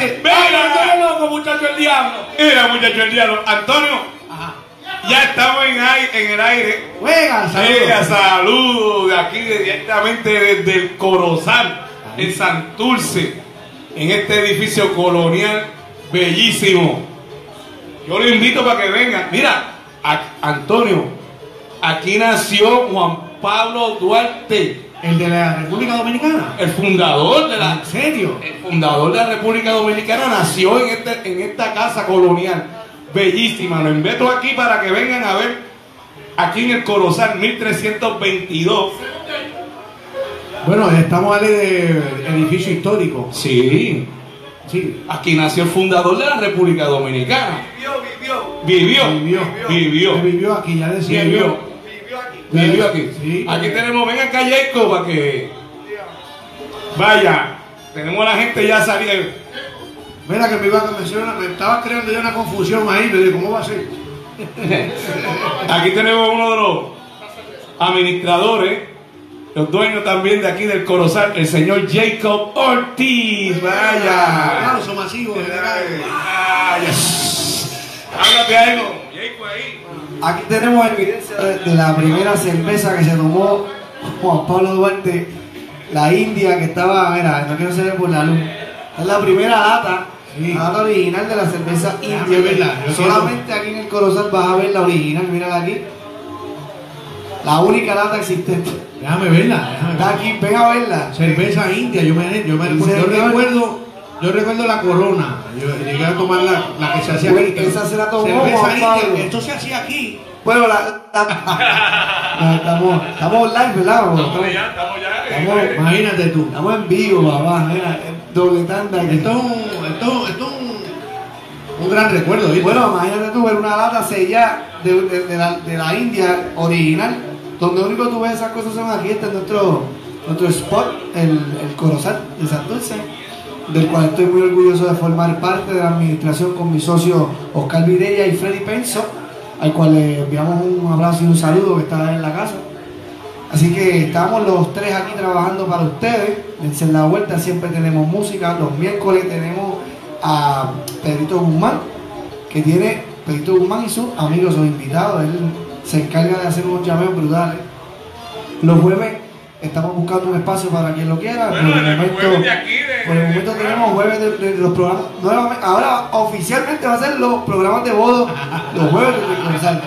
Mira, loco, muchacho el diablo. Mira, muchacho el diablo. Antonio, ya estamos en, el aire. Mira, saludos. saludos de aquí directamente desde el Corozal, en Santurce, en este edificio colonial bellísimo. Yo lo invito para que vengan. Mira, a- Antonio, aquí nació Juan Pablo Duarte, El de la República Dominicana. el fundador de la, ¿En serio? el fundador de la República Dominicana nació en, este, en esta casa colonial bellísima. Lo invito aquí para que vengan a ver aquí en el Corozal 1322. Bueno, estamos ahí de edificio histórico. Sí, Sí. aquí nació el fundador de la República Dominicana. Vivió, Vivió. vivió, Que vivió aquí, ya decía vivió. Vivió aquí. Sí. Aquí tenemos, ven acá Jacob para que vaya. Tenemos a la gente ya saliendo. Mira que me iba a mencionar, me estaba creando ya una confusión ahí, me digo, ¿cómo va a ser? Aquí tenemos uno de los administradores, los dueños también de aquí del Corozal, el señor Jacob Ortiz. Vaya. Claro, son masivos. Vaya. Háblate algo. Jacob ahí. Aquí tenemos evidencia de, de la primera cerveza que se tomó Juan Pablo Duarte, la India que estaba, mira, no quiero ser por la luz. Es la primera lata, Sí. la lata original de la cerveza India. verla, Solamente aquí en el Corozal vas a ver la original, mírala aquí. La única lata existente. Déjame verla, déjame Está verla. aquí, ven a verla. Cerveza india, yo me, yo me ¿En recuerdo, yo recuerdo, yo recuerdo la corona. Yo llegué a tomar la, la que se hacía aquí. esa se la tomó esto se hacía aquí. Bueno, la, estamos, estamos live, ¿verdad? Estamos ya, estamos ya. eh, Estamos- eh, Imagínate tú. Estamos en vivo, papá. Mira, doble tanda aquí. Esto es un, esto, esto es un, un gran recuerdo, ¿viste? Bueno, imagínate tú ver una lata sellada de, de- de la, de la India original, donde único que tú ves esas cosas son aquí, este es nuestro, nuestro spot, el, el Corozal de Santurce, del cual estoy muy orgulloso de formar parte de la administración con mi socio Oscar Vidella y Freddy Penso, al cual le enviamos un abrazo y un saludo que está en la casa. Así que estamos los tres aquí trabajando para ustedes. Dense la vuelta, siempre tenemos música. Los miércoles tenemos a Pedrito Guzmán, que tiene Pedrito Guzmán y sus amigos, sus invitados. Él se encarga de hacer unos llameos brutales. Los jueves estamos buscando un espacio para quien lo quiera. Bueno, por el en el momento, jueves de aquí, de- por el de- momento tenemos jueves de, de los programas. Nuevamente, ahora oficialmente va a ser los programas de bodo los jueves de Corozal.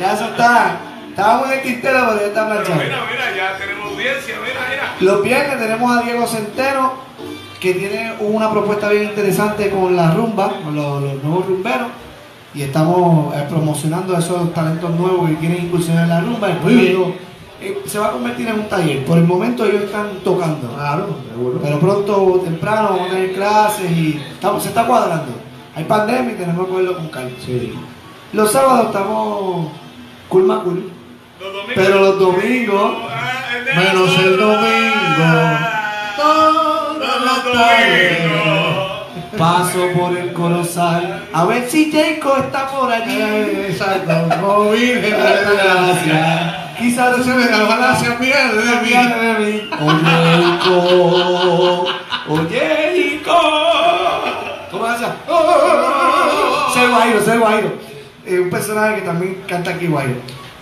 Ya eso está. Estábamos en el tintero, pero ya está Pero planchado. mira, mira, ya tenemos audiencia, mira, mira. Los viernes tenemos a Diego Centeno, que tiene una propuesta bien interesante con la rumba, con los, los nuevos rumberos. Y estamos eh, promocionando esos talentos nuevos que quieren incursionar en la rumba. Después Eh, se va a convertir en un taller. Por el momento ellos están tocando. Claro, seguro. Pero pronto o temprano vamos a tener clases y estamos- se está cuadrando. Hay pandemia y tenemos que verlo con calma. Sí. Los sábados estamos cool más cool. Los domingos. Pero los domingos, Ah, Menos el domingo. Todos los domingos. Paso por el colosal a ver si Jacob está por allí. Exacto, como Virgen de la Gracia. Quizás No se ojalá se pierde de mí. Oye, Jacob. Oye, Jacob. ¿Cómo hace? Ser Guairo, ser Guairo. Eh, un personaje que también canta aquí Guairo.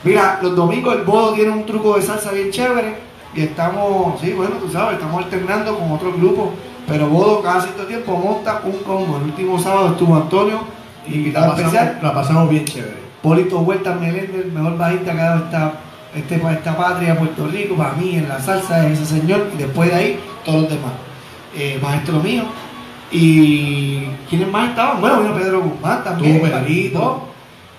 Mira, los domingos el Bodo tiene un truco de salsa bien chévere. Y estamos, sí, bueno, tú sabes, estamos alternando con otros grupos. Pero Bodo cada cierto tiempo monta un combo. El último sábado estuvo Antonio, Y la invitado pasamos, especial. la pasamos bien chévere. Polito Huerta Meléndez, el mejor bajista que ha dado esta, este, esta patria, Puerto Rico, para mí en la salsa es ese señor, y después de ahí todos los demás. Eh, maestro mío. ¿Y quiénes más estaban? Bueno, vino Pedro Guzmán también. Pedrito.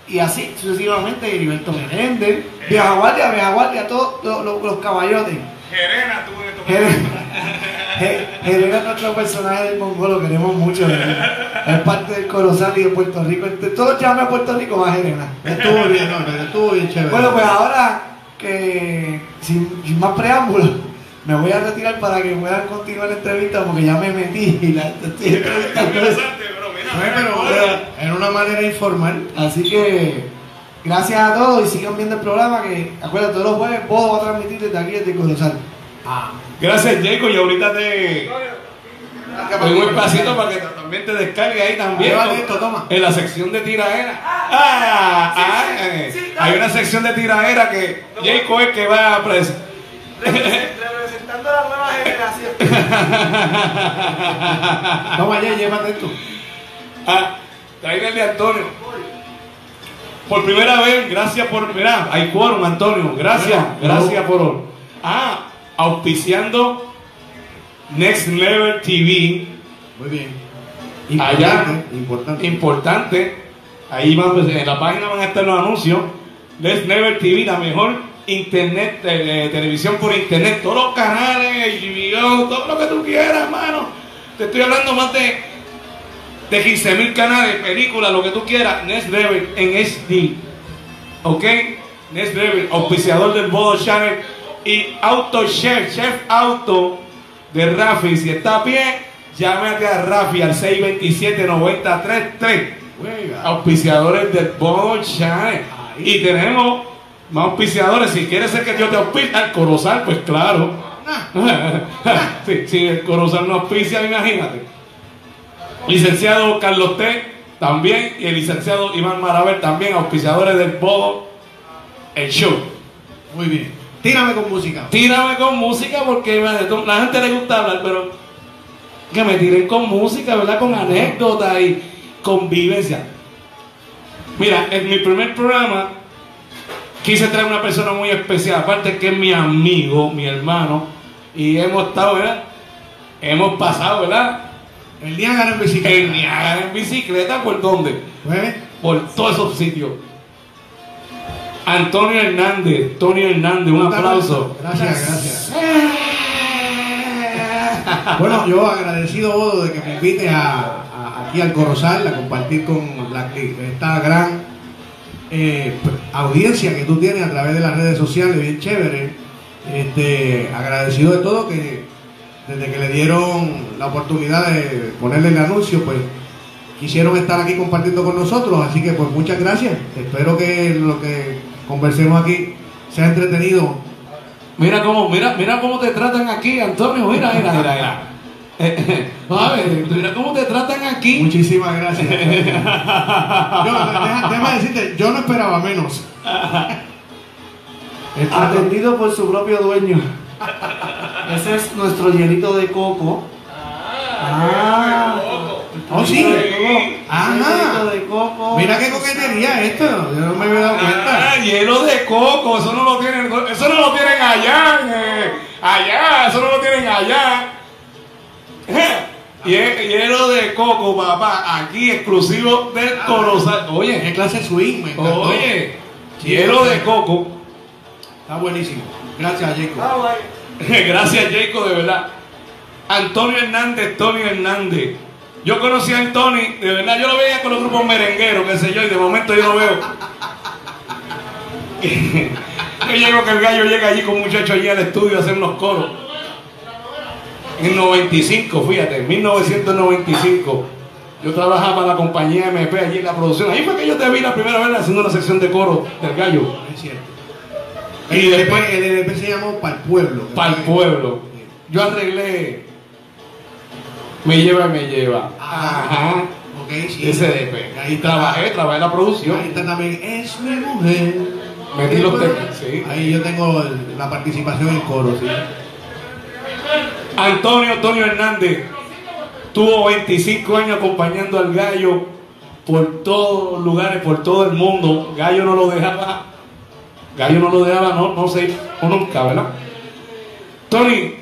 Y así sucesivamente, Heriberto Meléndez, Vieja Guardia, Vieja Guardia, todos los, los- los caballotes. Jerena, estos Jerez Jerez es nuestro personaje del Mongo, lo queremos mucho. Es parte del Corozal y de Puerto Rico. De todos llames a Puerto Rico va Jerena. Estuvo bien, no, pero estuvo bien chévere. Bueno, pues ahora que sin, sin más preámbulos, me voy a retirar para que puedan continuar la entrevista porque ya me metí y la estoy entrevistando. Interesante, pero mira. Fue, pero en una manera informal. Así que gracias a todos y sigan viendo el programa que acuérdate todos los jueves puedo transmitir desde aquí desde Corozal. Gracias, Jacob, y ahorita te. Doy un espacito para que también te descargue ahí también. Llévate esto, toma. En la sección de tiraera. Ah, ah, eh, hay una sección de tiraera que Jacob es que va a pres- Representando a la nueva generación. Toma ya, llévate esto. Ah, tráigale de Antonio. Por primera vez, gracias por. Mirá, hay quórum, Antonio. Gracias, gracias por. Ah, auspiciando Next Level TV. Muy bien. Allá. Importante, importante. Importante. Ahí van, pues, en la página van a estar los anuncios. Next Level TV, la mejor internet, eh, televisión por internet. Todos los canales, HBO, todo lo que tú quieras, hermano. Te estoy hablando más de de 15 mil canales, películas, lo que tú quieras, Next Level en HD. ¿Ok? Next Level, auspiciador del Bodo Channel y Auto Chef, Chef Auto de Rafi. Si está a pie, llámate a Rafi al 627-9033. Juega. Auspiciadores del Bodo Channel. Y tenemos más auspiciadores. Si quieres ser que yo te auspicie, al Corozal, pues claro. sí, si el Corozal no auspicia, imagínate. Licenciado Carlos T. también y el licenciado Iván Maraver también, auspiciadores del Bodo el show. Muy bien. Tírame con música. Tírame con música porque to- la gente le gusta hablar, pero que me tiren con música, ¿verdad? Con anécdotas y convivencia. Mira, en mi primer programa quise traer una persona muy especial, aparte que es mi amigo, mi hermano, y hemos estado, ¿verdad? Hemos pasado, ¿verdad? El Niágara en bicicleta. En Niágara en bicicleta, ¿por dónde? Por todos esos sitios. Antonio Hernández, Tony Hernández, un aplauso. Gracias, gracias. Bueno, yo agradecido Bodo de que me invite a, a- aquí al Corozal a compartir con esta gran eh, audiencia que tú tienes a través de las redes sociales, bien chévere. Este, agradecido de todo que desde que le dieron la oportunidad de ponerle el anuncio, pues quisieron estar aquí compartiendo con nosotros, así que pues muchas gracias. Espero que lo que conversemos aquí sea entretenido Mira cómo, mira, mira cómo te tratan aquí, Antonio. Mira, mira, mira, mira. Eh, eh, A ver, mira cómo te tratan aquí. Muchísimas gracias. Yo, deja- déjame decirte, yo no esperaba menos. Atendido por su propio dueño. Ese es nuestro hielito de coco. Ah, Oh, sí. Ajá. de coco. Mira qué coquetería esto. Yo no me había dado Ah, cuenta. hielo de coco, eso no lo tienen, eso no lo tienen allá, eh, allá, eso no lo tienen allá. Hie- Hielo de coco, papá, aquí exclusivo del Corozal. Qué Oye, clase de swing, me encantó. oye, hielo de coco. Está buenísimo. Gracias, Jacob. Ah. Gracias, Jacob, de verdad. Antonio Hernández, Tony Hernández. Yo conocí a Antonio, de verdad, yo lo veía con los grupos merengueros, qué sé yo, y de momento yo lo veo. yo llego que el gallo llega allí con muchachos allí al estudio a hacer unos coros. En 95, fíjate, en 1995. Yo trabajaba para la compañía MP allí en la producción. Ahí fue que yo te vi la primera vez haciendo una sección de coro del gallo. Es cierto. Y después- el LP se llamó Para el Pueblo. Para el pueblo. Yo arreglé. Me lleva y me lleva. Ajá. Ajá. Ok, sí. SDP. Ahí Y trabajé, trabajé la producción. Ahí está también. Es mi mujer. Metí los temas, sí. Ahí yo tengo la participación en coro, sí. Antonio Antonio Hernández tuvo 25 años acompañando al gallo por todos los lugares, por todo el mundo. Gallo no lo dejaba, Gallo no lo dejaba, no, no sé, o nunca, ¿verdad? Tony,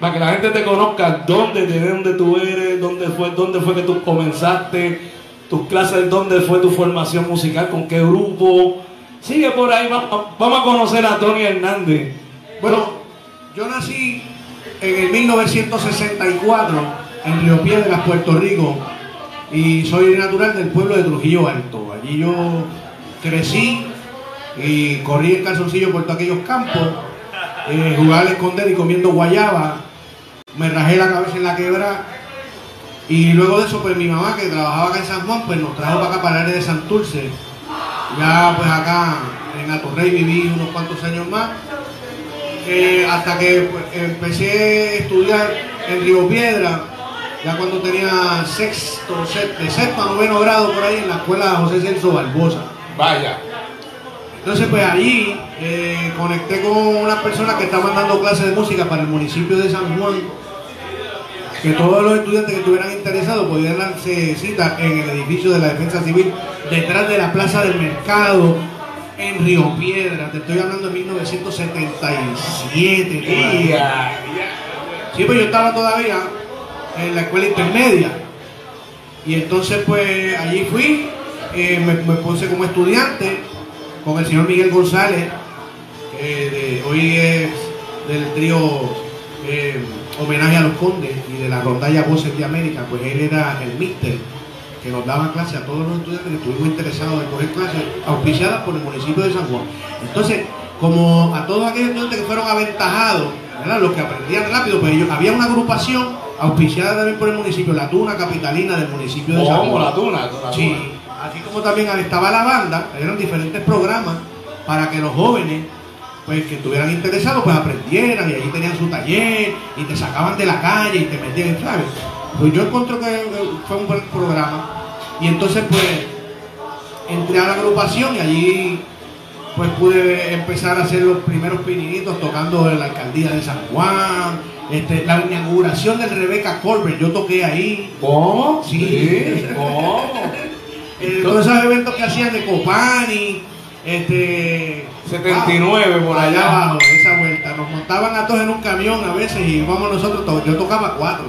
para que la gente te conozca, dónde, de dónde tú eres, dónde fue, dónde fue que tú comenzaste, tus clases, dónde fue tu formación musical, con qué grupo. Sigue por ahí, vamos, a conocer a Tony Hernández. Bueno, yo nací en el 1964 en Río Piedras, Puerto Rico, y soy natural del pueblo de Trujillo Alto. Allí yo crecí y corrí en calzoncillo por todos aquellos campos, eh, jugaba al esconder y comiendo guayaba, me rajé la cabeza en la quebra. Y luego de eso, pues mi mamá, que trabajaba acá en San Juan, pues nos trajo para acá, para el área de Santurce. Ya pues acá en Atorrey viví unos cuantos años más. Eh, hasta que pues, empecé a estudiar en Río Piedra ya cuando tenía sexto, sexto, sexto noveno grado por ahí en la escuela José Celso Barbosa. Vaya. Entonces, pues allí eh, conecté con una persona que estaba dando clases de música para el municipio de San Juan. Que todos los estudiantes que estuvieran interesados podían darse cita en el edificio de la Defensa Civil, detrás de la Plaza del Mercado, en Río Piedra. Te estoy hablando de 1977. todavía. Sí, pues yo estaba todavía en la escuela intermedia. Y entonces, pues allí fui, eh, me, me puse como estudiante con el señor Miguel González, que de- hoy es del trío eh, Homenaje a los Condes y de la rondalla Voces de América, pues él era el mister que nos daba clase a todos los estudiantes que estuvimos interesados en coger clases auspiciadas por el municipio de San Juan. Entonces, como a todos aquellos estudiantes que fueron aventajados, ¿verdad? los que aprendían rápido, pues ellos, había una agrupación auspiciada también por el municipio, la Tuna Capitalina del municipio de San Juan. la tuna. la Sí, tuna. así como también estaba la banda, eran diferentes programas para que los jóvenes pues que estuvieran interesados pues aprendieran y allí tenían su taller y te sacaban de la calle y te metían, ¿sabes? Pues yo encuentro que fue un buen programa y entonces pues entré a la agrupación y allí pues pude empezar a hacer los primeros pininitos tocando en la alcaldía de San Juan, este, la inauguración del Rebeca Colbert, yo toqué ahí, ¿Cómo? Sí. ¿Cómo? Eh, todos esos eventos que hacían de Copani, este 79 por allá. abajo, esa vuelta. Nos montaban a todos en un camión a veces y íbamos nosotros, yo tocaba cuatro.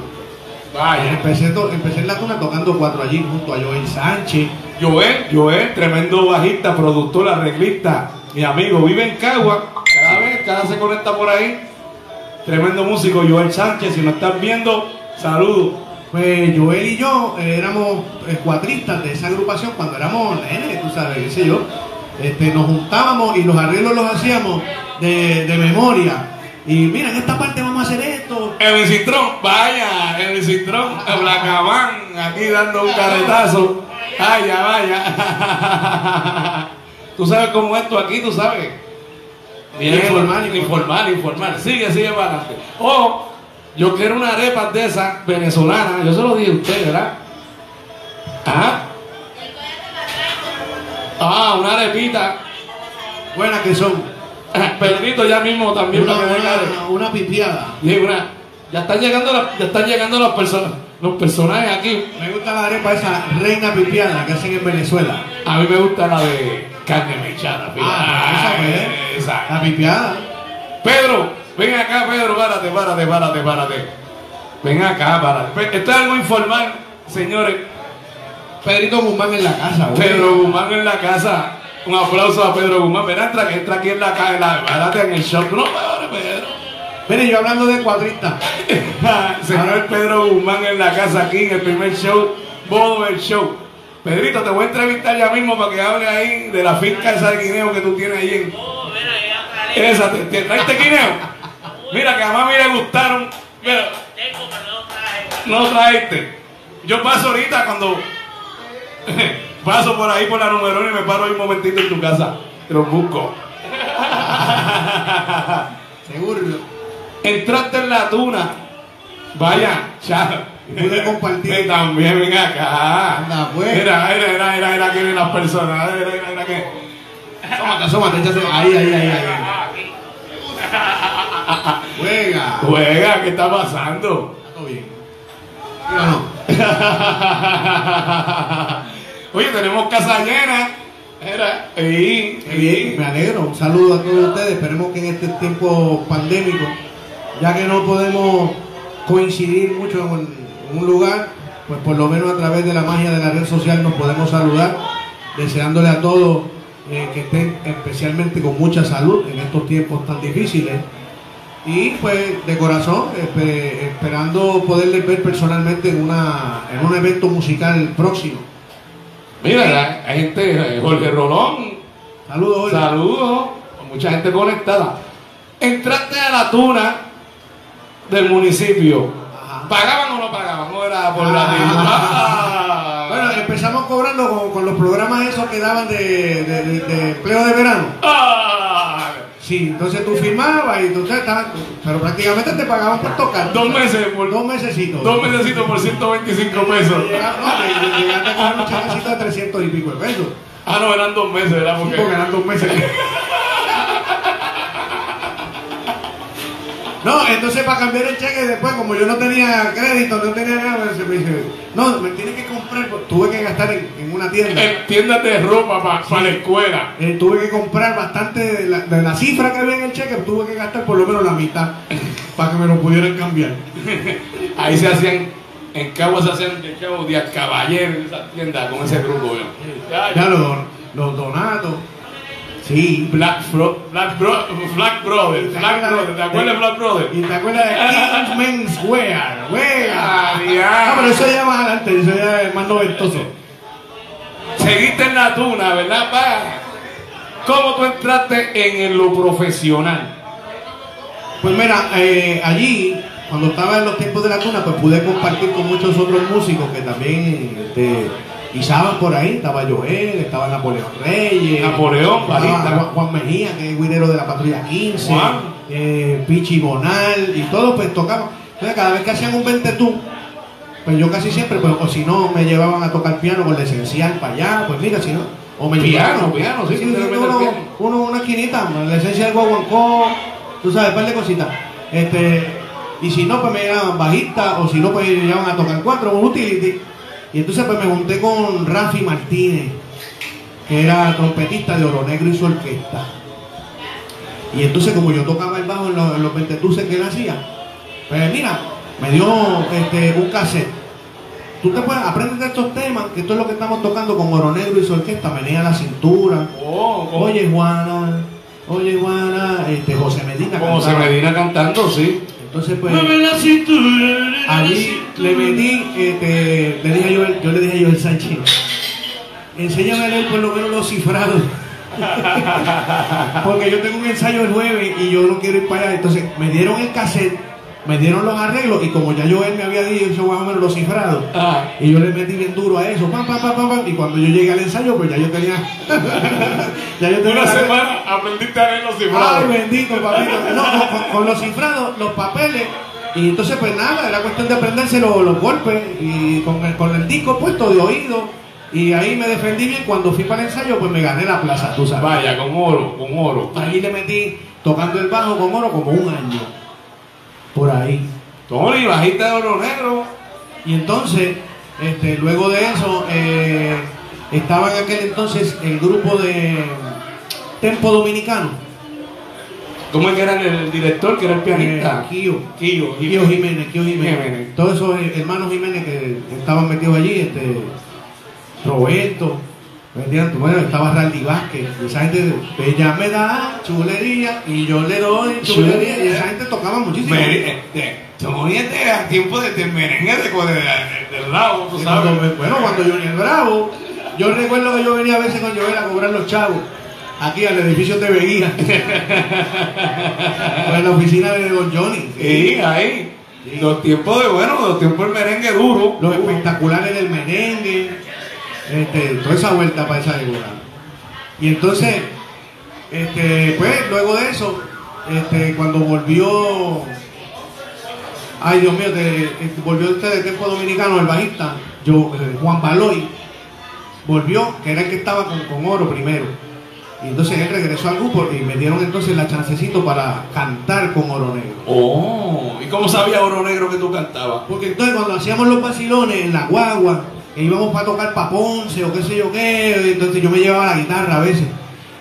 Vaya. Empecé, to- empecé en la tuna tocando cuatro allí junto a Joel Sánchez. Joel, Joel, tremendo bajista, productor, arreglista, mi amigo, vive en Cagua, cada vez, cada se conecta por ahí. Tremendo músico, Joel Sánchez, si nos están viendo, saludos. Pues Joel y yo eh, éramos eh, cuatristas de esa agrupación cuando éramos nenes, tú sabes, qué sé yo. Este, nos juntábamos y los arreglos los hacíamos de, de memoria. Y mira, en esta parte vamos a hacer esto, El Citrón, vaya, el Citrón, Blacamán, aquí dando un carretazo. Vaya, vaya. Tú sabes cómo es esto aquí, tú sabes. Bien, Informal, informal, informal. Sigue, sigue para adelante. O yo quiero una arepa de esas venezolanas, yo se lo dije a usted, ¿verdad? Ah. Ah, una arepita. buenas que son. Pedrito ya mismo también Una, para que venga. una, una pipiada. Y una, ya están llegando las, ya están llegando las personas, los personajes aquí. Me gusta la arepa esa reina pipiada que hacen en Venezuela. A mí me gusta la de carne mechada. Ah, esa pues. Esa. La pipiada. Pedro, ven acá, Pedro, párate, párate, párate, párate. Ven acá, párate. Esto es algo informal, señores. Pedrito Guzmán en la casa, güey. Pedro Guzmán en la casa. Un aplauso a Pedro Guzmán. Ven, entra, que entra aquí en la casa, en la- párate en el show. No, Pedro. Mire, yo hablando de cuadristas. Señor Pedro Guzmán en la casa aquí en el primer show, Bodo el Show. Pedrito, te voy a entrevistar ya mismo para que hable ahí de la finca esa de guineo que tú tienes ahí en. Esa, ¿te, te traiste guineo? Mira, que a mami le gustaron. Mira, no traiste. Yo paso ahorita cuando paso por ahí por la numerona y me paro ahí un momentito en tu casa. Te los busco. Seguro. Entraste en la tuna. Vaya, ya. Pude compartir. También ven acá. Anda, pues. Mira, mira, mira, mira, mira, que las personas. Que. Asómate, échase. Ahí, ahí, ahí, ahí. Juega. Juega, ¿qué está pasando? Todo bien. ¿Sí o no? Oye, tenemos casa llena. Era, bien, me alegro. Un saludo a todos ustedes. Esperemos que en este tiempo pandémico, ya que no podemos coincidir mucho en, en un lugar, pues por lo menos a través de la magia de la red social nos podemos saludar, deseándole a todos eh, que estén especialmente con mucha salud en estos tiempos tan difíciles. Y pues de corazón, espe- esperando poderles ver personalmente en, una, en un evento musical próximo. Mira, hay gente, Jorge Rolón, Saludos, Jorge. Saludos, mucha gente conectada. Entraste a la tuna del municipio. Ajá. ¿Pagaban o no pagaban? No era por la Ah. Bueno, empezamos cobrando con, con los programas esos que daban de, de- de- de empleo de verano. Ah. Sí, entonces tú firmabas y entonces estabas, pero prácticamente te pagaban por tocar. Dos meses por Dos mesecitos. Dos mesecitos por 125 pesos. Llegaste, no, te- llegaste a coger un chequecito de 300 y pico de pesos. Ah, no, eran dos meses, ¿verdad? Sí, Porque porque eran dos meses. No, entonces para cambiar el cheque después, como yo no tenía crédito, no tenía nada, se me dice, no, me tienes que comprar, pues, tuve que gastar en, en una tienda. en tiendas de ropa para la escuela. Eh, tuve que comprar bastante de la, de la cifra que había en el cheque, tuve que gastar por lo menos la mitad para que me lo pudieran cambiar. Ahí se hacían, en Cabo se hacían de Cabo Díaz Caballero en esa tienda con ese grupo. ¿no? Ya, Ya los, don- los donatos, sí. Black, Bro, Black, Bro, Black Brothers, Black Brothers, ¿te acuerdas de Black Brothers? ¿Y te acuerdas de Kingsman's Wear? Wear. Ah, Ah, pero eso ya más adelante, eso ya es más noventoso. Seguiste en la tuna, ¿verdad, pa? ¿Cómo tú entraste en lo profesional? Pues mira, eh, allí, cuando estaba en los tiempos de la cuna, pues pude compartir con muchos otros músicos que también este, guisaban por ahí. Estaba Joel, estaba Napoleón Reyes. Napoleón, estaba. Juan, Mejía, que es guidero de la Patrulla 15. Juan. eh, Pichi Bonal, y todos pues tocaban. Entonces, cada vez que hacían un 20 tú, pues yo casi siempre, pues, o si no, me llevaban a tocar piano con la esencial para allá, pues mira, si no. O me Piano, llevaban- piano, sí, sí, uno, una esquinita, la esencia del guaguancó, tú sabes, un par de cositas. Este, y si no, pues me llamaban bajista, o si no, pues me llevaban a tocar cuatro, un utility. Y entonces pues me junté con Rafi Martínez, que era trompetista de Oro Negro y su orquesta. Y entonces como yo tocaba el bajo en los, en los 20 tuces que él hacía, pues mira, me dio este, un cassette. Tú te puedes, aprendes de estos temas, que esto es lo que estamos tocando con Oro Negro y su orquesta, menea la cintura. Oh. Oye Juana, oye Juana, este, José Medina. Cantaba. Medina cantando, sí. Entonces pues allí le metí, este, le dije a Joel, yo le dije a Joel Sánchez, enséñame a leer por lo menos los cifrados. Porque yo tengo un ensayo el jueves y yo no quiero ir para allá. Entonces me dieron el cassette, me dieron los arreglos y como ya Joel me había dicho más o menos los cifrados, Ah, y yo le metí bien duro a eso, pam, pam, pam, pam, pam, y cuando yo llegué al ensayo, pues ya yo tenía. ya yo tenía una semana aprendiste a leer los Ay, cifrados. bendito, papito. No, con los cifrados, los papeles. Y entonces, pues nada, era cuestión de aprenderse los, los golpes y con el, con el disco puesto de oído. Y ahí me defendí bien. Cuando fui para el ensayo, pues me gané la plaza, tú sabes. Vaya, con oro, con oro. Allí le metí tocando el bajo con oro como un año. Por ahí. Tony, bajista de oro negro. Y entonces, este, luego de eso, eh, estaba en aquel entonces el grupo de Tempo Dominicano. ¿Cómo es que era el director, que era el pianista? Eh, Kio. Kio, Kio Jiménez, Kio Jiménez. Jiménez. Todos esos hermanos Jiménez que estaban metidos allí, este, Roberto, ¿me entiendes? Bueno, estaba Randy Vázquez, y esa gente, ella me da chulería y yo le doy chulería, y esa gente tocaba muchísimo. Me- este, Tony es de a tiempo de, de merengue de, de, de- del lado, tú Y sabes. cuando bueno, cuando Johnny el Bravo, yo recuerdo que yo venía a veces con Joel a cobrar los chavos, aquí al edificio de Veguía, en la oficina de Don Johnny. Sí, ahí. Sí. Los tiempos de, bueno, los tiempos del merengue duro. los espectaculares del merengue, este, toda esa vuelta para esa época. Y entonces, este, pues luego de eso, este, cuando volvió, ay Dios mío, de- este, volvió este de tiempo dominicano, el bajista, yo, eh, Juan Baloy, volvió, que era el que estaba con, con oro primero. Y entonces él regresó al grupo y me dieron entonces la chancecito para cantar con oro negro. Oh, ¿y cómo sabía Oro Negro que tú cantabas? Porque entonces cuando hacíamos los vacilones en la guagua, que íbamos para tocar pa' Ponce o qué sé yo qué, entonces yo me llevaba la guitarra a veces.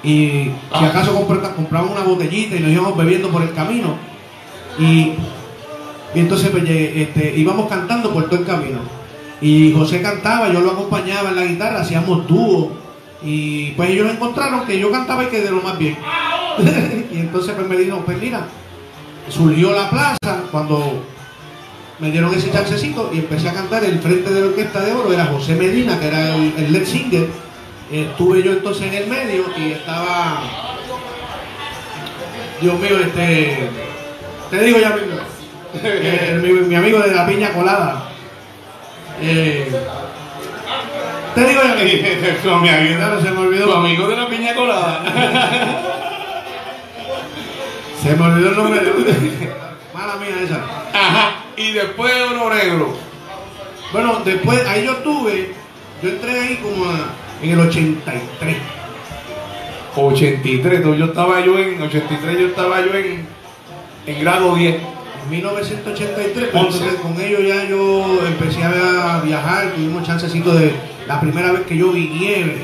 Y si Ah. acaso compraba una botellita y nos íbamos bebiendo por el camino. Y, y entonces pues, lle- este, íbamos cantando por todo el camino. Y José cantaba, yo lo acompañaba en la guitarra, hacíamos dúo. Y pues ellos encontraron que yo cantaba y que de lo más bien. y entonces pues me dijeron, pues mira, surgió la plaza cuando me dieron ese chancecito y empecé a cantar el frente de la orquesta de oro era José Medina que era el, el lead singer estuve yo entonces en el medio y estaba Dios mío este te digo ya mismo eh, mi, mi amigo de la piña colada Eh, te digo ya mismo Con mi amigo, Claro, se me olvidó. Tu amigo de la piña colada. Se me olvidó el nombre de Mala mía esa. Ajá. Y después Oro Negro. Bueno, después, ahí yo tuve, yo entré ahí como a- en el 83. 83, yo estaba yo en 83, yo estaba yo en, en grado 10. En 1983, pues, Once. entonces con ellos ya yo empecé a viajar, tuvimos chancecito de la primera vez que yo vi nieve.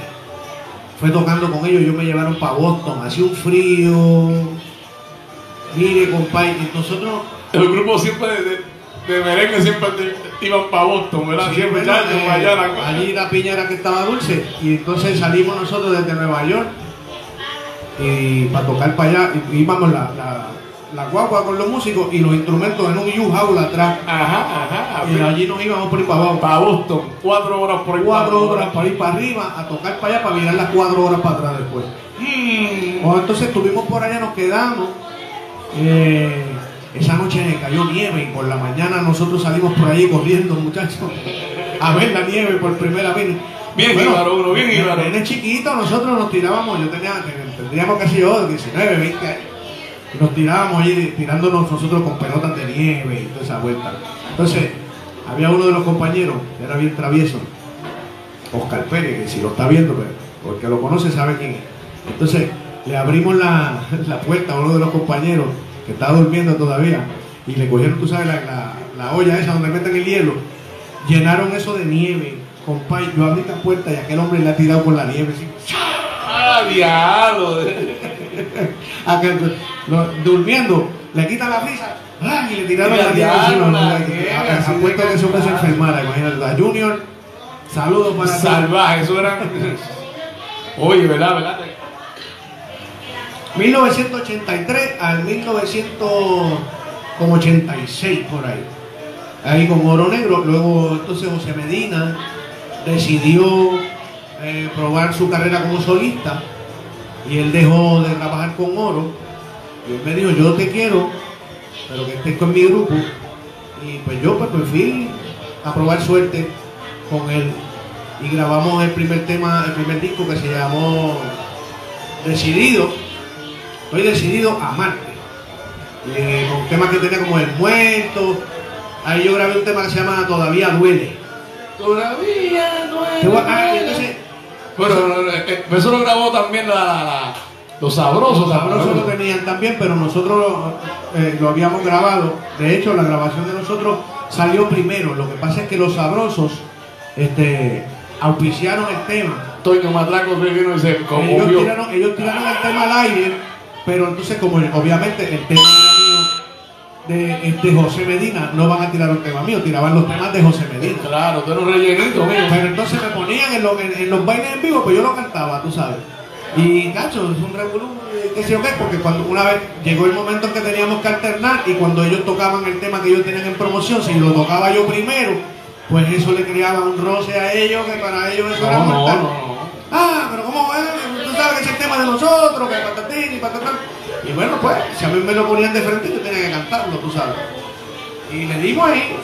Fue tocando con ellos, ellos me llevaron para Boston, hacía un frío. Mire, compadre, nosotros El grupo siempre de, de, merengue siempre te- iban para Boston, ¿verdad? Sí, siempre bueno, muchachos, eh, para allá la- allí la piña era que estaba dulce y entonces salimos nosotros desde Nueva York y para tocar para allá y- íbamos la, la, la guagua con los músicos y los instrumentos en un U-Haul atrás Ajá, ajá. y allí nos íbamos por ir para abajo Para Boston, cuatro horas por ahí. cuatro horas para ir para arriba a tocar para allá para mirar las cuatro horas para atrás después Mm. Entonces estuvimos por allá, nos quedamos. eh, esa noche cayó nieve y por la mañana nosotros salimos por ahí corriendo, muchachos, a ver la nieve por primera vez. Bien íbaro, uno, bien íbaro. Nene chiquito, nosotros nos tirábamos, yo tenía, tendríamos casi yo, 19, 20 años. Y nos tirábamos ahí tirándonos nosotros con pelotas de nieve y toda esa vuelta. Entonces, había uno de los compañeros, que era bien travieso, Oscar Pérez, que si lo está viendo, pero porque lo conoce sabe quién es. Entonces le abrimos la, la puerta a uno de los compañeros que estaba durmiendo todavía y le cogieron, tú sabes, la, la- la olla esa donde meten el hielo. Llenaron eso de nieve, compadre. Yo abrí la puerta y aquel hombre le ha tirado por la nieve. así, Ah, diablo. lo- durmiendo, le quitan la risa ¡ran! y le tiraron Y la nieve encima. la A- nieve, a- así de Apuesto que ese hombre se enfermara, imagínate. A Junior, saludos para. Salvaje, eso era. Oye, ¿verdad? ¿verdad? 1983 al 1986 por ahí. Ahí con Oro Negro. Luego entonces José Medina decidió eh, probar su carrera como solista y él dejó de trabajar con Oro. Y él me dijo, yo te quiero, pero que estés con mi grupo. Y pues yo pues, pues fui a probar suerte con él. Y grabamos el primer tema, el primer disco que se llamó Decidido. Estoy decidido a amarte. Eh, con temas que tenía como El Muerto. Ahí yo grabé un tema que se llama Todavía Duele. Todavía ah, entonces, Bueno, eh, eh, eso lo grabó también la, la- la- los sabrosos. Los sabrosos lo tenían también, pero nosotros eh, lo habíamos grabado. De hecho, la grabación de nosotros salió primero. Lo que pasa es que los sabrosos este, auspiciaron el tema. Toño Matraco se vino y se Ellos tiraron, ellos tiraron el tema al aire, pero entonces como obviamente el tema era mío de, este José Medina, no van a tirar un tema mío, tiraban los temas de José Medina. Claro, tú eres un rellenito, mío. Pero entonces me ponían en, los- en- en los bailes en vivo, pues yo lo cantaba, tú sabes. Y cacho, es un revolú, eh, qué sé yo qué, porque cuando una vez llegó el momento en que teníamos que alternar y cuando ellos tocaban el tema que ellos tenían en promoción, si lo tocaba yo primero, pues eso le creaba un roce a ellos, que para ellos eso era No, mortal. no, no. Ah, pero ¿cómo es? Tú sabes que ese es el tema de nosotros, que patatín y patatán. Y bueno, pues, si a mí me lo ponían de frente, yo tenía que cantarlo, tú sabes. Y le dimos ahí.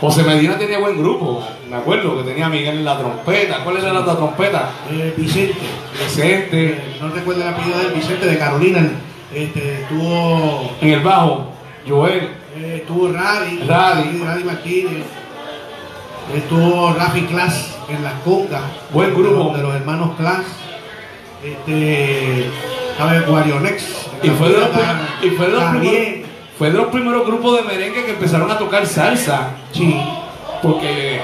José Medina tenía buen grupo. Me acuerdo que tenía a Miguel en la trompeta. ¿Cuál era la otra trompeta? Eh, Vicente. Vicente. Eh, no recuerdo el apellido de Vicente de Carolina. Este, estuvo, En el bajo, Joel. eh, estuvo Radi, Radi. Radi Martínez. Estuvo Rafi Class en las congas. Buen grupo. De los hermanos Class. Este, a ver, Guarionex. Y fue de los, y fue de los primeros, fue de los primeros grupos de merengue que empezaron a tocar salsa. Sí. Porque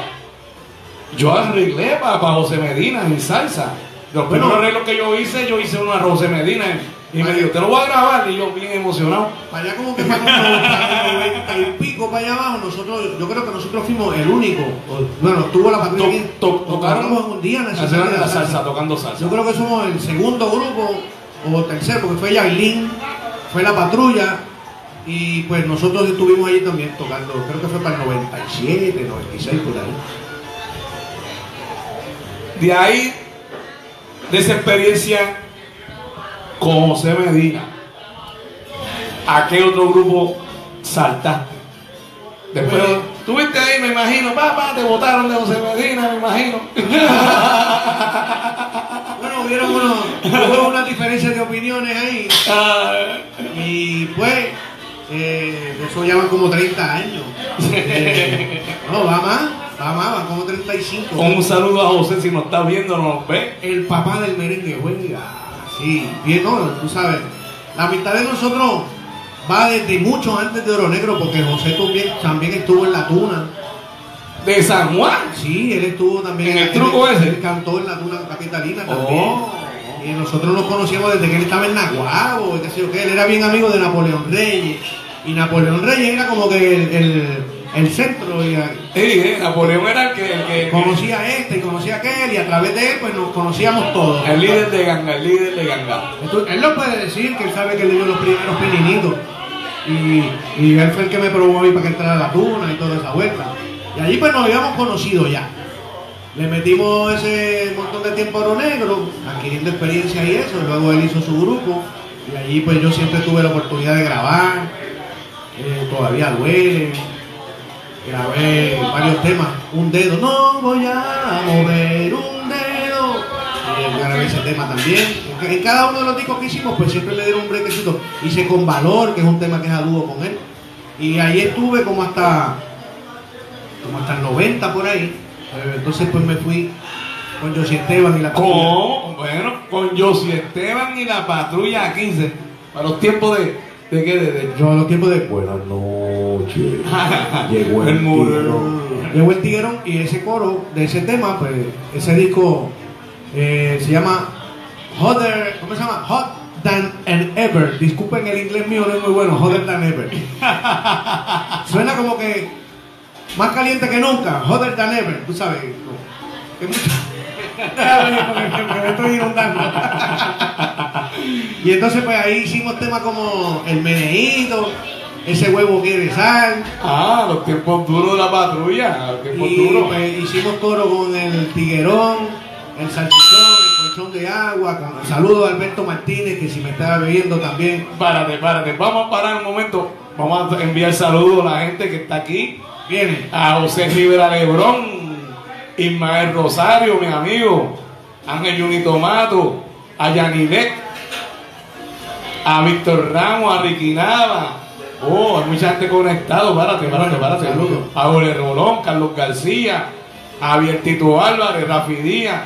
yo arreglé para José Medina en salsa. Los primeros arreglos que yo hice, yo hice uno a José Medina. Y me dijo, te lo voy a grabar. Y yo bien emocionado. Para allá como que para los 90 y pico para allá abajo, nosotros, yo creo que nosotros fuimos el único. Bueno, tuvo la patrulla aquí. tocaron un día en la salsa. tocando salsa. Yo creo que somos el segundo grupo o tercero, porque fue Yailin, fue la patrulla y pues nosotros estuvimos allí también tocando, creo que fue para el 97, 96 por ahí. De ahí, de esa experiencia con José Medina, ¿a qué otro grupo saltaste? Después, Bueno. tuviste ahí, me imagino, papá, te votaron de José Medina, me imagino. Bueno, hubieron unos, hubo unas diferencias de opiniones ahí. Ah, Y pues, eh, eso ya van como 30 años. Eh, no, va más, va más, van como 35. un saludo a José si nos está viendo, nos ve. El papá del merengue juega. Sí, bien, no, tú sabes. La amistad de nosotros va desde mucho antes de Oro Negro, porque José también, también estuvo en la tuna. De San Juan. Sí, él estuvo también ¿En el truco ese? Él cantó en la tuna capitalina también. Oh. Y nosotros nos conocíamos desde que él estaba en Naguabo, qué sé yo qué. Él era bien amigo de Napoleón Reyes. Y Napoleón Reyes era como que el, el, el centro. Y, Sí, eh, Napoleón era que, conocía a este y conocía a aquel. Y a través de él, pues nos conocíamos todos. el líder de ganga, el líder de ganga. Entonces, él lo puede decir, que él sabe que él dio los primeros pininitos. Y, y él fue el que me probó a mí para que entrara a la tuna y toda esa vuelta. Y allí pues nos habíamos conocido ya. Le metimos ese montón de tiempo a Oro Negro, adquiriendo experiencia y eso. Luego él hizo su grupo. Y allí pues yo siempre tuve la oportunidad de grabar. Eh, todavía duele. Grabé varios temas. Un dedo, no voy a mover un dedo. Y grabé ese tema también. En cada uno de los discos que hicimos, pues siempre le dieron un brequecito. Hice con Valor, que es un tema que es a dúo con él. Y ahí estuve como hasta como hasta el 90 por ahí. Eh, Entonces pues me fui con José Esteban y la Con, bueno, con Josie Esteban y la patrulla 15. Para los tiempos de. ¿De qué? De, de- Yo a los tiempos de Buenas noches. Llegó El el. Llegó el tiguerón y ese coro de ese tema, pues ese disco eh, se llama Hotter, ¿cómo se llama? Hot Than an Ever. Disculpen el inglés mío, no es muy bueno. Hotter Than Ever. Suena como que más caliente que nunca. Hotter Than Ever, tú sabes. Que mucho- estoy inundando. Y entonces pues ahí hicimos temas como el meneíto, ese huevo quiere sal. Ah, los tiempos duros de la patrulla. Los tiempos Y duros. pues, hicimos coro con el tiguerón, el salchichón, el colchón de agua. Con, saludo a Alberto Martínez, que si me estaba bebiendo también. Párate, párate. Vamos a parar un momento. Vamos a enviar saludos a la gente que está aquí. Viene. A José Rivera Lebrón, Ismael Rosario, mi amigo, Ángel Juni Tomato, a Yanilet, a Víctor Ramos, a Ricky Nava. Oh, hay mucha gente conectada. Párate, párate, párate. Saludos. A Ole Rolón, Carlos García, a Abiertito Álvarez, Rafi Díaz,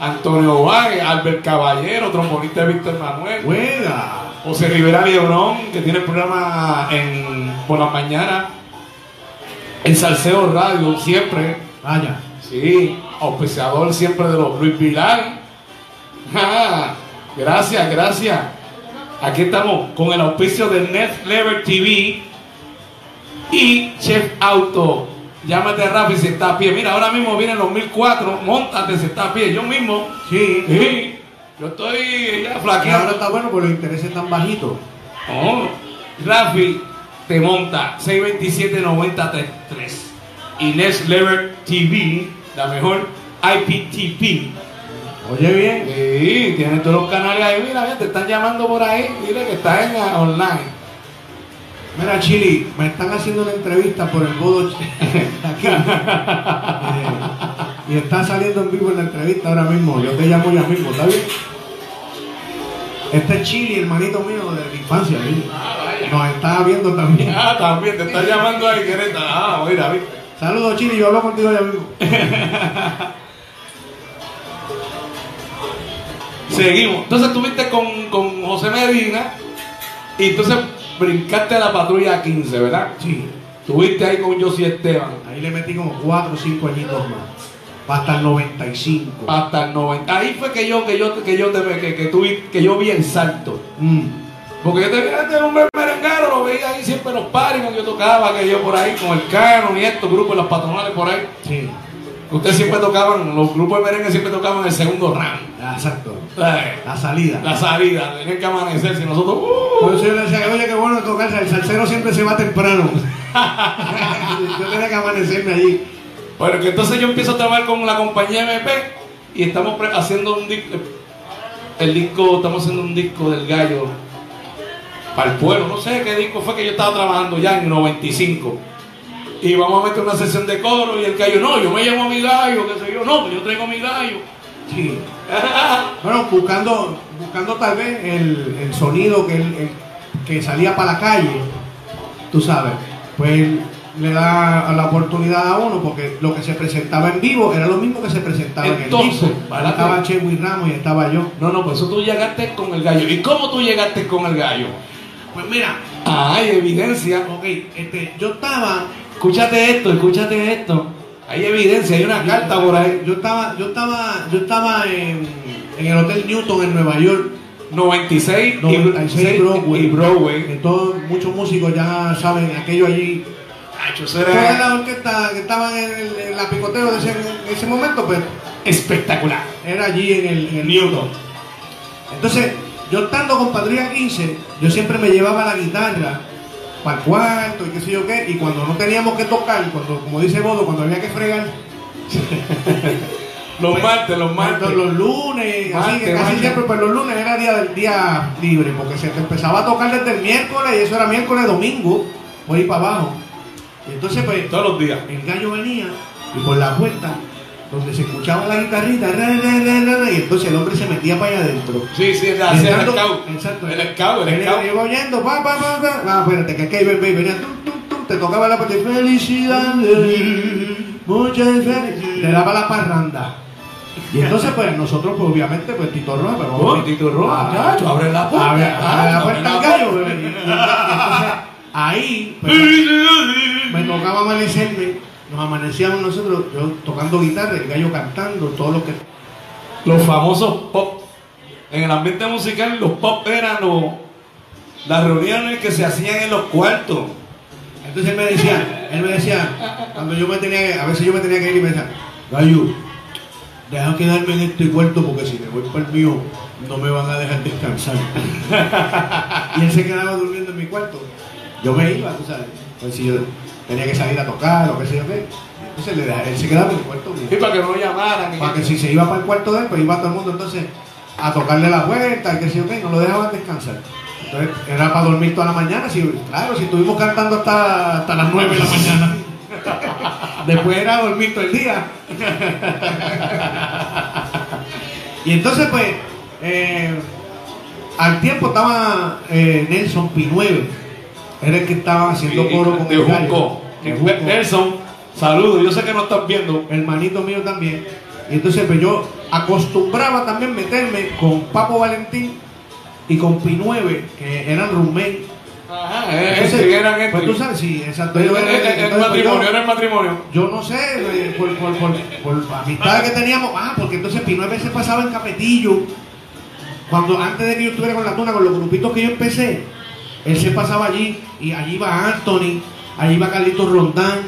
Antonio Vague, Albert Caballero, trombonista de Víctor Manuel. Juega. José Rivera Lebrón, que tiene el programa en, por la mañana en Salseo Radio, siempre. Vaya. Sí, auspiciador siempre de los Luis Pilar. Gracias, gracias. Aquí estamos con el auspicio de Net Lever TV y Chef Auto. Llámate Rafi si está a pie. Mira, ahora mismo vienen los 1004. Montate si está a pie. Yo mismo. Sí. Sí, yo estoy ya Y ahora flaqueando. está bueno porque los intereses están bajitos. Oh, Rafi te monta 627-9033. Inés Lever TV, la mejor IPTV. Oye bien. Sí, tiene todos los canales ahí. Mira, mira, te están llamando por ahí. Dile que estás en la online. Mira, Chili, me están haciendo una entrevista por el bodo aquí. Eh, y está saliendo en vivo en la entrevista ahora mismo. Yo te llamo ya mismo, ¿está bien? Este es Chili, hermanito mío de la infancia. ¿sí? Nos está viendo también. Ah, también te está llamando ahí, Quereta. Ah, mira, viste. Saludos, Chili, yo hablo contigo ya mismo. Seguimos. Entonces estuviste con, con José Medina y entonces brincaste a la patrulla 15, ¿verdad? Sí. Estuviste ahí con Josie Esteban. Ahí le metí como 4 o 5 añitos más. Hasta el 95. hasta el 90. Ahí fue que yo, que yo, que yo, te, que, que, tuve- que yo vi el salto. Mm. Porque yo te vi este hombre merengaro, lo veía ahí siempre en los paris cuando yo tocaba, que yo por ahí con el cano y estos grupos, las patronales por ahí. Sí. Ustedes siempre tocaban, los grupos de merengue siempre tocaban el segundo round. Exacto. Eh, La salida. La salida, tenían que amanecer, si nosotros. Por ¡uh! eso yo le decía, oye, qué bueno tocar, el salsero siempre se va temprano. yo tenía que amanecerme allí. Bueno, que entonces yo empiezo a trabajar con la compañía MP y estamos haciendo un disco. El disco, estamos haciendo un disco del gallo para el pueblo. No sé qué disco fue que yo estaba trabajando ya en el 95. Y vamos a meter una sesión de coro y el gallo, no, yo me llamo a mi gallo, qué sé yo, no, pues yo traigo mi gallo. Sí. Bueno, buscando, buscando tal vez el, el sonido que, el- el- que salía para la calle, tú sabes, pues le da la oportunidad a uno porque lo que se presentaba en vivo era lo mismo que se presentaba Entonces, en el disco. ¿para Estaba? Chewy Ramos y estaba yo. No, no, pues eso tú llegaste con el gallo. ¿Y cómo tú llegaste con el gallo? Pues mira, Ah, hay evidencia. ok, este, yo estaba, Escúchate esto, escúchate esto. Hay evidencia, hay una carta por ahí. yo estaba, yo estaba, yo estaba en, en el Hotel Newton en Nueva York 96 y- 96 Broadway. y Broadway. Entonces, muchos músicos ya saben aquello allí. Toda era la orquesta que estaban en, el, en la picoteo de ese, en ese momento, pues espectacular. era allí en el, en el Newton. Entonces, yo estando con Patrulla 15, yo siempre me llevaba la guitarra para el cuarto y qué sé yo qué, y cuando no teníamos que tocar, cuando, como dice Bodo, cuando había que fregar, Los martes, los martes. los lunes, así que casi siempre, pues los lunes era día del día libre, porque se empezaba a tocar desde el miércoles, y eso era miércoles, domingo, por ir para abajo. Y entonces, pues, Todos los días. el gallo venía y por la puerta donde se escuchaba la guitarrita ra, ra, ra, y entonces el hombre se metía para allá adentro Sí, sí, hacía el scout. exacto El scout, el scout. iba oyendo pa pa pa pa ah, espérate que aquí hay bebé venía tum, tum, tum, te tocaba la parte felicidades muchas felicidades le daba la parranda y entonces pues nosotros pues obviamente pues Tito Roja pues, Oh, Tito Roja, Ah, abre la puerta. abre, abre la puerta al la gallo bebé. Y- y entonces, ahí pues, me tocaba amanecerme, nos amanecíamos nosotros, yo tocando guitarra, el gallo cantando, todo lo que... Los famosos pop. En el ambiente musical, los pop eran los, las reuniones que se hacían en los cuartos. Entonces él me decía, él me decía, cuando yo me tenía que, a veces yo me tenía que ir y me decía, gallo, deja quedarme en este cuarto porque si me voy para el mío, no me van a dejar descansar. y él se quedaba durmiendo en mi cuarto. Yo me iba, tú sabes, pues si yo tenía que salir a tocar o qué sé yo qué. Entonces él se quedaba en el cuarto mío. Y para que no llamaran. Para que si se iba para el cuarto de él, pues iba todo el mundo entonces a tocarle la vuelta y que sé yo qué, no lo dejaban descansar. Entonces era para dormir toda la mañana, si, claro, si estuvimos cantando hasta, hasta las 9 de la mañana. Después era dormir todo el día. y entonces pues, eh, al tiempo estaba eh, Nelson Pinueve, era el que estaba haciendo coro con de el gallo. Junco. Nelson, saludos. Yo sé que no estás viendo. hermanito mío también. Y entonces pues yo acostumbraba también meterme con Papo Valentín y con Pinueve, que eran roommates. Ajá, eh, Entonces, eh, eran pues este. tú sabes, sí, exacto. El, el- el entonces, pues, matrimonio, yo- era el matrimonio. yo no sé, eh, por, por, por, por amistades que teníamos, ah, porque entonces Pinueve se pasaba en Capetillo. Cuando antes de que yo estuviera con la tuna, con los grupitos que yo empecé, él se pasaba allí, y allí iba Anthony, allí iba Carlitos Rondán,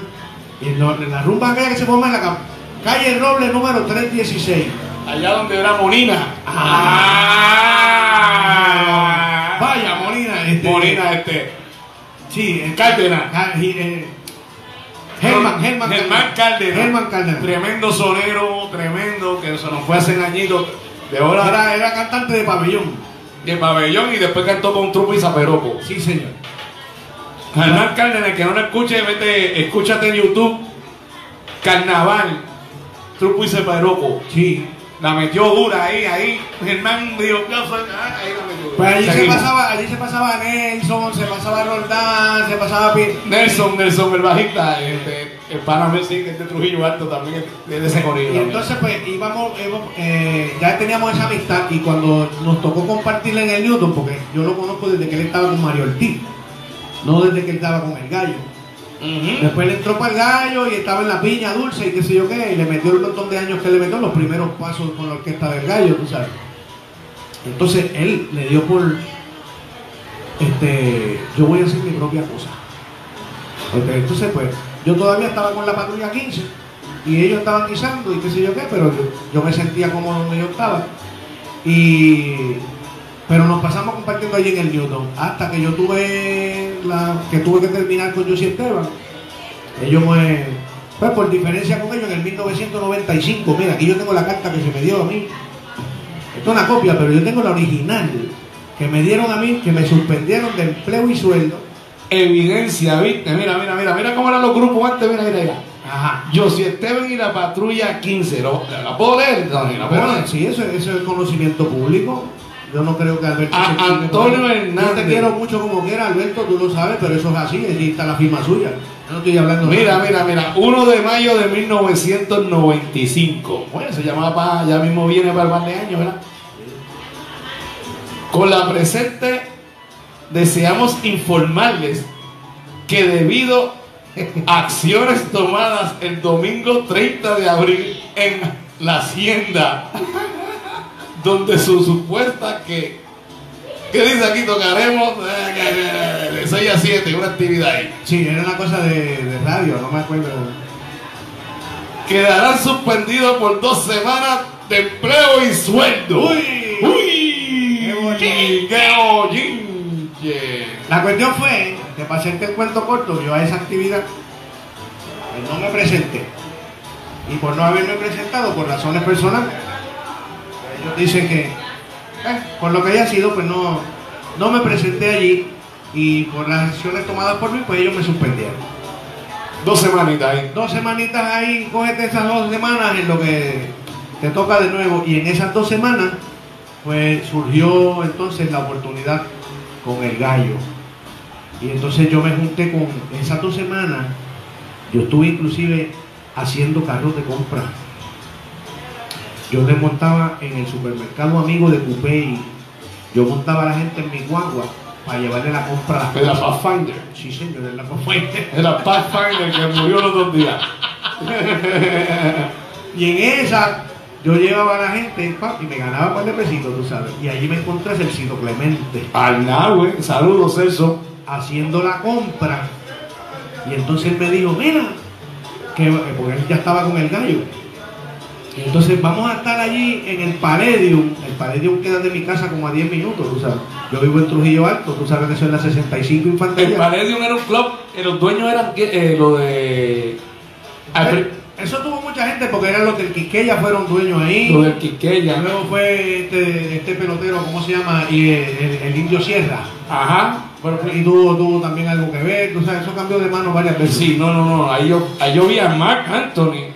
en, lo- en la rumba aquella que se forma en la ca- calle Roble número 316. Allá donde era Monina. Ah. Vaya, Molina, este. Monina, este. Sí, el Cárdenas. Germán, Germán, Germán Cárdenas. Germán Cárdenas. Tremendo sonero, tremendo, que se nos fue hace añitos. De ahora Era, era cantante de pabellón. De pabellón y después cantó con Trupo y Zaperoco. Sí, señor. Germán Cárdenas, que no lo escuche, vete, escúchate en YouTube. Carnaval, Trupo y Zaperoco. Sí. La metió dura ahí, ahí. Germán dijo, ¿qué fue? Ah, ahí la metió dura. Pues allí se pasaba, allí se pasaba Nelson, se pasaba Roldán, se pasaba Pi- Nelson, Nelson, el bajista, este, el pana mío, sí, que es de Trujillo Alto también, es de ese corillo. Y entonces pues íbamos, íbamos, eh, ya teníamos esa amistad y cuando nos tocó compartirla en el Newton, porque yo lo conozco desde que él estaba con Mario Ortiz, no desde que él estaba con el gallo. Después le entró para el gallo y estaba en la piña dulce y qué sé yo qué, y le metió el montón de años que le metió los primeros pasos con la orquesta del gallo, tú sabes. Entonces él le dio por, este, yo voy a hacer mi propia cosa. Entonces pues, yo todavía estaba con la patrulla 15 y ellos estaban guisando y qué sé yo qué, pero yo, me sentía como donde yo estaba. Y pero nos pasamos compartiendo allí en el Newton hasta que yo tuve la que tuve que terminar con Josie Esteban ellos me pues por diferencia con ellos en el 1995 mira aquí yo tengo la carta que se me dio a mí esto es una copia pero yo tengo la original que me dieron a mí que me suspendieron de empleo y sueldo Evidencia, ¿viste? Mira, mira, mira, mira cómo eran los grupos antes, mira, mira, mira. Ajá. Yo si Esteban y la patrulla 15, ¿lo, ¿la puedo leer? No, la puedo leer. sí, eso, eso es conocimiento público. Yo no creo que Alberto. A- se Antonio. Hernández. Yo te quiero mucho como quiera, Alberto, tú lo sabes, pero eso es así, ahí está la firma suya. Yo no estoy hablando Mira, nada. mira, mira, 1 de mayo de 1995. Bueno, se llamaba para, ya mismo viene para el par de años, ¿verdad? Con la presente deseamos informarles que debido a acciones tomadas el domingo 30 de abril en la hacienda, donde su supuesta que, ¿qué dice aquí? Tocaremos eh, de 6 a 7, una actividad ahí. Sí, era una cosa de, de radio, no me acuerdo. quedarán suspendidos por dos semanas de empleo y sueldo. ¡Uy! ¡Uy! ¡Qué! La cuestión fue que para hacerte el cuento corto, yo a esa actividad pues, no me presenté. Y por no haberme presentado por razones personales, pues, ellos dicen que, eh, por lo que haya sido, pues no, no me presenté allí. Y por las acciones tomadas por mí, pues ellos me suspendieron. Dos semanitas ahí. Dos semanitas ahí, cógete esas dos semanas en lo que te toca de nuevo. Y en esas dos semanas, pues surgió entonces la oportunidad con el gallo. Y entonces yo me junté con esas dos semanas. Yo estuve inclusive haciendo carros de compra. Yo les montaba en el supermercado amigo de Coupey. Yo montaba a la gente en mi guagua para llevarle la compra a las Era. Pathfinder. Sí, señor, en la Pathfinder. Era Pathfinder que murió los dos días. Y en esa yo llevaba a la gente pa, y me ganaba un par de pesitos, tú sabes. Y allí me encontré el Cito Clemente Arnau, saludos Celso. haciendo la compra. Y entonces él me dijo, mira, que porque él ya estaba con el gallo. Y entonces vamos a estar allí en el Palladium. El Palladium queda de mi casa como a 10 minutos, tú sabes. Yo vivo en Trujillo Alto, tú sabes que eso es la 65 El Infantería. Palladium era un club, eh, los dueños eran eh, lo de. Alfred- Eso tuvo mucha gente porque eran los del Quisqueya, fueron dueños ahí. Lo del Quiqueya. Luego fue este, este pelotero, ¿cómo se llama? Y el, el- el Indio Sierra. Ajá. Bueno, y tuvo, tuvo también algo que ver, tú sabes, eso cambió de mano varias veces. Sí, no, no, no. Ahí yo, ahí yo vi a Mark Anthony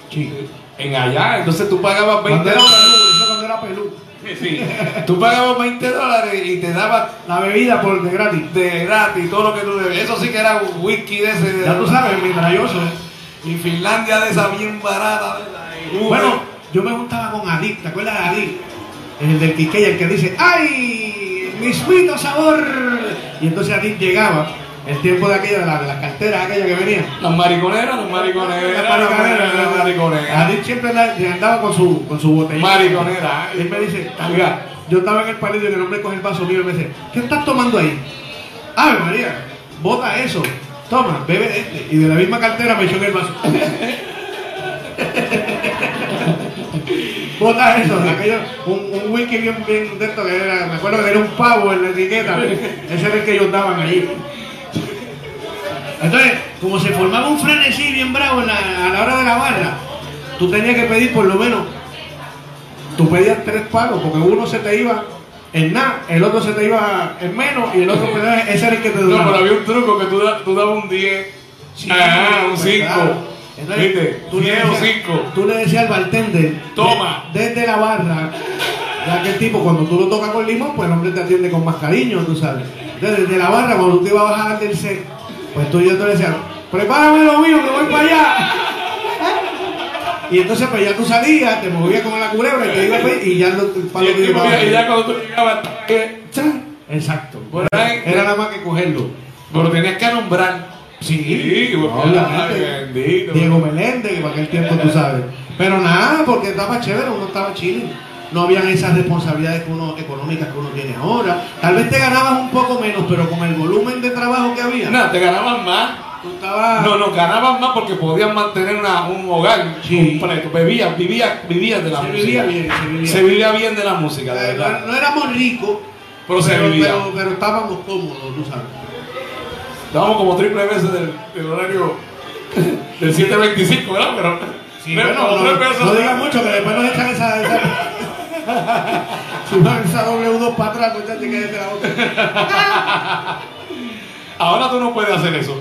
en allá. Entonces tú pagabas 20 Cuando era dólares. eso cuando era pelú. Sí. Tú pagabas 20 dólares y te daban La bebida por de gratis. de gratis todo lo que tú debes. Eso sí que era un whisky de ese. de- Ya tú sabes, mitrayoso. Y Finlandia de esa bien barata. ¿verdad? Bueno, yo me juntaba con Adit, ¿te acuerdas de Adit? El del Quisqueya, el que dice, ¡ay! ¡Mismito sabor! Y entonces Adit llegaba, el tiempo de aquella, de, la- de las carteras aquella que venía. las mariconeras, las mariconeras, Las mariconeras, las mariconeras. Siempre andaba, andaba con su, con su botella. Mariconera. Y él me dice, mira, yo estaba en el palido y el hombre coge el vaso mío y me dice, ¿qué estás tomando ahí? Ave María, bota eso, toma, bebe este. Y de la misma cartera me echó el vaso. bota eso, aquello, un, un whisky bien, bien que era, me acuerdo que era un pavo en la etiqueta, ese era el que ellos daban allí. Entonces, como se formaba un frenesí bien bravo a la hora de la barra, tú tenías que pedir por lo menos tú pedías tres pagos porque uno se te iba en nada, el otro se te iba en menos y el otro ese era el que te No, duraba. pero había un truco que tú, tú dabas un 10. Sí, ah, un pues, 5. claro. Entonces, ¿Viste? tú le 10 o decías- 5. Tú le decías al bartender, Toma. de- desde la barra, ya que el tipo cuando tú lo tocas con limón, pues el hombre te atiende con más cariño, tú sabes. Entonces, desde la barra, cuando tú te ibas a bajar del set, pues tú ya te le decías, prepárame lo mío, que voy para allá. Y entonces pues ya tú salías, te movías como la culebra y te ibas y ya Y, ya cuando tú llegabas. Exacto. Era nada más que cogerlo. Pero tenías que nombrar. Sí, Sí, porque- bendito. Diego Meléndez, que para aquel tiempo tú sabes. Pero nada, porque estaba chévere, uno estaba chile. No habían esas responsabilidades que uno, económicas que uno tiene ahora. Tal vez te ganabas un poco menos, pero con el volumen de trabajo que había, No, te ganaban más. Tú estabas. No, no, ganaban más porque podían mantener una- un hogar Sí. completo. Bebías, vivías, vivías de la se música. vivía bien, se vivía Se vivía bien de la música, de Eh, verdad. no, no éramos ricos, Pero se vivía. pero, pero estábamos cómodos, tú sabes. Dábamos como triple veces del, del horario del 725, ¿verdad? Pero, Sí, pero bueno, no, no digas mucho, que después nos echan esa. esa... si van esa W2 para atrás, muchachos, que de la otra. Ahora tú no puedes hacer eso.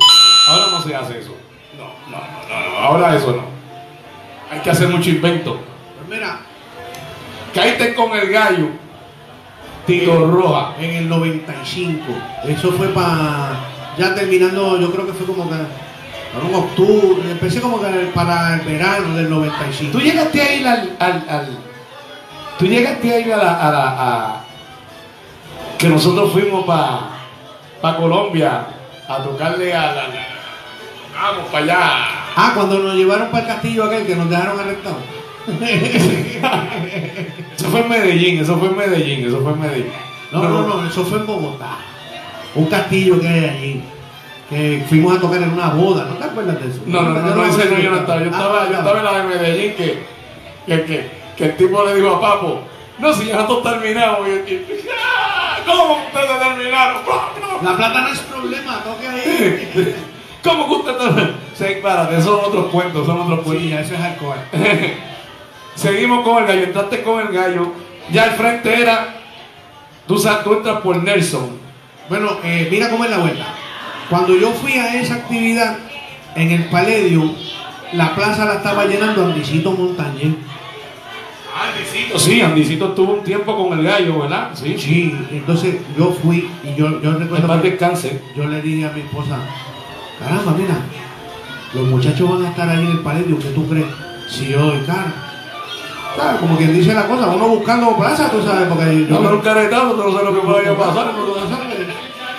Ahora no se hace eso. No, no, no, no, ahora eso no. Hay que hacer mucho invento. Pues mira, Caíste con el gallo. Tito Roja. en el 95. Eso fue para. Ya terminando, yo creo que fue como que. Para un octubre. Empecé como que para el verano del 95. Tú llegaste a ir al. al, al- tú llegaste a ir a la. A la a- que nosotros fuimos para Colombia a tocarle a la. Vamos para allá. Ah, cuando nos llevaron para el castillo aquel que nos dejaron arrestados. Eso fue en Medellín, eso fue en Medellín, eso fue en Medellín. No, no, no, eso fue en Bogotá. Un castillo que hay allí. Que fuimos a tocar en una boda. ¿No te acuerdas de eso? No, no, no, no, ese no yo no estaba. Yo Ah, estaba, yo estaba en la de Medellín que, que, que, que el tipo le dijo a Papo, no, si ya nosotros terminamos. Y el tipo, "Ah, ¿cómo ustedes terminaron? La plata no es problema, toque ahí. ¿Cómo que usted terminó? Sí, esos son otros cuentos, son otros cuentos. Sí, eso es alcohol. Seguimos con el gallo, entraste con el gallo. Ya al frente era, tú, tú entras por Nelson. Bueno, eh, mira cómo es la vuelta. Cuando yo fui a esa actividad en el Palladium, la plaza la estaba llenando Andicito Montañez. Andicito. Sí, Andicito estuvo un tiempo con el gallo, ¿verdad? Sí, Sí, entonces yo fui y yo, yo recuerdo paz que descanse. yo le dije a mi esposa, caramba, mira, los muchachos van a estar ahí en el Palladium, ¿qué tú crees? Sí, hoy, cara. Claro, como quien dice la cosa, uno buscando plaza, tú sabes, porque yo... No, un caretazo, tú no sabes lo que vaya a pasar.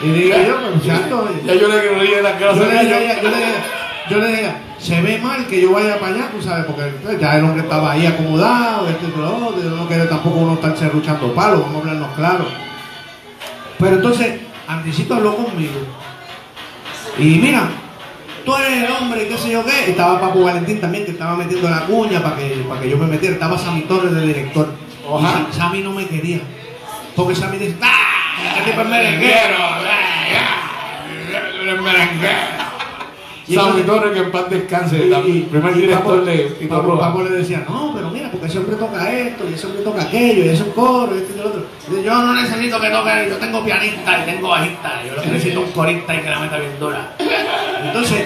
Y dije yo, pues, chato, Ya yo le ríe la cara. Yo le yo le yo le dije, se ve mal que yo vaya para allá, tú sabes, porque pues, ya el hombre estaba ahí acomodado, este y lo otro, yo no quiero tampoco uno estar serruchando palos, vamos a hablarnos claro. Pero entonces, Andicito habló conmigo. Y mira, tú eres el hombre, qué sé yo qué. Estaba Papo Valentín también, que estaba metiendo la cuña para que, para que yo me metiera. Estaba Sammy Torres, de director. Y. Sa- Sammy no me quería. Porque Sammy dice, ¡ah! Este tipo es merenguero. El merenguero. Y Sammy Torres, que en paz descanse, Y- el primer y director Papo- de y Roja. Papo le decía, no, pero mira, porque ese hombre toca esto, y ese hombre toca aquello, y ese coro, y este y el otro. Dice, yo no necesito que toque, yo tengo pianista y tengo bajista, yo lo que necesito es un corista y que la meta bien dura. Entonces,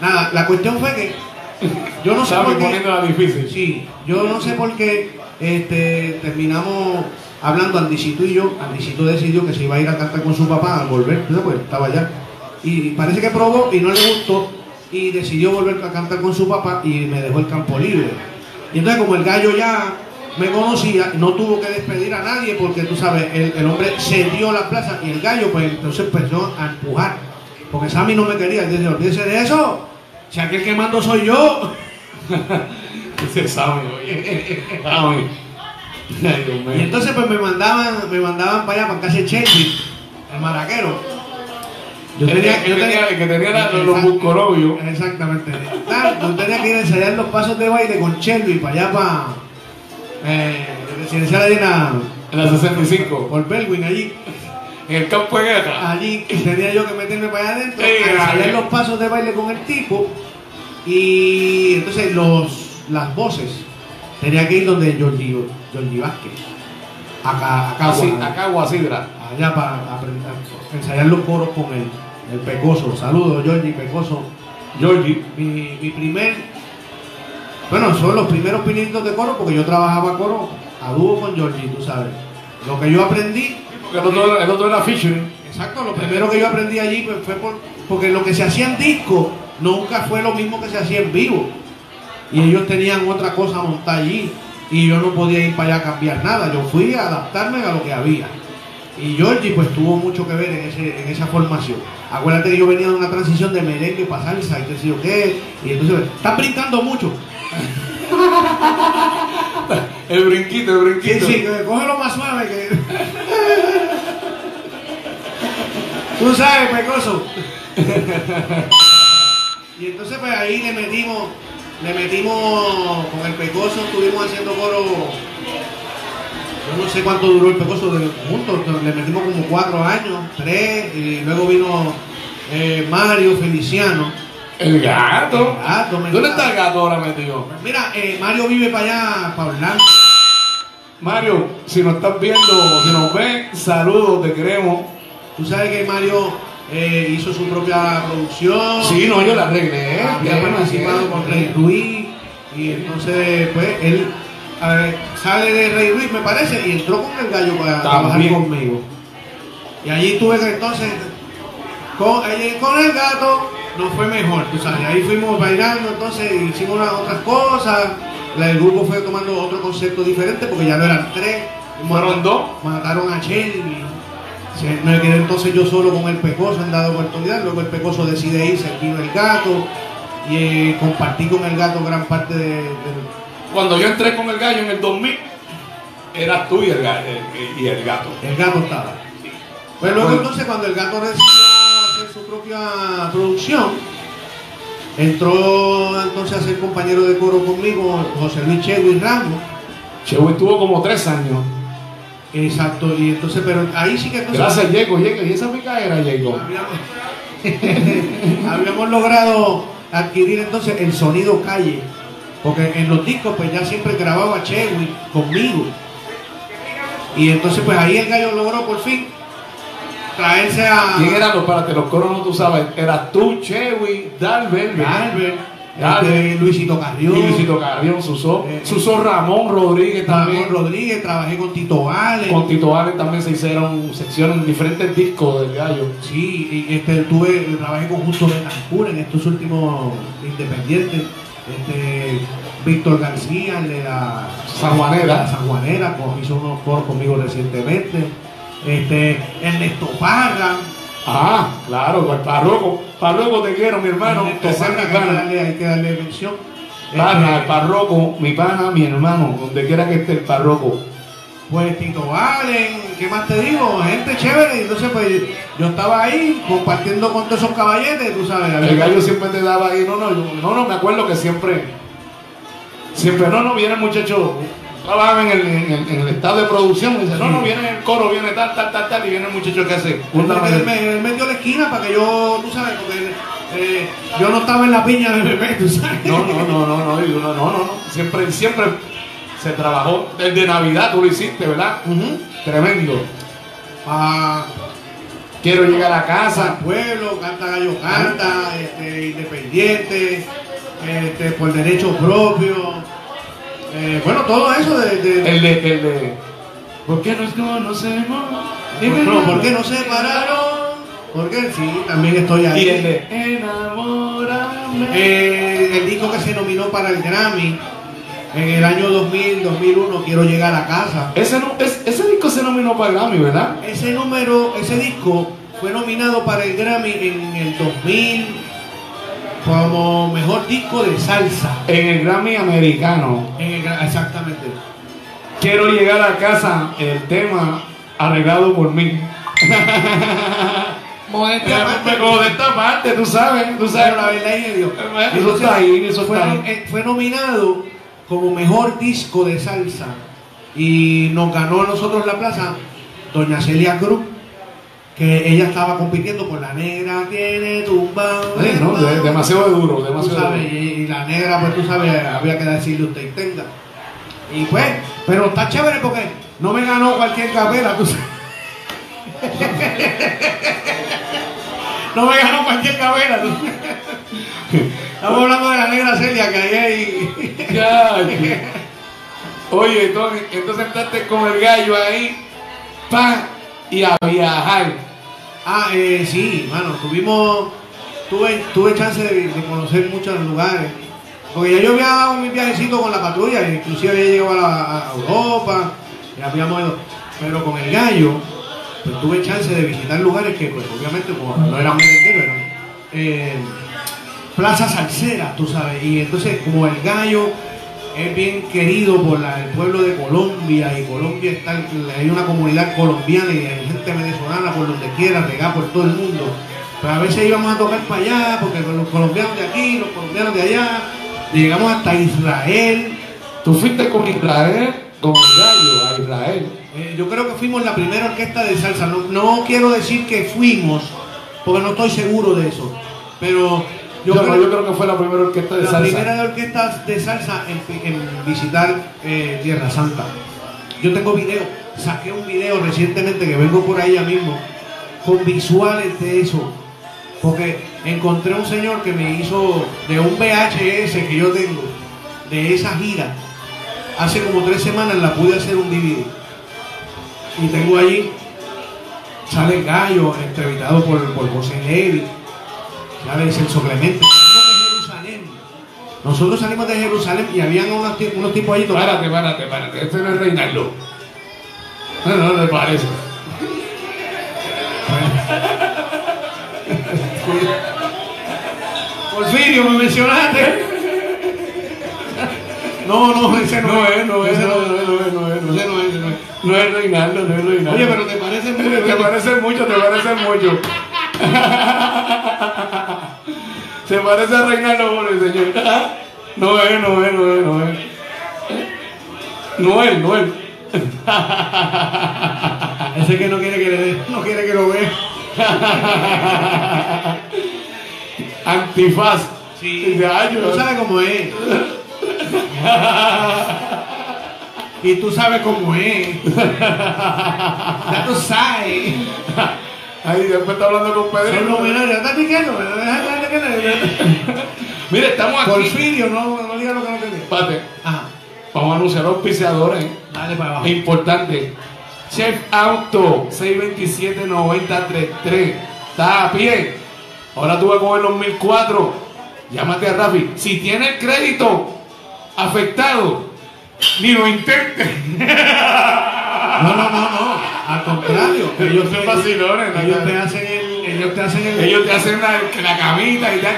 nada, la cuestión fue que yo no sé por qué. difícil. Sí, yo no sé por qué este, terminamos hablando Andicito y yo. Andicito decidió que se iba a ir a cantar con su papá al volver, pues estaba allá. Y parece que probó y no le gustó y decidió volver a cantar con su papá y me dejó el campo libre. Y entonces como el gallo ya me conocía, no tuvo que despedir a nadie porque tú sabes, el, el hombre se dio la plaza y el gallo pues entonces empezó a empujar. Porque Sammy no me quería, dice, olvídese de eso, si aquel que mando soy yo. Ese Sammy, oye. Y entonces pues me mandaban, me mandaban para allá, para casa de Chelsea, el maraquero. El que- el que tenía- el que tenía la- los buscorobios. Exactamente. Yo tenía que ir a ensayar los pasos de baile con Shelby para allá para eh, residencial allí en la, En la 65. por Belwin allí. En el campo de guerra. Allí tenía yo que meterme para allá adentro, Sí, a ensayar ay. los pasos de baile con el tipo. Y entonces los, las voces tenía que ir donde Georgie, Georgie Vázquez. Acá, acá, acá Guasidra. Allá para aprender, ensayar los coros con el, el Pecoso. Saludos, Georgie Pecoso. Georgie. Mi, mi primer, bueno, son los primeros pinitos de coro porque yo trabajaba coro a dúo con Georgie, tú sabes. Lo que yo aprendí, Porque el otro, el otro era featuring. exacto, lo primero que yo aprendí allí pues, fue por, porque lo que se hacía en disco nunca fue lo mismo que se hacía en vivo. Y ellos tenían otra cosa montada allí. Y yo no podía ir para allá a cambiar nada. Yo fui a adaptarme a lo que había. Y Georgie pues tuvo mucho que ver en, ese, en esa formación. Acuérdate que yo venía de una transición de merengue para salsa y qué sé yo qué. Y entonces, estás brincando mucho. El brinquito, el Sí, brinquito. sí, que cógelo más suave que. Tú sabes, pecoso. y entonces pues ahí le metimos, le metimos con el pecoso, estuvimos haciendo coro. No sé cuánto duró el pecoso de juntos, le metimos como cuatro años, tres, y luego vino eh, Mario Feliciano. El gato. El gato, ¿Dónde está el gato ahora metido? Mira, eh, Mario vive para allá, para Orlando. Mario, si nos estás viendo si nos ven, saludos, te queremos. Tú sabes que Mario eh, hizo su propia producción. Sí, no, yo la arreglé. ¿eh? había participado con Rey Ruiz y entonces pues él a ver, sale de Rey Ruiz me parece y entró con el gallo para trabajar También. conmigo. Y allí tuve que entonces con, allí con el gato nos fue mejor tú sabes. Ahí fuimos bailando entonces hicimos unas otras cosas. El grupo fue tomando otro concepto diferente porque ya no eran tres. Fueron dos. mataron a Shelby. Me quedé entonces yo solo con el Pecoso en dado oportunidad, luego el Pecoso decide irse, vino el gato y eh, compartí con el gato gran parte de, de- Cuando yo entré con el gallo en el 2000, eras tú y el, ga- el- y el gato. el gato estaba. Pues luego Bueno. entonces cuando el gato decidió hacer su propia producción, entró entonces a ser compañero de coro conmigo José Luis Chegui Ramos. Chevo estuvo como tres años. Exacto, y entonces, pero ahí sí que entonces Gracias, Diego. Y esa picadera, Diego. habíamos, habíamos logrado adquirir entonces el sonido calle. Porque en los discos pues ya siempre grababa Chewy conmigo. Y entonces pues ahí el gallo logró por fin traerse a ¿Quién eran los para que los coros no tú sabes? Eras tú, Chewy, Dalbert, Albert, Albert. este, Luisito y Carrión, Luisito Carrión, Susó. Eh, Susó Ramón Rodríguez también. Ramón Rodríguez, trabajé con Tito Vale. Con Tito Allen también se hicieron secciones en diferentes discos del gallo. Sí, y este, tuve, trabajé con Justo Betancourt en estos últimos independientes. Este, Víctor García, el de la Sanjuanera. Sanjuanera, hizo unos coros conmigo recientemente. Este, Ernesto Parra. Ah, claro, el parroco. Parroco te quiero, mi hermano. Parra, hay que darle, hay que darle mención. El Este, parroco, mi pana, mi hermano, donde quiera que esté el parroco. Pues Tito Valen, ¿qué más te digo? Gente chévere. Entonces, pues yo estaba ahí compartiendo con todos esos caballetes, tú sabes. El gallo siempre te daba ahí, no, no, yo- no, no, me acuerdo que siempre, siempre, no, no, viene el muchacho, trabajaba en el, en el, en el estado de producción, dice, no, no, viene el coro, viene tal, tal, tal, tal, y viene el muchacho que hace, Él, me- él me, dio la esquina para que yo, tú sabes, porque eh, yo no estaba en la piña de bebé, tú sabes. No, no, no, no, no, y uno, no, no, no, siempre, siempre se trabajó, desde Navidad tú lo hiciste, ¿verdad? Tremendo. Pa- Quiero llegar a casa, pueblo, canta gallo canta, este, independiente, este, por derecho propio. Eh, bueno, todo eso de. de- el de, el de, ¿por qué nos conocemos? Dime, no. ¿Por qué no se pararon? Porque sí, también estoy ahí. Y el de, enamórame. Eh, el disco que se nominó para el Grammy en el año 2000, 2001, Quiero llegar a casa. Ese, no- es- ese disco se nominó para Grammy, ¿verdad? Ese número, ese disco fue nominado para el Grammy en el 2000 como mejor disco de salsa. En el Grammy americano. En el exactamente. Quiero llegar a casa, el tema arreglado por mí. De esta parte, tú sabes, tú sabes. Pero la verdad es que Dios. Eso está ahí, eso fue, está ahí. eh, fue nominado como mejor disco de salsa y nos ganó a nosotros la plaza Doña Celia Cruz, que ella estaba compitiendo por la negra tiene. Sí, no, de- demasiado duro, demasiado sabes, duro. y, y la negra, pues tú sabes, había que decirle usted tenga. Y pues, pero está chévere porque no me ganó cualquier capela, tú sabes. no me ganó cualquier tú sabes. Estamos hablando de la negra Celia que ahí hay. Ya, Oye, entonces, entonces entraste con el gallo ahí, pa, y a viajar. Ah, eh, sí, mano, tuvimos, tuve, tuve chance de, de conocer muchos lugares. Porque ya yo había dado mi viajecito con la patrulla, inclusive había llegado a, la- a Europa, ya habíamos ido. Pero con el gallo, pues tuve chance de visitar lugares que, pues obviamente, como no eran eran eh, plazas salseras, tú sabes. Y entonces, como el gallo es bien querido por la- el pueblo de Colombia, y Colombia está, hay una comunidad colombiana y hay gente venezolana por donde quiera, regada por todo el mundo. Pero a veces íbamos a tocar para allá, porque los colombianos de aquí, los colombianos de allá, llegamos hasta Israel. Tú fuiste con Israel, con el gallo, a Israel. Eh, yo creo que fuimos la primera orquesta de salsa. No, no quiero decir que fuimos, porque no estoy seguro de eso. Pero yo, Yo, creo, yo creo que fue la primera orquesta de la salsa. primera de orquestas de salsa en, en visitar eh, Tierra Santa. Yo tengo video, saqué un video recientemente que vengo por ahí ya mismo. con visuales de eso. Porque encontré un señor que me hizo de un VHS que yo tengo, de esa gira. Hace como tres semanas la pude hacer un DVD. Y tengo allí, sale gallo, entrevistado por, por José Levi, sale Celso Clemente. Salimos de Jerusalén. Nosotros salimos de Jerusalén y habían unos, unos tipos allí. Párate, párate, párate. Este no es Reinaldo. No, no, no parece. Porfirio, me mencionaste. No, no, ese no, No es, no es, no es, no es, no es, no es, no es. No es, no es. Reinaldo, no es Reinaldo. Oye, pero te parece muy Te parece mucho, te parece mucho. Se parece a Reinaldo Bono, señor. No es, no es, no es, no es. Noel, Noel. Ese que no quiere que le dé, no quiere que lo vea. Antifaz. Dice, ay, yo- Tú sabes cómo es. Y tú sabes cómo es. Ya tú sabes. Ay, después está hablando con Son Pedro. ¿Estás diciendo? Mire, estamos aquí. Porfirio, no, no digas lo que no te digo. Espérate, Ajá. vamos a anunciar los auspiciadores. Dale para abajo. Importante. Chef Auto 627-9033. Está a pie. Ahora tú vas a coger los 1004. Llámate a Rafi. Si tiene el crédito afectado, ni lo intentes. No, no, no, no. Al contrario. Ellos Son te, vacilones, ¿no? ellos te hacen el. Ellos te hacen el. Ellos te hacen la, la camita y tal.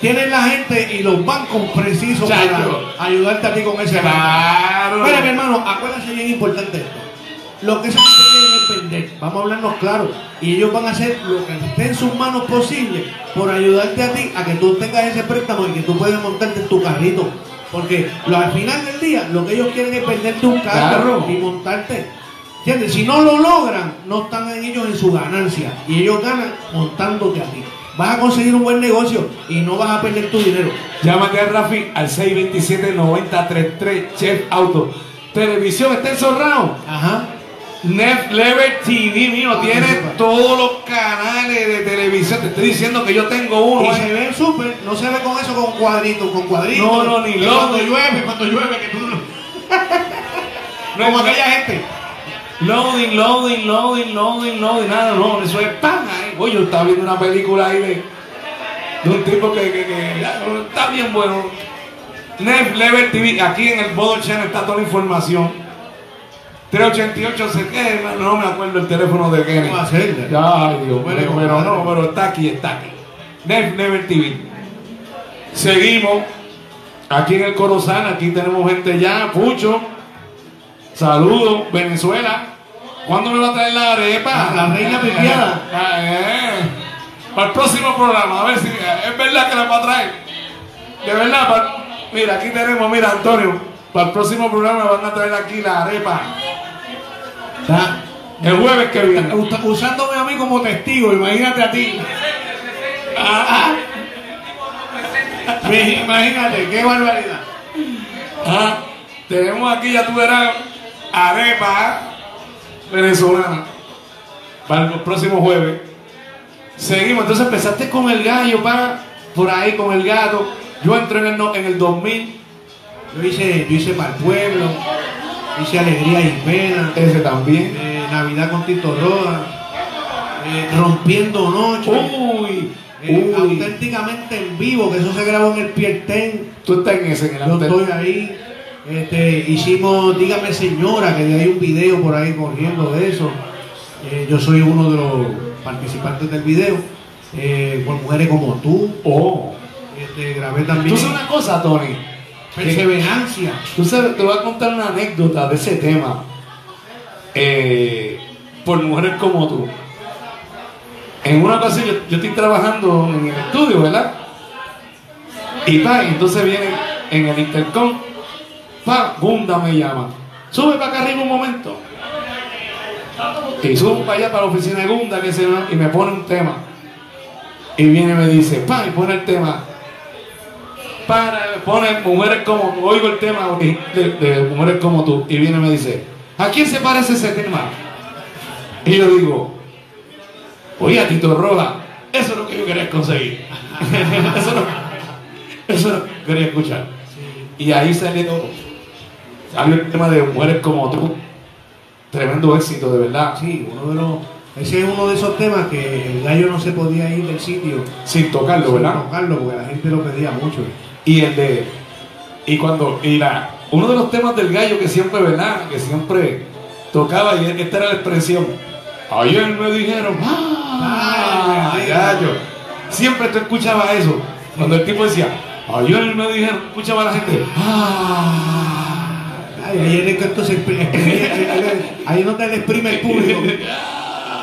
tienen la gente y los bancos precisos Chacho. para ayudarte a ti con ese Claro. Mira, mi hermano, acuérdate bien importante esto. Lo que esa gente quiere es vender. Vamos a hablarnos claro. Y ellos van a hacer lo que esté en sus manos posible por ayudarte a ti a que tú tengas ese préstamo y que tú puedas montarte en tu carrito. Porque lo- al final del día, lo que ellos quieren es venderte un carro Claro. y montarte. ¿Entiendes? Si no lo logran, no están en ellos en su ganancia. Y ellos ganan montándote a ti. Vas a conseguir un buen negocio y no vas a perder tu dinero. Llámate a Rafi al 627-9033 Chef Auto. Televisión está encerrado. Ajá. Net Level TV mío Ah, tiene todos los canales de televisión. Te estoy diciendo que yo tengo uno. Y eh. se ve súper, no se ve con eso con cuadritos, con cuadritos. No, no, ni loco. Cuando llueve, cuando llueve, que tú no. No, como aquella gente. Loading, loading, loading, loading, loading. Nada, no, eso es pan. ahí. Oye, yo estaba viendo una película ahí de, de un tipo que, que, que ya, está bien bueno. Net Level TV, aquí en el Bodo Channel está toda la información. 388 se qué, no me acuerdo el teléfono de Kenny. ¿Cómo hacerle? Ay, Dios mío, pero no, pero está aquí, está aquí. Net Level TV. Seguimos aquí en el Corozal, aquí tenemos gente ya, Pucho. Saludos, Venezuela. ¿Cuándo me va a traer la arepa? La reina pipiada. Ah, eh. Para el próximo programa, a ver si es verdad que la va a traer. De verdad, mira, aquí tenemos, mira, Antonio, para el próximo programa van a traer aquí la arepa. Está El jueves que viene. usándome a mí como testigo, imagínate a ti. Ah, Sí, Imagínate, qué barbaridad. ah. Tenemos aquí, ya tú verás, arepa venezolana para el próximo jueves. Seguimos, entonces empezaste con el gallo, para por ahí con el gato. Yo entré en el, en el 2000, Yo hice, yo hice para el pueblo, hice alegría y pena, ese también. eh, Navidad con Tito Roda, eh, rompiendo noche. Uy, eh, uy. auténticamente en vivo, que eso se grabó en el Pierten. Tú estás en ese, en el Yo estoy ahí. Este, hicimos, dígame señora, que hay un video por ahí corriendo de eso. Eh, yo soy uno de los participantes del video. Eh, por mujeres como tú. Oh. Este, grabé también. Tú sabes una cosa, Tony. Perseverancia. Tú sabes, te voy a contar una anécdota de ese tema. Eh, por mujeres como tú. En una ocasión yo, yo estoy trabajando en el estudio, ¿verdad? Y pa, entonces viene en el intercom, pa, Gunda me llama. Sube para acá arriba un momento. Y subo para allá para la oficina de Gunda, que se y me pone un tema. Y viene y me dice, pa, y pone el tema. Para, pone mujeres como oigo el tema de, mujeres como tú, y viene y me dice, ¿a quién se parece ese tema? Y yo digo, Oye, Tito Roja, eso es lo que yo quería conseguir. eso, no, eso no quería escuchar. Y ahí salió, salió el tema de mujeres como tú. Tremendo éxito, de verdad. Sí, uno de los, ese es uno de esos temas que el gallo no se podía ir del sitio Sin tocarlo, sin ¿verdad? tocarlo porque la gente lo pedía mucho. Y el de. Y cuando. Y la. Uno de los temas del gallo que siempre, ¿verdad? Que siempre tocaba y esta era la expresión. Ayer me dijeron. ¡Ah! Ay, gallo. Siempre tú escuchabas eso. Cuando el tipo decía. Ayer me dijeron. Escuchaba a la gente. ¡Ah! Ahí es que esto se expri- exprime- ahí no te le exprime el público.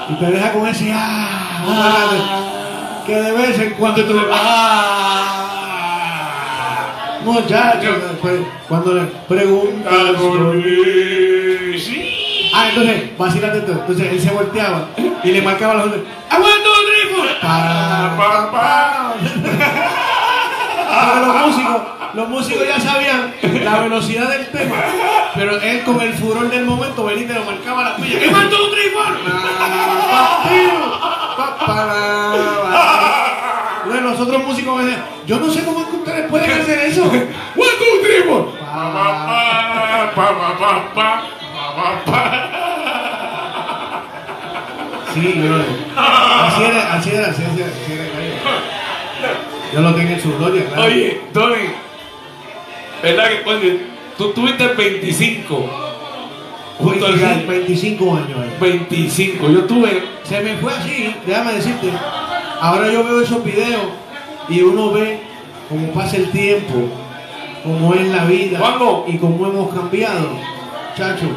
Y te deja con ese ah, que de vez en cuando tú ah, muchachos cuando le preguntas Sí. ah entonces vacílate tú entonces él se volteaba y le marcaba a los otros aguanto ritmo Pa, pa, pa. Porque los músicos, los músicos ya sabían la velocidad del tema, pero él con el furor del momento venía y te lo marcaba la pilla. ¡Y mandó un trifón! Nosotros músicos decían, yo no sé cómo es que ustedes pueden hacer eso. ¡One, two, three, four! Sí, bro. Así era, así era, así era, así era. Yo lo tengo en su gloria, claro. Oye, Tony. ¿Verdad que oye, tú tuviste 25 junto al 25, gallo? 25 años. eh. 25, yo tuve. Se me fue así, déjame decirte. Ahora yo veo esos videos y uno ve cómo pasa el tiempo, cómo es la vida Juanjo. y cómo hemos cambiado. Chacho,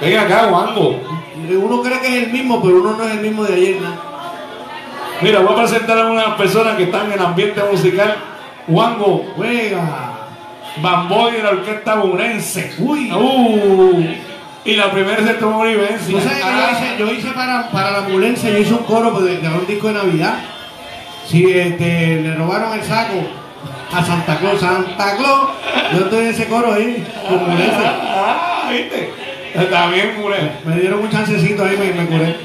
Ven acá, Wango. uno cree que es el mismo, pero uno no es el mismo de ayer. ¿no? Mira, voy a presentar a unas personas que están en el ambiente musical. Wango, Juega. Bamboy de la orquesta burense. Uy. Uh, y la primera es de Tomorivense. ¿Tú sabes que yo hice, yo hice para, para la ambulancia, yo hice un coro pues, de, de un disco de Navidad. Sí, este, le robaron el saco a Santa Claus. Santa Claus. Yo estoy en ese coro ahí, con. Ah, ¿viste? También, Burense. Me dieron un chancecito ahí, me, me curé.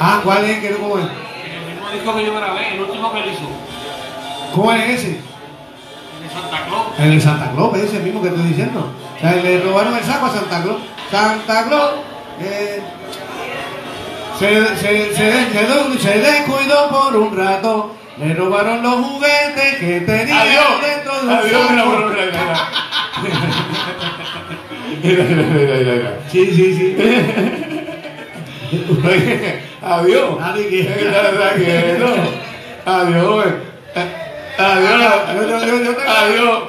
Ah, ¿cuál es? ¿Qué, ¿Cómo es? El mismo disco que yo grabé, el último que él hizo, ¿Cómo es ese? El Santa Claus. El de Santa Claus, ese mismo que estoy diciendo. O sea, le robaron el saco a Santa Claus. Santa Claus. eh, se, se, se, se, descuidó por un rato. Le robaron los juguetes que tenía Adiós. dentro de un Adiós, mira, saco. mira, mira, mira. Mira, mira, mira, mira. Sí, sí, sí. Adiós. Nadie que- Está quieto. Adiós. eh. Adiós.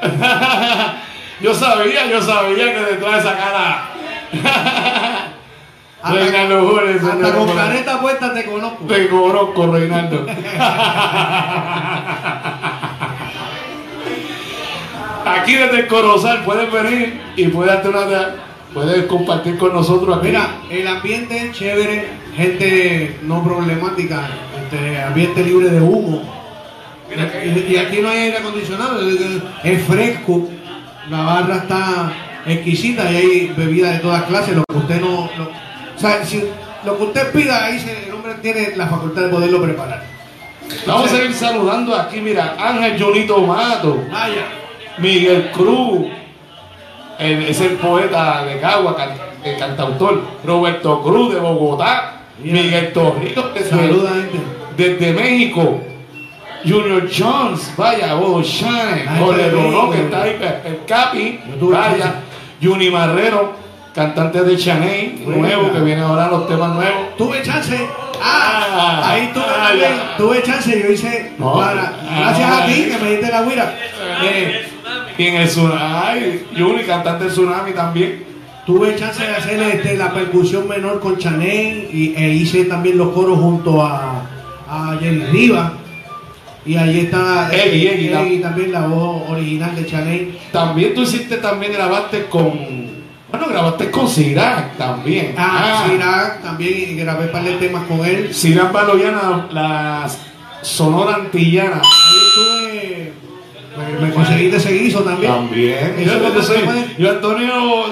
Adiós. Yo sabía, yo sabía que detrás de esa cara. Reinaldo Juárez, hasta con careta puesta te conozco. Te conozco, Reinaldo. Aquí desde el Corozal puedes venir y puedes, una, puedes compartir con nosotros aquí. Mira, el ambiente es chévere, gente no problemática, este, ambiente libre de humo. Mira Y, aquí no hay aire acondicionado, es, es fresco, la barra está exquisita y hay bebidas de todas clases, lo que usted no... lo- o sea, si lo que usted pida, ahí se- el hombre tiene la facultad de poderlo preparar. Vamos a seguir saludando aquí, mira, Ángel Jonito Mato, Vaya. Miguel Cruz, el- es el poeta de Cagua, can- el cantautor, Roberto Cruz de Bogotá, Mira. Miguel Torrijos desde, desde México, Junior Jones, vaya, oh, Shine, rico. que está ahí, el Capi, vaya. Juni Marrero, cantante de Chaney, nuevo, que viene ahora los temas nuevos. Tuve chance. Ah, Ah, ahí tuve, ah, también, tuve chance. Yo hice No. para, gracias Ah. a ti que me diste la guira. Y en el Tsunami, Juni, cantante del Tsunami también. tuve chance de hacer este, la percusión menor con Chanel y, e hice también los coros junto a, a Jerry Rivas. Y ahí está Eggy, Eggy, Eggy también la voz original de Chanel. También tú hiciste, también grabaste con. Bueno, grabaste con Sirac también. Ah, Sirac también y grabé un par de temas con él. Sirac Baloyana, la Sonora Antillana. Ahí estuve, me, me conseguí de seguizo también. También. Yo, yo, Antonio,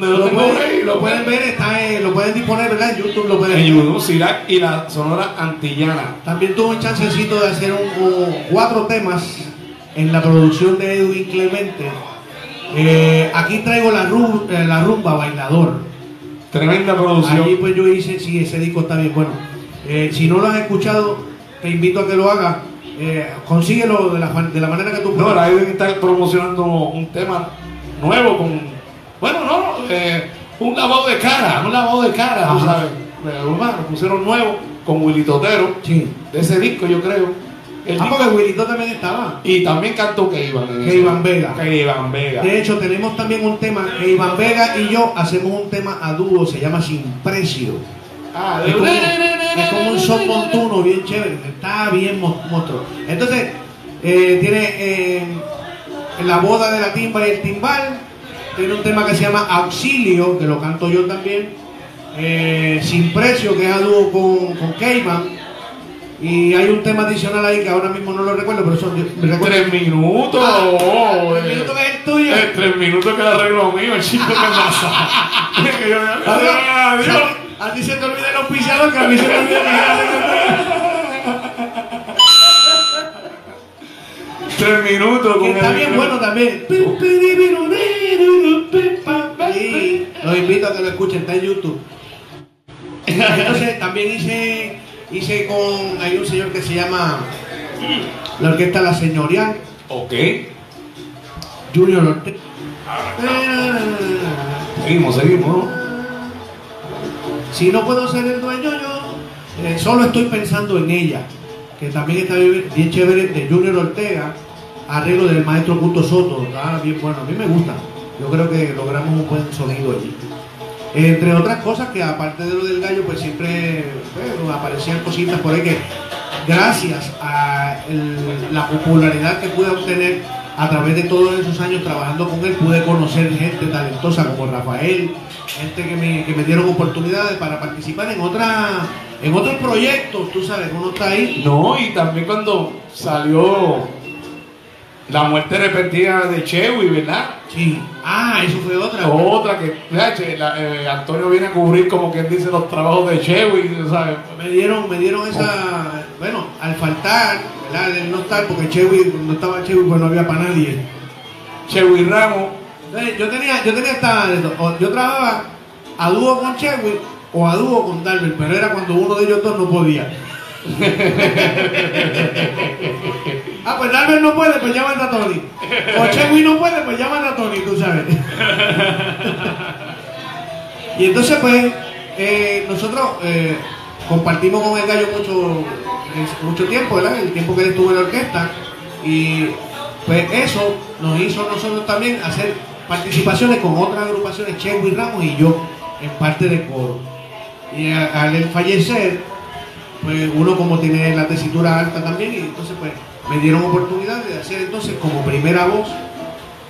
lo pueden, ahí, lo pueden ver, está en- lo pueden disponer, ¿verdad? En YouTube lo pueden En ver. YouTube, Sirac y la Sonora Antillana. También tuve un chancecito de hacer un- un- cuatro temas en la producción de Edwin Clemente. Eh, aquí traigo la, eh, la rumba bailador. Tremenda producción. Allí pues yo hice, sí, ese disco está bien bueno. Eh, si no lo has escuchado, te invito a que lo hagas. Eh, consíguelo de la, de la manera que tú No, puedas. la Edwin está promocionando un tema nuevo con. Bueno, no, eh, un lavado de cara, un lavado de cara, tú sabes. Lo pusieron nuevo con Willy Totero, Sí. de ese disco, yo creo. El Ah, porque Wilito también estaba. y también cantó Keivan. en ese- Keivan Vega. Keivan Vega. De hecho, tenemos también un tema, que Iván Vega y yo hacemos un tema a dúo, se llama Sin Precio. Ah, Es como, es como un son montuno bien chévere, está bien mo- monstruo. Entonces, eh, tiene eh, la boda de la timba y el timbal, tiene un tema que se llama Auxilio, que lo canto yo también, eh, Sin Precio, que es a dúo con, con Cayman, y hay un tema adicional ahí que ahora mismo no lo recuerdo, pero son, me recuerdo. Tres minutos. Ah, oh, el eh. minuto que es el tuyo. Eh, tres minutos que el arreglo mío, el chico que pasa. A ti se te olvida el auspiciador, que a mí se me olvida Tres minutos. que con está el- bien bueno también. Sí, los invito a que lo escuchen, está en YouTube. Entonces también hice, hice con, hay un señor que se llama la orquesta La Señorial, Ok. Junior Ortega. Seguimos, seguimos. ¿no? Si no puedo ser el dueño yo, eh, solo estoy pensando en ella, que también está bien chévere, de Junior Ortega, arreglo del maestro Gusto Soto, está bien bueno, a mí me gusta, yo creo que logramos un buen sonido allí. Entre otras cosas que aparte de lo del gallo, pues siempre aparecían cositas por ahí que gracias a la popularidad que pude obtener a través de todos esos años trabajando con él, pude conocer gente talentosa como Rafael, gente que me, que me dieron oportunidades para participar en otra, en otros proyectos, tú sabes, uno está ahí. No, y también cuando salió la muerte repentina de Chewy, ¿verdad? Sí. Ah, eso fue otra. Otra que, che, la- eh, Antonio viene a cubrir como quien dice los trabajos de Chewy, ¿sabes? Me dieron, me dieron esa, bueno, al faltar, ¿verdad? El no estar, porque Chewy, cuando estaba Chewy, pues no había para nadie. Chewy Ramos, Entonces, yo tenía, yo tenía esta, yo trabajaba a dúo con Chewy o a dúo con Darwin, pero era cuando uno de ellos dos no podía. Ah, pues Darwin no puede, pues llaman a Tony. O Chewy no puede, pues llaman a Tony, tú sabes. y entonces, pues, eh, nosotros eh, compartimos con el gallo mucho, mucho tiempo, ¿verdad? El tiempo que él estuvo en la orquesta. Y pues eso nos hizo a nosotros también hacer participaciones con otras agrupaciones, Chewy Ramos y yo, en parte de coro. Y al fallecer, pues uno como tiene la tesitura alta también, y entonces pues me dieron oportunidad de hacer entonces como primera voz.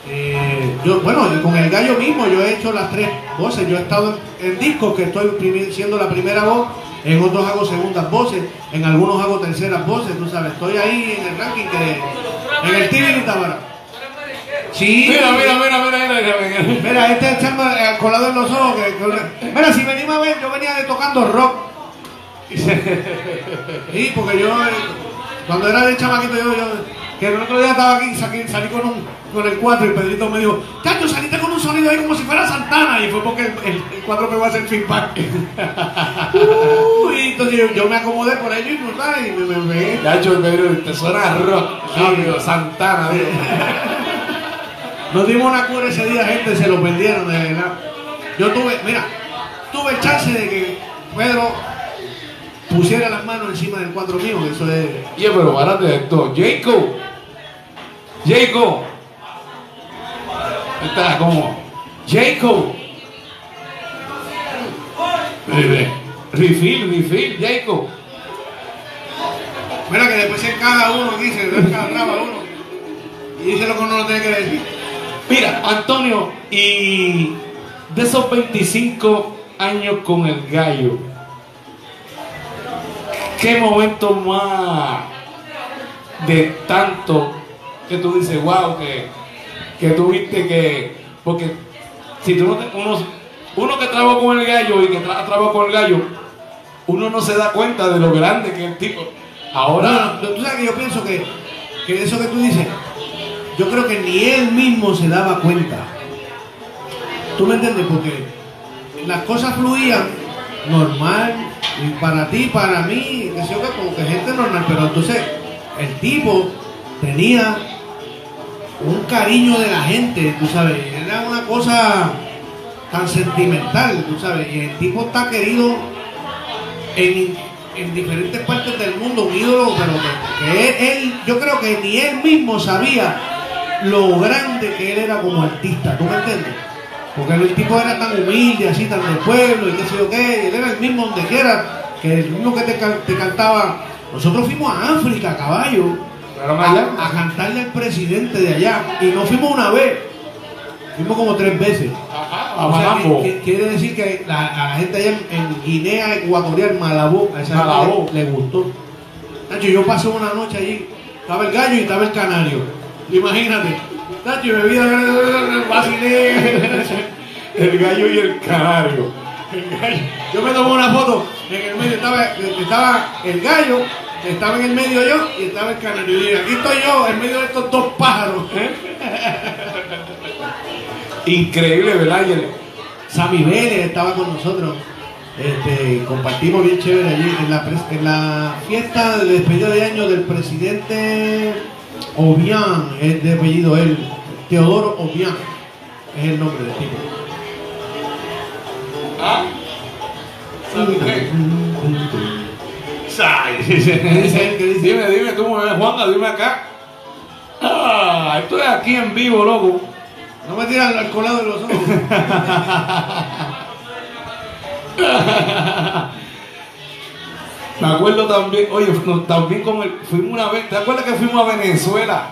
eh, yo, bueno, con el gallo mismo yo he hecho las tres voces, yo he estado en, discos que estoy siendo la primera voz, en otros hago segundas voces, en algunos hago terceras voces, tú sabes, estoy ahí en el ranking que en el TV y Tabara. Sí, Mira, mira, mira, mira, mira, mira. Mira, este echarme eh, colado en los ojos. Que, que- mira, si venimos a ver, yo venía de tocando rock. Sí, porque yo, eh, cuando era de chamaquito, yo, yo, que el otro día estaba aquí, salí con, un, con el 4 y Pedrito me dijo, Chacho, saliste con un sonido ahí como si fuera Santana. Y fue porque el, el, el 4 pegó a hacer feedback. Uh, y entonces yo, yo me acomodé por ello y no tal, y me, pegué. Yo, Pedro, te suena rock, rápido, Santana, digo. Nos dimos una cura ese día, gente, se lo perdieron, de verdad. Yo tuve, mira, tuve el chance de que Pedro pusiera las manos encima del cuadro mío, que eso es. Oye, pero párate de esto. Jacob. Jacob. Está como. Jacob. Refill, refill, Jacob. Mira que después se encaja uno aquí, se encaja uno. Y dice lo que uno no tiene que decir. Mira, Antonio, y de esos 25 años con el gallo, ¿qué momento más de tanto que tú dices, wow, que, que tuviste que. Porque si tú no te- uno uno que trabajó con el gallo y que tra- trabajó con el gallo, uno no se da cuenta de lo grande que es el tipo. Ahora, Ahora, tú sabes que yo pienso que, que eso que tú dices, yo creo que ni él mismo se daba cuenta. ¿Tú me entiendes? Porque las cosas fluían normal, y para ti, para mí, que como que gente normal, pero entonces el tipo tenía un cariño de la gente, tú sabes, era una cosa tan sentimental, tú sabes, y el tipo está querido en, en diferentes partes del mundo, un ídolo, pero que, él- yo creo que ni él mismo sabía lo grande que él era como artista, ¿tú me entiendes? Porque el tipo era tan humilde, así, tan del pueblo, y qué sé yo qué, él era el mismo donde quiera, que el mismo que te, te cantaba. Nosotros fuimos a África, caballo, a, a cantarle al presidente de allá, y no fuimos una vez, fuimos como tres veces. Ajá, O sea, Malambo. que- que- quiere decir que la, a la gente allá en, en Guinea Ecuatorial, Malabo, a esa le, le gustó. Nacho, yo pasé una noche allí, estaba el gallo y estaba el canario. Imagínate, Nacho, y vi vacilé. el gallo y el canario. El gallo. Yo me tomé una foto, en el medio estaba, estaba el gallo, estaba en el medio yo y estaba el canario. Y aquí estoy yo, en medio de estos dos pájaros. Increíble, ¿verdad? Sammy Vélez estaba con nosotros. Este, compartimos bien chévere allí en la, en la fiesta de despedida de año del presidente Obiang, es de apellido él, Teodoro Obiang, es el nombre del tipo. ¿Ah? ¿Sabe qué? Dime, dime, tú, me ves, Juanga, dime acá. Ah, estoy aquí en vivo, loco. No me tiran al colado de los ojos. Me acuerdo también, oye, también con el, fuimos una vez, ¿te acuerdas que fuimos a Venezuela?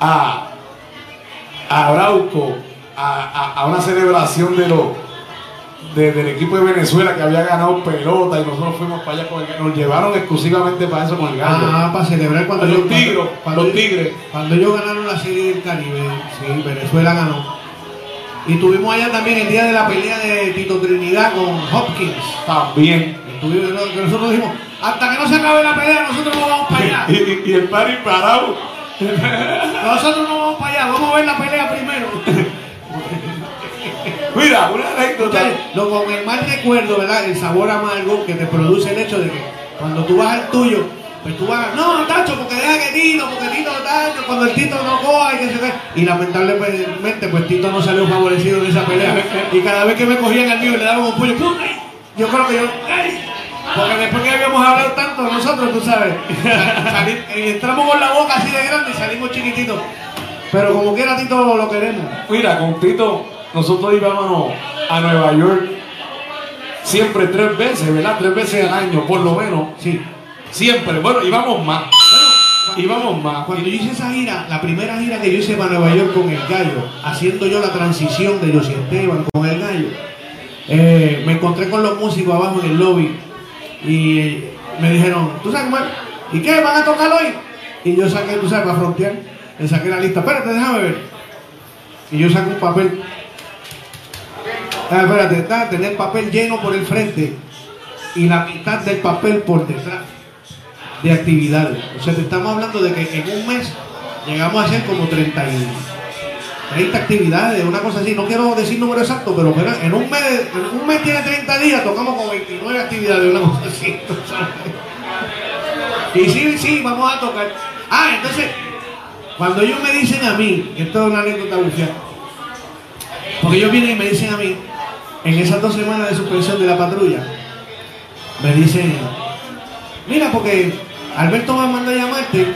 A, a Arauco, a, a- a una celebración de los de- del equipo de Venezuela que había ganado pelota y nosotros fuimos para allá con el. Nos llevaron exclusivamente para eso con el gallo. Ah, para celebrar cuando Los yo- tigres, cuando los tigres. Cuando ellos ganaron la serie del Caribe, sí, Venezuela ganó. Y tuvimos allá también el día de la pelea de Tito Trinidad con Hopkins. También. Que nosotros dijimos, hasta que no se acabe la pelea, nosotros no vamos para allá. Y, y- y el pari parado. Nosotros no vamos para allá, vamos a ver la pelea primero. Mira, una anécdota. Lo, con el mal recuerdo, ¿verdad? El sabor amargo que te produce el hecho de que cuando tú vas al tuyo, pues tú vas, no, Tacho, porque deja que Tito, porque Tito, Tacho, cuando el Tito no coja y que se ve. Y lamentablemente, pues Tito no salió favorecido en esa pelea. Y cada vez que me cogían al mío y le daban un puño, ¡pum! Yo creo que yo, ¡ay! Porque después que habíamos hablado tanto nosotros, tú sabes, sali- eh, entramos con la boca así de grande y salimos chiquititos. Pero como quiera, Tito lo queremos. Mira, con Tito, nosotros íbamos a Nueva York siempre tres veces, ¿verdad? Tres veces al año, por lo menos. Sí. Siempre. Bueno, íbamos más. Íbamos más. Cuando yo hice esa gira, la primera gira que yo hice para Nueva York con el gallo, haciendo yo la transición de José Esteban con el gallo, eh, me encontré con los músicos abajo en el lobby y eh, me dijeron, ¿tú sabes cómo? ¿Y qué? ¿Van a tocar hoy? Y yo saqué, tú sabes, para frontear, le saqué la lista, espérate, déjame ver. Y yo saqué un papel. Ah, espérate, está, tenía el papel lleno por el frente y la mitad del papel por detrás de actividades. O sea, te estamos hablando de que en un mes llegamos a hacer como 30, y, 30 actividades, una cosa así. No quiero decir número exacto, pero en un mes, en un mes tiene 30 días, tocamos como 29 actividades, una cosa así. Y sí, sí, vamos a tocar. Ah, entonces, cuando ellos me dicen a mí, esto es una anécdota bufiada, porque ellos vienen y me dicen a mí, en esas dos semanas de suspensión de la patrulla, me dicen, mira, porque Alberto me manda a llamarte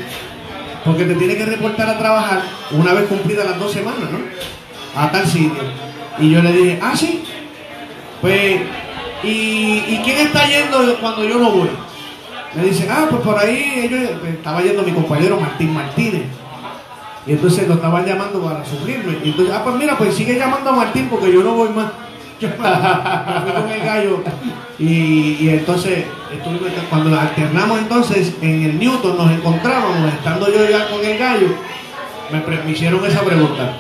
porque te tiene que reportar a trabajar una vez cumplidas las dos semanas, ¿no? A tal sitio. Y yo le dije, ah, sí. Pues, ¿y, quién está yendo cuando yo no voy? Me dice, ah, pues por ahí ellos, pues, estaba yendo mi compañero Martín Martínez. Y entonces lo estaban llamando para suplirme. Y entonces, ah, pues mira, pues sigue llamando a Martín porque yo no voy más. Yo me fui con el gallo. Y, y entonces, cuando alternamos entonces en el Newton, nos encontrábamos, estando yo ya con el gallo, me, pre- me hicieron esa pregunta.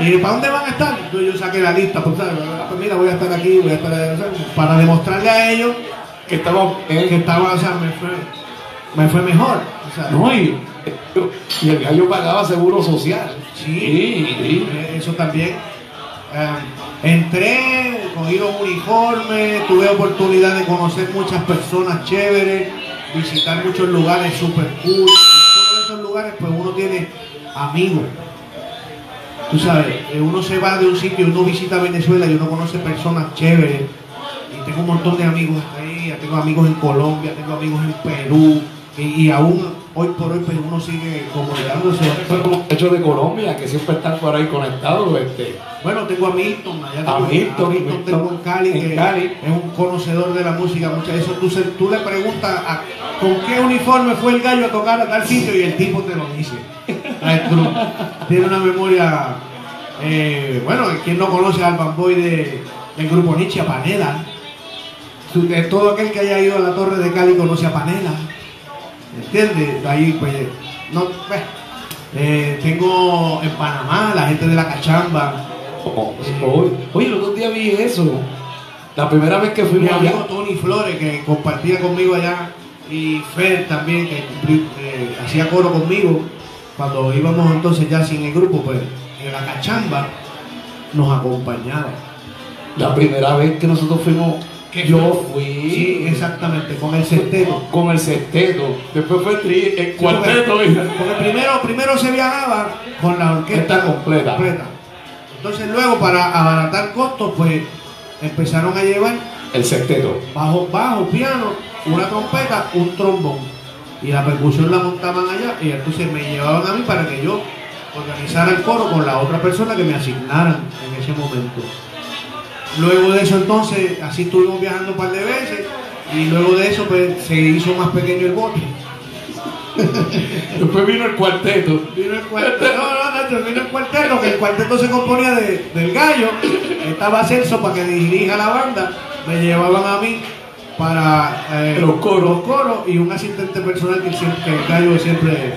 Y ¿para dónde van a estar? Entonces yo saqué la lista, pues. Ah, pues mira, voy a estar aquí, voy a estar allá, para demostrarle a ellos Que estamos. que estaba, o sea, me fue, me fue mejor. O sea, No, y, y el gallo pagaba seguro social. Sí. sí, sí. Eh, Eso también. Eh, entré, cogí los uniformes, tuve oportunidad de conocer muchas personas chéveres, visitar muchos lugares super cool. En todos esos lugares, pues uno tiene amigos. Tú sabes, eh, uno se va de un sitio, uno visita Venezuela y uno conoce personas chéveres. Y tengo un montón de amigos ahí, tengo amigos en Colombia, tengo amigos en Perú. Y, y aún hoy por hoy, pues uno sigue comunicándose. Fue hecho de Colombia, que siempre están por ahí conectados. Este. Bueno, tengo a Milton, allá A Milton, Milton tengo en Cali, en que Cali. es un conocedor de la música, muchas eso tú, tú le preguntas a- con qué uniforme fue el gallo a tocar a tal sitio y el tipo te lo dice. Tiene una memoria, eh, bueno, quien no conoce al Boy de, del grupo Nietzsche, a Panela. Todo aquel que haya ido a la Torre de Cali conoce a Panela. ¿Entiendes? Ahí pues, no, pues, eh, tengo en Panamá la gente de la cachamba. Oh, oye, oye, el otro día vi eso. La primera vez que Mi fuimos allá. amigo Tony Flores, que compartía conmigo allá, y Fer también, que eh, hacía coro conmigo, cuando íbamos entonces ya sin el grupo, pues en la cachamba nos acompañaba. La primera vez que nosotros fuimos, ¿Qué yo fui Sí, exactamente, con el sexteto. con el sexteto. Después fue el, tri- el Sí, cuarteto. Porque, porque primero, primero se viajaba con la orquesta Orquesta completa. Entonces luego para abaratar costos, pues empezaron a llevar El sexteto. bajo, bajo, piano, una trompeta, un trombón. Y la percusión la montaban allá y entonces me llevaban a mí para que yo organizara el coro con la otra persona que me asignaran en ese momento. Luego de eso entonces, así estuvimos viajando un par de veces y luego de eso pues se hizo más pequeño el bote. Después vino el cuarteto. Vino el cuarteto, no, no, Nacho, vino el cuarteto, que el cuarteto se componía de- del gallo, estaba Celso para que dirija la banda, me llevaban a mí para eh, Los coros. los coros y un asistente personal que, el gallo siempre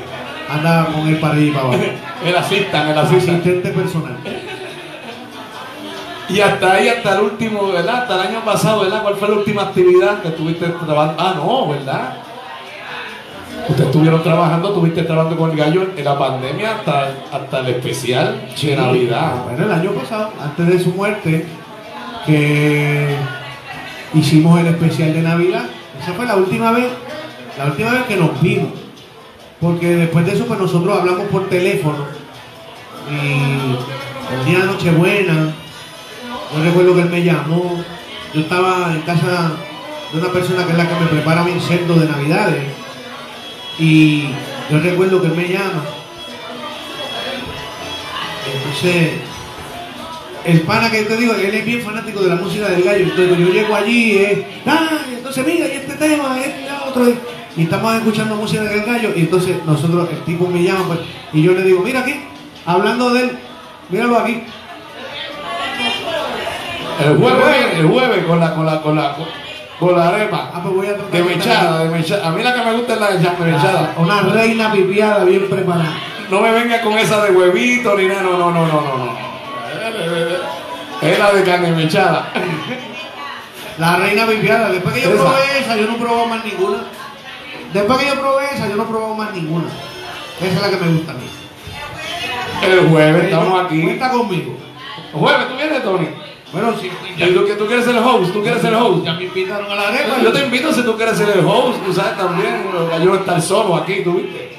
andaba con él para y para abajo. El asistan, el. Asistente personal. Y hasta ahí, hasta el último, ¿verdad? Hasta el año pasado, ¿verdad? ¿Cuál fue la última actividad que estuviste trabajando? Ah, no, ¿verdad? Ustedes estuvieron trabajando, estuviste trabajando con el gallo en la pandemia hasta, hasta el especial de Navidad. Bueno, el año pasado, antes de su muerte, que hicimos el especial de Navidad. Esa fue la última vez, la última vez que nos vimos. Porque después de eso, pues nosotros hablamos por teléfono. Y el día de Nochebuena, yo recuerdo que él me llamó. Yo estaba en casa de una persona que es la que me prepara mi cerdo de Navidades. Y yo recuerdo que él me llama. Entonces, el pana que te digo, él es bien fanático de la música del gallo. Entonces yo llego allí, eh, ay, entonces mira, y este tema, este otro. Y estamos escuchando música del gallo. Y entonces nosotros, el tipo me llama, pues, y yo le digo, mira aquí, hablando de él, míralo aquí. El jueves, el jueves con la, con la, con la, con la arepa. Ah, pues voy a tratar De mechada, de mechada. A mí la que me gusta es la de de mechada. Una reina pipiada bien preparada. No me venga con esa de huevito ni nada, no, no, no, no, no. no. Es la de carne mechada. La reina pipiada. Después que yo Esa. probé esa, yo no probé más ninguna. Después que yo probé esa, yo no probé más ninguna. Esa es la que me gusta a mí. El jueves estamos aquí. Cuenta conmigo. Jueves, ¿tú vienes, Tony? Bueno, sí, ¿Y tú, que tú quieres ser el host? ¿Tú quieres ser el host? Ya me invitaron a la arepa. Yo te invito si tú quieres ser el host, tú sabes también. Yo no estar solo aquí, tú viste.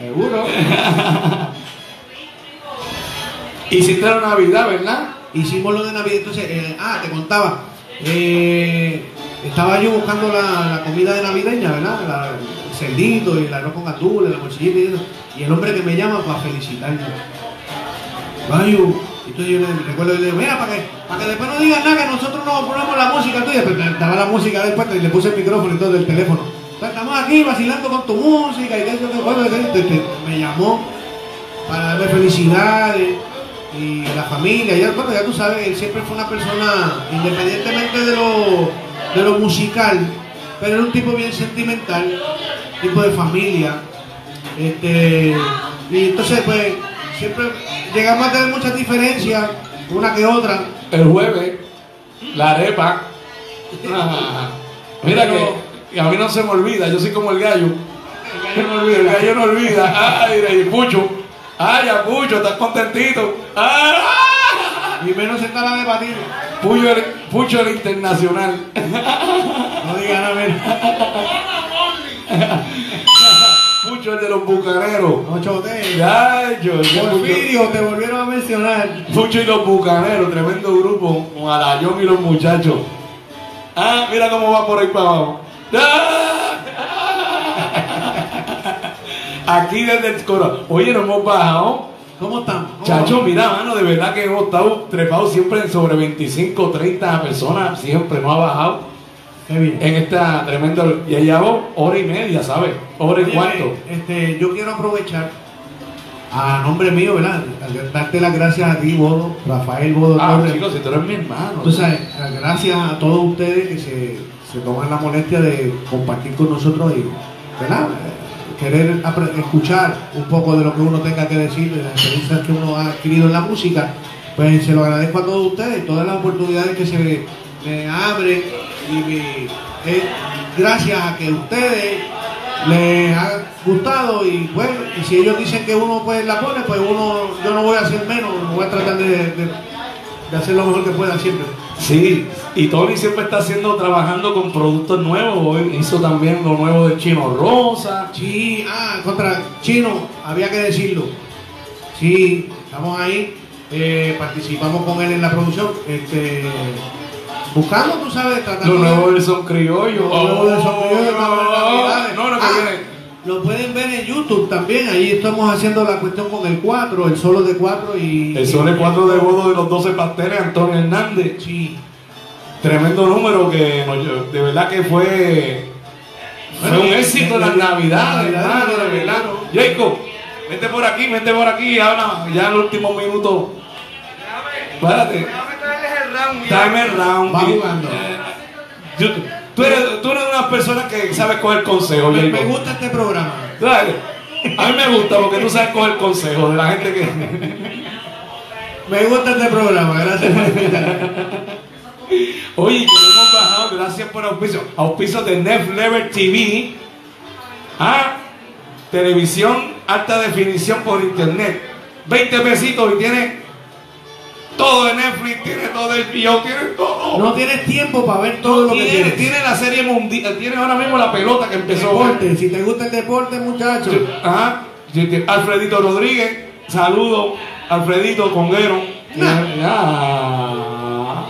Seguro. Hiciste la Navidad, ¿verdad? Hicimos lo de Navidad. Entonces, eh, ah, te contaba. eh, estaba yo buscando la, la comida de navideña, ¿verdad? La- el cerdito y el arroz con atules, la mochilita y eso. Y el hombre que me llama para felicitarme. Gallo. Entonces yo le recuerdo y le digo, mira, para que, para que después no digan nada, que nosotros no ponemos la música tuya. Pero me daba la música después y le puse el micrófono y todo del teléfono. Entonces, estamos aquí vacilando con tu música y eso, que- que me llamó para darme felicidades y la familia. Ya, bueno, ya tú sabes, él siempre fue una persona, independientemente de lo, de lo musical, pero era un tipo bien sentimental, tipo de familia. Este, y entonces, pues, siempre llegamos a tener muchas diferencias, una que otra. El jueves, la arepa. Ah, mira que, que a mí no se me olvida, yo soy como el gallo. El gallo no olvida, el gallo no olvida. Ay, Pucho. Ay, a Pucho, estás contentito. Ah, Y menos se está la de batir. Pucho, el, Pucho el internacional. No digan a ver. El de los bucaneros. No chotees. Ay, yo. Porfirio, te volvieron a mencionar. Pucho y los bucaneros, tremendo grupo, con y los muchachos. Ah, mira cómo va por ahí para abajo. Ah. Aquí desde el coro. Oye, no hemos bajado. ¿Cómo están? ¿Cómo Chacho, mira, mano, de verdad que hemos estado trepados siempre en sobre 25, 30 personas, siempre no ha bajado. En esta tremenda. Y allá hora y media, ¿sabes? Hora y Oye, cuarto. Este, yo quiero aprovechar a nombre mío, ¿verdad? Darte las gracias a ti, Bodo, Rafael Bodo Ah, Torres. chicos, si tú eres mi hermano. Tú sabes, gracias a todos ustedes que se, se toman la molestia de compartir con nosotros y, ¿verdad? Querer escuchar un poco de lo que uno tenga que decir, de las experiencias que uno ha adquirido en la música, pues se lo agradezco a todos ustedes, todas las oportunidades que se me, me abren y es gracias a que ustedes les ha gustado y pues y si ellos dicen que uno pues la pone pues uno yo no voy a hacer menos voy a tratar de, de- de hacer lo mejor que pueda siempre Sí, y Tony siempre está haciendo, trabajando con productos nuevos. Hoy hizo también lo nuevo de Chino Rosa. sí ah contra chino había que decirlo sí estamos ahí eh, participamos con él en la producción este buscando tú sabes tratando Lo de- nuevo del son criollo. Lo nuevo del son criollo, Navidades. No, no, que Ah, viene. Lo pueden ver en YouTube también. Ahí estamos haciendo la cuestión con el 4, el solo de 4 y. El Sol 4 de bodo de los 12 pasteles, Antonio Hernández. Sí. Tremendo número que nos- de verdad que fue. Fue un éxito en las de- de- navidades, de- hermano, de de- verdad. Jacob, vete por aquí, vete por aquí, ahora ya en el último minuto. Espérate. Timer round. Va jugando. eh, yo- tú, eres, tú eres una persona que sabe coger consejo, Me, gusta este programa. A mí me gusta porque tú sabes coger consejo de la gente que. Me gusta este programa. Gracias por. Oye, que hemos bajado, gracias por auspicio. Auspicio de Nef Lever TV. Ah, televisión alta definición por internet. 20 pesitos y tiene todo de Netflix, tiene todo del video, tiene todo. No tienes tiempo para ver todo lo que tiene, quieres. tiene la serie mundial, tiene ahora mismo la pelota que empezó hoy. Deporte. Si te gusta el deporte, muchachos. Ajá. Alfredito Rodríguez, saludo, Alfredito Conguero. Ah,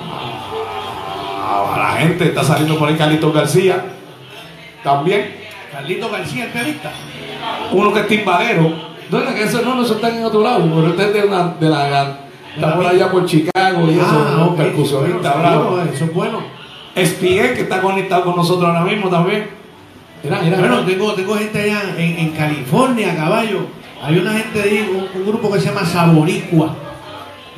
la gente está saliendo por ahí, Carlitos García. También, Carlito García, el pelista. uno que es timbadero. Que eso no, no, eso está en otro lado, pero este es de, una, de la. Está por allá por Chicago y eso, ¿no? Ah, ok. percusionista, Bueno, bravo. bueno, Eso es bueno. Espiguel, que está conectado con nosotros ahora mismo también. Mira, mira, Bueno, tengo, tengo gente allá en, en California, caballo. Hay una gente de ahí, un, un grupo que se llama Saboricua.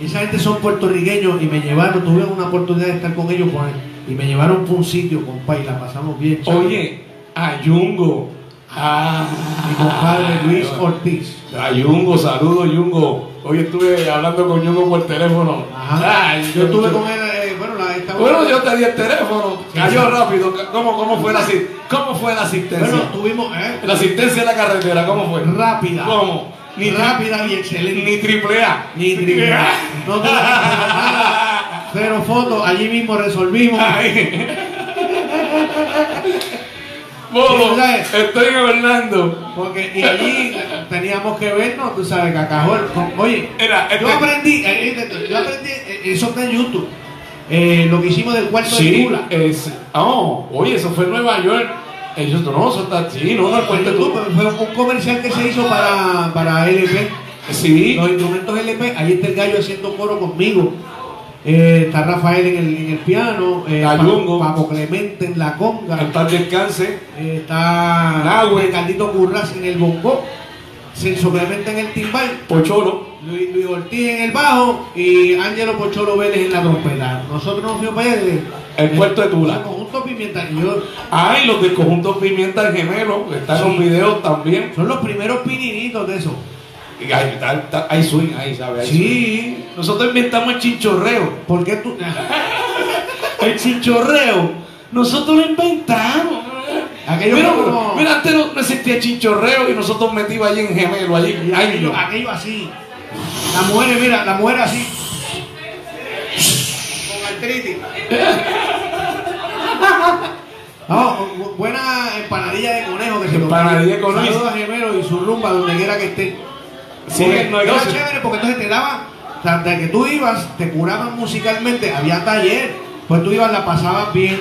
Esa gente son puertorriqueños y me llevaron, tuve una oportunidad de estar con ellos por ahí, y me llevaron por un sitio, compa, y la pasamos bien. chaval. Oye, Ayungo. Ah, Mi compadre Luis Ortiz. A Yungo, saludos Yungo. Hoy estuve hablando con Yungo por teléfono. Ajá. Ay, yo estuve con él, eh, bueno, la, esta Bueno, yo te di el teléfono. Cayó sí. rápido. ¿Cómo, cómo, fue la, ¿Cómo fue la asistencia? Bueno, tuvimos, ¿eh? la asistencia en la carretera, ¿cómo fue? Rápida. ¿Cómo? Ni, Rápida y excelente. ni triple A. Ni triple A. No. Cero fotos, allí mismo resolvimos. Estoy gobernando. Porque y allí teníamos que vernos, tú sabes, cacajol. Oye, Era, yo este- aprendí, eh, eh, yo aprendí, eh, eso está en YouTube. Eh, lo que hicimos del cuarto de Sí, Tula. es, oh, oye, eso fue en Nueva York. Ellos no, eso está, sí, no, no, cuento YouTube, tú. Fue un comercial que se hizo para, para LP. Sí, Los instrumentos LP, ahí está el gallo haciendo coro conmigo. Eh, está Rafael en el, en el piano, eh, Gallungo. Pa- Paco Clemente en la conga, en paz descanse. eh, está Nahue. Ricardito Curras en el bongo, Celso Clemente en el timbal, Pocholo. Luis, Luis Ortiz en el bajo y Ángelo Pocholo Vélez en la trompeta. Nosotros nos fuimos de- El puerto de Tula. Conjunto Pimienta. Y yo, Ah, y los del conjunto Pimienta el Gemelo, que están en los videos también. son los primeros pininitos de eso. Y hay, está- está- hay swing ahí, ¿sabes? Hay swing. Sí. Nosotros inventamos el chinchorreo. ¿Por qué tú? El chinchorreo. Nosotros lo inventamos. Aquello mira, como- mira, antes no, existía chinchorreo y nosotros metimos allí en gemelo, allí. Aquello, aquello así. La mujer, mira, la mujer así. Con artritis. No, bu- buena empanadilla de conejo que se Empanadilla de conejo. Saludos a Gemelo y su rumba donde quiera que esté. Sí, Porque no, era chévere porque entonces te daban, o sea, de que tú ibas, te curaban musicalmente, había taller, pues tú ibas, la pasabas bien,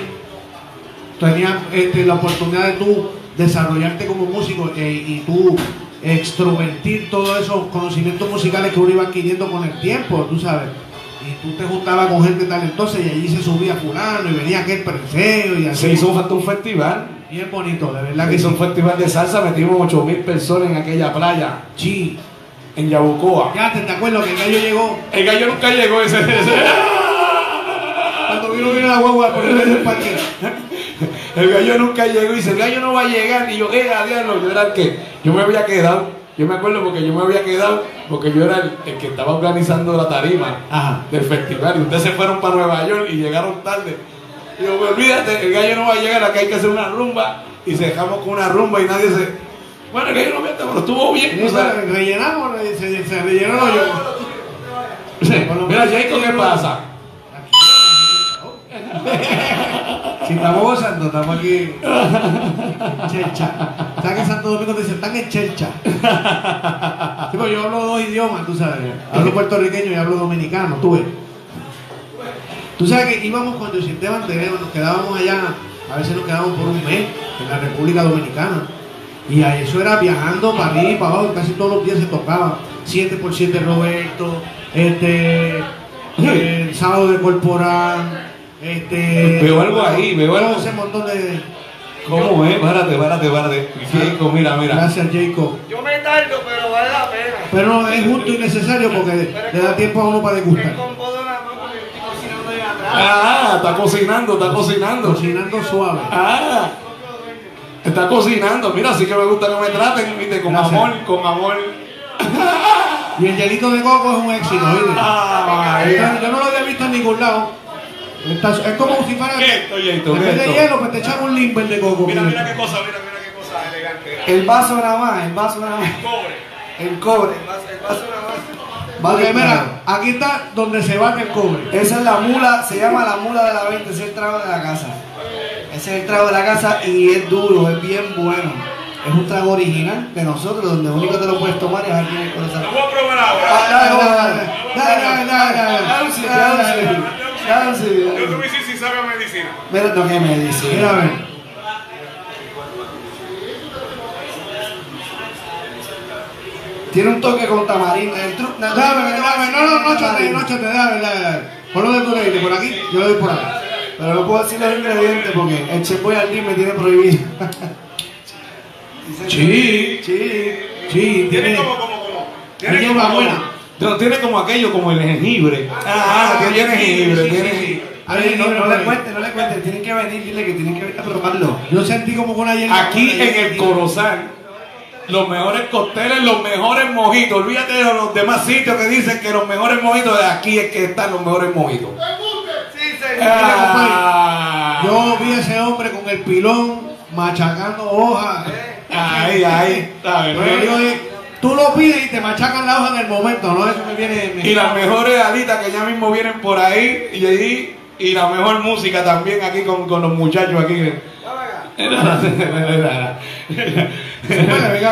tenías este, la oportunidad de tú desarrollarte como músico eh, y tú extrovertir todos esos conocimientos musicales que uno iba adquiriendo con el tiempo, tú sabes. Y tú te juntabas con gente talentosa y allí se subía fulano y venía aquel preseo y así. Se hizo un, un festival. Bien bonito, de verdad Se que hizo sí. un festival de salsa, metimos 8 mil personas en aquella playa, Sí. En Yabucoa. Ya te, te acuerdo que el gallo llegó El gallo nunca llegó ese. ese- cuando vino vino la guagua a ponerle el parque. El gallo nunca llegó y dice, el gallo no va a llegar. Y yo, eh, diablo, yo era el que, yo me había quedado, yo me acuerdo porque yo me había quedado, porque yo era el, el que estaba organizando la tarima Ajá. del festival. Y ustedes se fueron para Nueva York y llegaron tarde. Y yo, pues, olvídate, el gallo no va a llegar, acá hay que hacer una rumba. Y se dejamos con una rumba y nadie se... Bueno, el gallo no viene, pero estuvo bien. o sea, rellenamos, se, se rellenó el hoyo. Mira, Jacob, ¿qué pasa? Si estamos gozando, estamos aquí en Chelcha. ¿Sabes que en Santo Domingo te dicen, están en Chelcha? Sí, yo hablo dos idiomas, tú sabes. Hablo puertorriqueño y hablo dominicano, tú ves. Tú sabes que íbamos con Yosinte Banderero, nos quedábamos allá, a veces nos quedábamos por un mes en la República Dominicana. Y a eso era viajando para arriba y para abajo, casi todos los días se tocaba. 7x7 Roberto, este, el sábado de Corporán, este. Veo algo ahí, veo todo algo. ese montón de. ¿Cómo es? Párate, párate, párate. Jacob, mira, mira. Gracias, Jacob. Yo me tardo, pero vale la pena. Pero no, es justo y necesario porque le da tiempo a uno para degustar. combo de una mano porque estoy cocinando ahí atrás. Ah, está cocinando, está cocinando. Cocinando suave. Ah, está cocinando. Mira, así que me gusta que me traten, viste, con Gracias. amor, con amor. Y el hielito de coco es un éxito, ¿viste? Ah, Yo- Yo no lo había visto en ningún lado. Está- es como si fuera. ¿Qué esto, de hielo, pues te echan un limber de coco. Mira, mira. mira qué cosa, mira, mira qué cosa elegante. El vaso nada más, el vaso nada más. Cobre. El cobre, el vaso, el vaso nada más. Porque Vale, mira, aquí está donde se bate el cobre. Esa es la mula, se llama la mula de la 20, ese es el trago de la casa. Ese es el trago de la casa y es duro, es bien bueno. Es un trago original de nosotros, donde lo único que te lo puedes tomar es aquí en el corazón. Lo voy a probar Ah, ahora. Dale, dale, dale, Dale, dale, dale, dale. Dale un sip, dale un sip, dale un sip, Yo te un voy a decir si sabe a medicina. Mira lo que me dice. Mira, a ver. Tiene un toque con tamarindo. El tru- Dame, dame, no, no, no, chote, no, chote, dame, dame, dame. Por donde tú le dices, por aquí, yo le doy por acá. Pero no puedo decir los ingredientes porque el chef Boyardee me tiene prohibido. Sí. Sí. Sí, Tiene como, como, como. Tiene hierba buena. No, tiene como aquello, como el jengibre. Ah, que tiene jengibre, tiene. A ver, no, no le cuentes, no le cuentes. Tienen que venir, dile que tienen que venir a probarlo. Yo sentí como una hierba. Aquí en el Corozal, los mejores cócteles, los mejores mojitos. Olvídate de los demás sitios que dicen que los mejores mojitos de aquí es que están los mejores mojitos. Ah, Yo vi a ese hombre con el pilón machacando hojas. Ahí, ahí, tú lo pides y te machacan la hoja en el momento, ¿no? Eso me viene. me- Y las mejores alitas que ya mismo vienen por ahí y ahí, y la mejor música también aquí con, con los muchachos aquí. Venga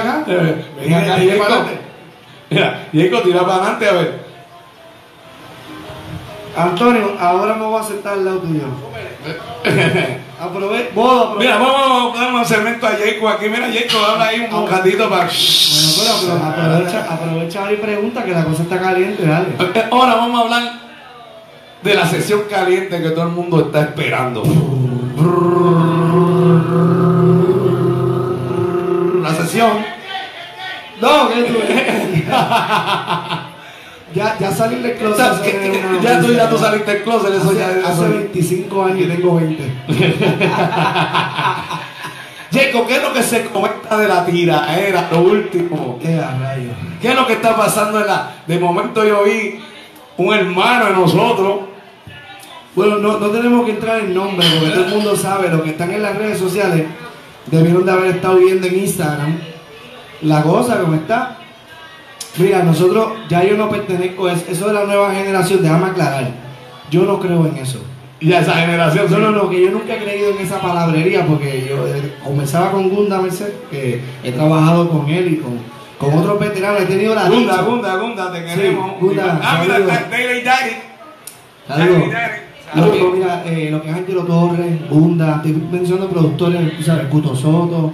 acá. Venga acá, adelante. Mira, Jacob, tira para adelante a ver. Antonio, ahora me voy a sentar al lado tuyo. Aprove vos Mira, vamos a dar un segmento a Jacob aquí. Mira, Jacob, habla ahí un bocadito para. Bueno, pero, pero aprovecha, aprovecha y pregunta que la cosa está caliente, dale. Eh, Ahora vamos a hablar de la sesión caliente que todo el mundo está esperando. La sesión. No, que tú. ya, ya salí del O closet. sea, eso que- es que- una ya tú ya tú saliste del closet, eso Hace, ya hace eso- 25 años y tengo 20. Jacob, ¿qué es lo que se comenta de la tira? Era lo último. Qué rayos. ¿Qué es lo que está pasando en la.? De momento yo vi un hermano de nosotros. Bueno, no, no tenemos que entrar en nombre porque todo el mundo sabe lo que están en las redes sociales. Debieron de haber estado viendo en Instagram la cosa como está. Mira, nosotros, ya yo no pertenezco a eso, eso de la nueva generación, déjame aclarar. Yo no creo en eso. Y a esa generación. No, no, no, que yo nunca he creído en esa palabrería porque yo eh, comenzaba con Gunda Merced, que he trabajado con él y con, con otros veteranos, he tenido la Gunda. Gunda, Gunda, te queremos. Gunda, ah, mira, Daily Daddy. Saludos. Saludos. mira, eh, lo que es Angelo Torres, Bunda, estoy mencionando productores, tú sabes, Cuto Soto,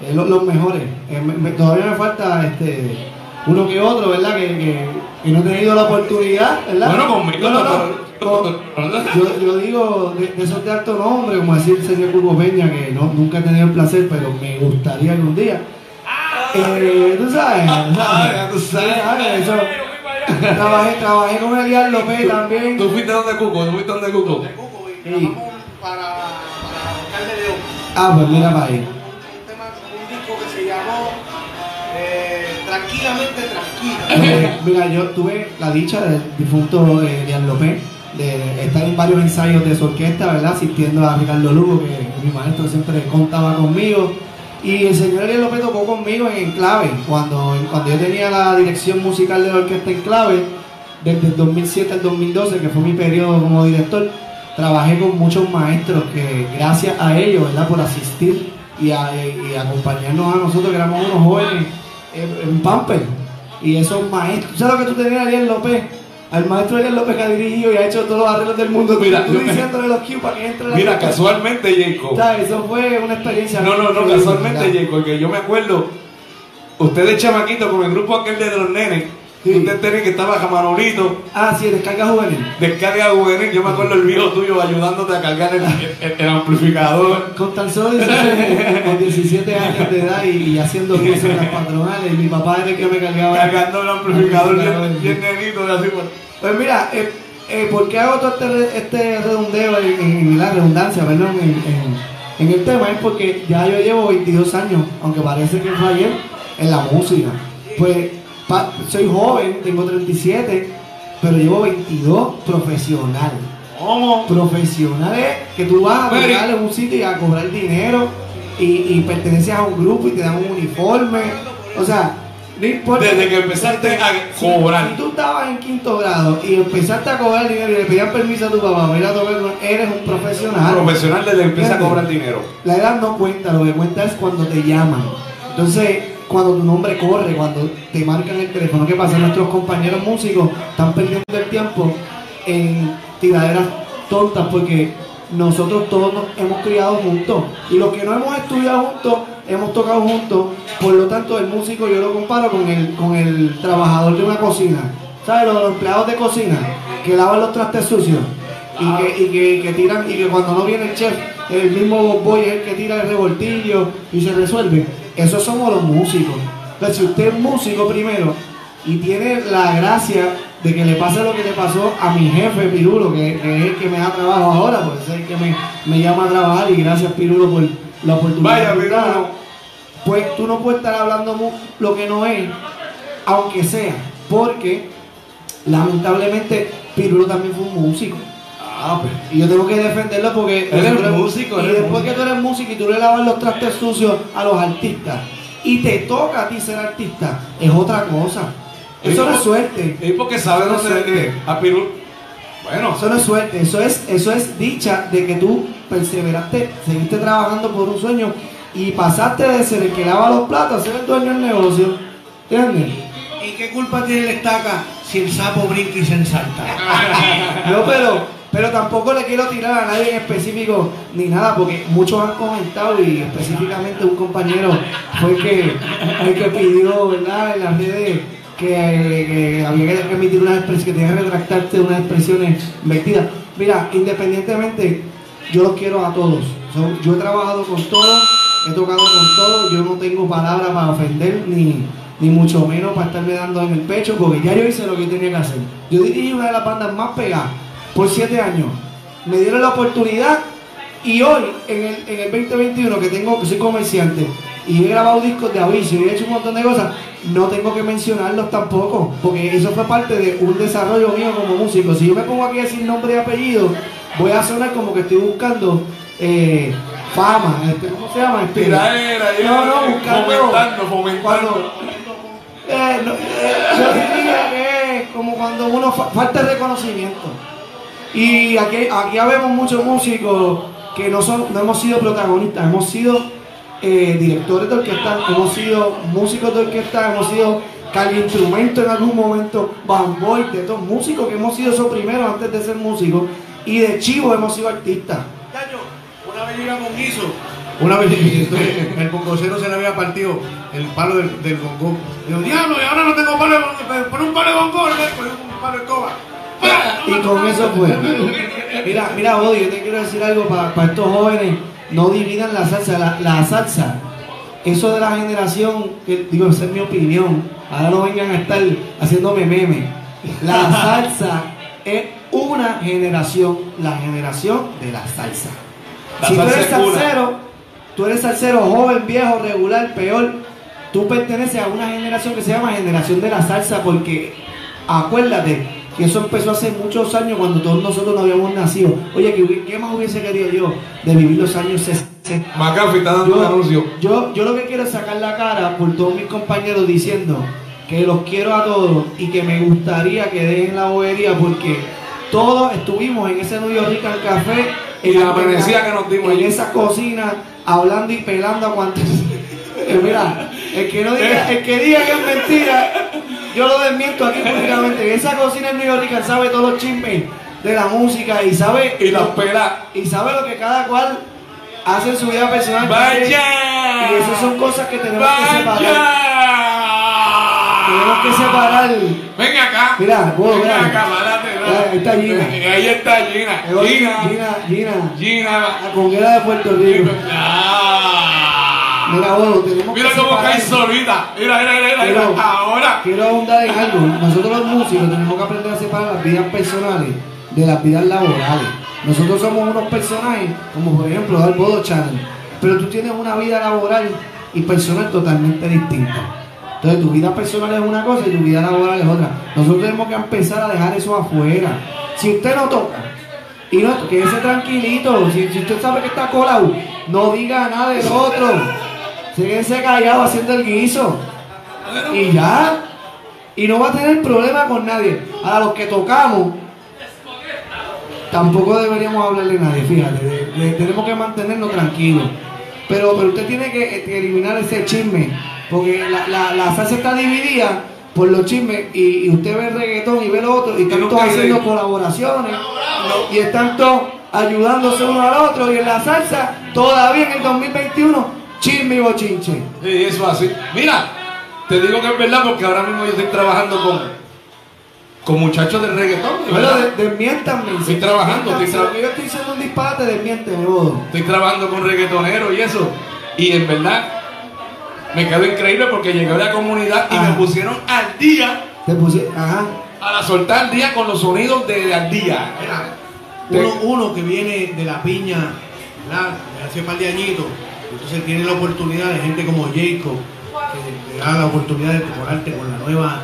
eh, lo- los, mejores. Eh, me- me- todavía me falta este uno que otro, ¿verdad? Que, que, que no he tenido la oportunidad, ¿verdad? Bueno, conmigo No, no, no. no, Con- yo, yo digo de, de esos de alto nombre, como decir el señor Cuco Peña, que no, nunca he tenido el placer, pero me gustaría algún día. Eh, tú sabes, Ah, tú sabes. ¿sabes? Eso- trabajé, trabajé con Elian López también. ¿Tú fuiste donde Cuco? ¿Tú fuiste donde Cuco? y grabamos para, para Alcalde León. Ah, pues mira para ahí. Un, tema, un disco que se llamó Tranquilamente Tranquila. Eh, mira, yo tuve la dicha del difunto eh, Elian López de estar en varios ensayos de su orquesta, ¿verdad? Asistiendo a Ricardo Lugo, que mi maestro siempre contaba conmigo. Y el señor Elian López tocó conmigo en Enclave, cuando, cuando yo tenía la dirección musical de la orquesta Enclave, desde el 2007 al 2012, que fue mi periodo como director, trabajé con muchos maestros que gracias a ellos, ¿verdad? Por asistir y acompañarnos a nosotros, que éramos unos jóvenes en, en Pamper. Y esos maestros, ¿sabes lo que tú tenías Ariel López? Al maestro Ariel López que ha dirigido y ha hecho todos los arreglos del mundo. Mira, tú diciéndole los cues para que entre la Mira, casualmente, Jacob. ¿Sabes? Eso fue una experiencia. No, no, no, casualmente. Jacob, que yo me acuerdo, ustedes chamaquitos con el grupo aquel de los nenes, Sí. ustedes tenían que estaba Camarolito, Ah, sí, descarga juvenil. descarga juvenil, yo me acuerdo el viejo tuyo ayudándote a cargar el, el- el amplificador. Con tan solo 17, con 17 años de edad y, haciendo cursos en las patronales. Y mi papá era el que me cargaba. Cargando el amplificador bien, nenito, así por... Pues mira, eh, eh, ¿por qué hago todo este, este redondeo en, en- en la redundancia, perdón, en, en- en el tema? Es porque ya yo llevo 22 años, aunque parece que fue ayer, en la música. Pues pa- soy joven, tengo 37, pero llevo 22 profesional. ¿Cómo? Profesional es que tú vas a tocar en un sitio y a cobrar dinero y, y perteneces a un grupo y te dan un uniforme. O sea, no importa. Desde que empezaste a cobrar. Si tú estabas en quinto grado y empezaste a cobrar dinero y le pedías permiso a tu papá para ir a eres un profesional. Profesional desde que empieza a cobrar dinero. La edad no cuenta, lo que cuenta es cuando te llaman. Entonces, cuando tu nombre corre, cuando te marcan el teléfono, ¿qué pasa? Nuestros compañeros músicos están perdiendo el tiempo en tiraderas tontas porque nosotros todos nos hemos criado juntos y los que no hemos estudiado juntos hemos tocado juntos por lo tanto el músico yo lo comparo con el con el trabajador de una cocina ¿sabes? los, los empleados de cocina que lavan los trastes sucios y que, y que, que tiran y que cuando no viene el chef el mismo boy es el que tira el revoltillo y se resuelve esos somos los músicos entonces si usted es músico primero y tiene la gracia de que le pase lo que le pasó a mi jefe Pirulo, que, que es el que me da trabajo ahora, pues es el que me, me llama a trabajar y gracias Pirulo por la oportunidad. Vaya. Pirulo. Pues tú no puedes estar hablando lo que no es, aunque sea, porque lamentablemente Pirulo también fue un músico. Ah, pues. Y yo tengo que defenderlo porque Eres músico, y eres después que tú eres músico y tú le lavas los trastes sucios a los artistas y te toca a ti ser artista, es otra cosa. Eso no es suerte. Es porque sabe Eso no dónde es suerte. que a Pirul. Bueno, Eso no es suerte, eso es, eso es dicha de que tú perseveraste, seguiste trabajando por un sueño y pasaste de ser el que lava los platos a ser el dueño del negocio. ¿Entiendes? ¿Y qué culpa tiene el estaca si el sapo brinca y se ensalta? No, pero, pero tampoco le quiero tirar a nadie en específico ni nada, porque muchos han comentado y específicamente un compañero fue el que, el que pidió. En las redes que, que había que emitir unas expresiones, que tenía que retractarse unas expresiones vertidas. Mira, independientemente, yo los quiero a todos. Yo he trabajado con todos, he tocado con todos, yo no tengo palabra para ofender ni, ni mucho menos para estarme dando en el pecho, porque ya yo hice lo que tenía que hacer. Yo dirigí una de las bandas más pegadas por siete años. Me dieron la oportunidad Y hoy, en el, en el 2021, que tengo, que soy comerciante, y he grabado discos de aviso y he hecho un montón de cosas, no tengo que mencionarlos tampoco, porque eso fue parte de un desarrollo mío como músico. Si yo me pongo aquí a decir nombre y apellido, voy a sonar como que estoy buscando eh, fama, este, ¿cómo se llama? Este, Tiraera, no, no, buscando fomentando, fomentando. cuando- eh, no, eh, yo diría que es como cuando uno fa- falta reconocimiento. Y aquí, aquí habemos muchos músicos que no, son, no hemos sido protagonistas, hemos sido eh, directores de orquesta, hemos sido músicos de orquesta, hemos sido instrumento en algún momento, bamboy, de estos músicos que hemos sido esos primeros antes de ser músicos, y de chivo hemos sido artistas. Una vez llegamos un guiso, una vez entonces, el bongocero se le había partido el palo del, del bongo. Digo, diablo, y ahora no tengo palo de pon un palo de bongo, le pon un palo de escoba. Y con eso fue. Mira, mira, Bodi, yo te quiero decir algo para estos jóvenes. No dividan la salsa. La, la salsa, eso de la generación, que, digo, esa es mi opinión. Ahora no vengan a estar haciéndome meme. La salsa es una generación, la generación de la salsa. La si tú eres salsero, tú eres salsero joven, viejo, regular, peor, tú perteneces a una generación que se llama generación de la salsa porque acuérdate que eso empezó hace muchos años cuando todos nosotros no habíamos nacido. Oye, ¿qué, qué más hubiese querido yo de vivir los años 60? McAfee está dando un Yo, anuncio. yo, yo lo que quiero es sacar la cara por todos mis compañeros diciendo que los quiero a todos y que me gustaría que dejen la bobería porque todos estuvimos en ese New York Rican Café Y la amanecida que nos dimos en allí. esa cocina hablando y pelando a cuantos Eh, mira el que no diga el que diga que es mentira yo lo desmiento aquí públicamente en esa cocina en New York Rican sabe todos los chismes de la música y sabe Y las pelas. y sabe lo que cada cual hace en su vida personal. ¡Vaya! Y esas son cosas que tenemos que separar. Tenemos que separar. Ven acá. Mira, vos, Ven mira. acá, párate. Ahí está Gina. Ahí está Gina. Gina. Gina, Gina, Gina. la conguera de Puerto Rico. Ah. Mira, bueno, tenemos Mira cómo cae solita. Mira, mira, mira, mira. Pero- Ahora. Quiero ahondar en algo. Nosotros los músicos tenemos que aprender a separar las vidas personales de las vidas laborales. Nosotros somos unos personajes, como por ejemplo el Bodo Channel, pero tú tienes una vida laboral y personal totalmente distinta. Entonces tu vida personal es una cosa y tu vida laboral es otra. Nosotros tenemos que empezar a dejar eso afuera. Si usted no toca y no quédese tranquilito, si, si usted sabe que está colado, no diga nada del otro. Quédese callado haciendo el guiso. Y ya. Y no va a tener problema con nadie. A los que tocamos, tampoco deberíamos hablarle a nadie, fíjate. de- de- tenemos que mantenernos tranquilos. Pero, pero usted tiene que, eh, que eliminar ese chisme. Porque la, la, la salsa está dividida por los chismes. Y, y usted ve el reggaetón y ve lo otro. Y están todos haciendo colaboraciones. Y están todos ayudándose uno al otro. Y en la salsa, todavía en el 2021, chisme y bochinche. Sí, eso así. Mira, te digo que es verdad porque ahora mismo yo estoy trabajando con, con muchachos de reggaetón. de Bueno, verdad. de- desmiéntanme. Estoy trabajando, estoy Si tra- lo que yo estoy diciendo un disparate, desmiénteme, bodo. Estoy trabajando con reggaetoneros y eso. Y en verdad me quedo increíble porque llegué a la comunidad y Ajá. me pusieron al día, Te puse, ajá. a la soltar al día con los sonidos de al día. Uno, uno que viene de la piña, ¿verdad? De hace un par de añitos, entonces tiene la oportunidad de gente como Jacob, que le da la oportunidad de tocarte con la nueva,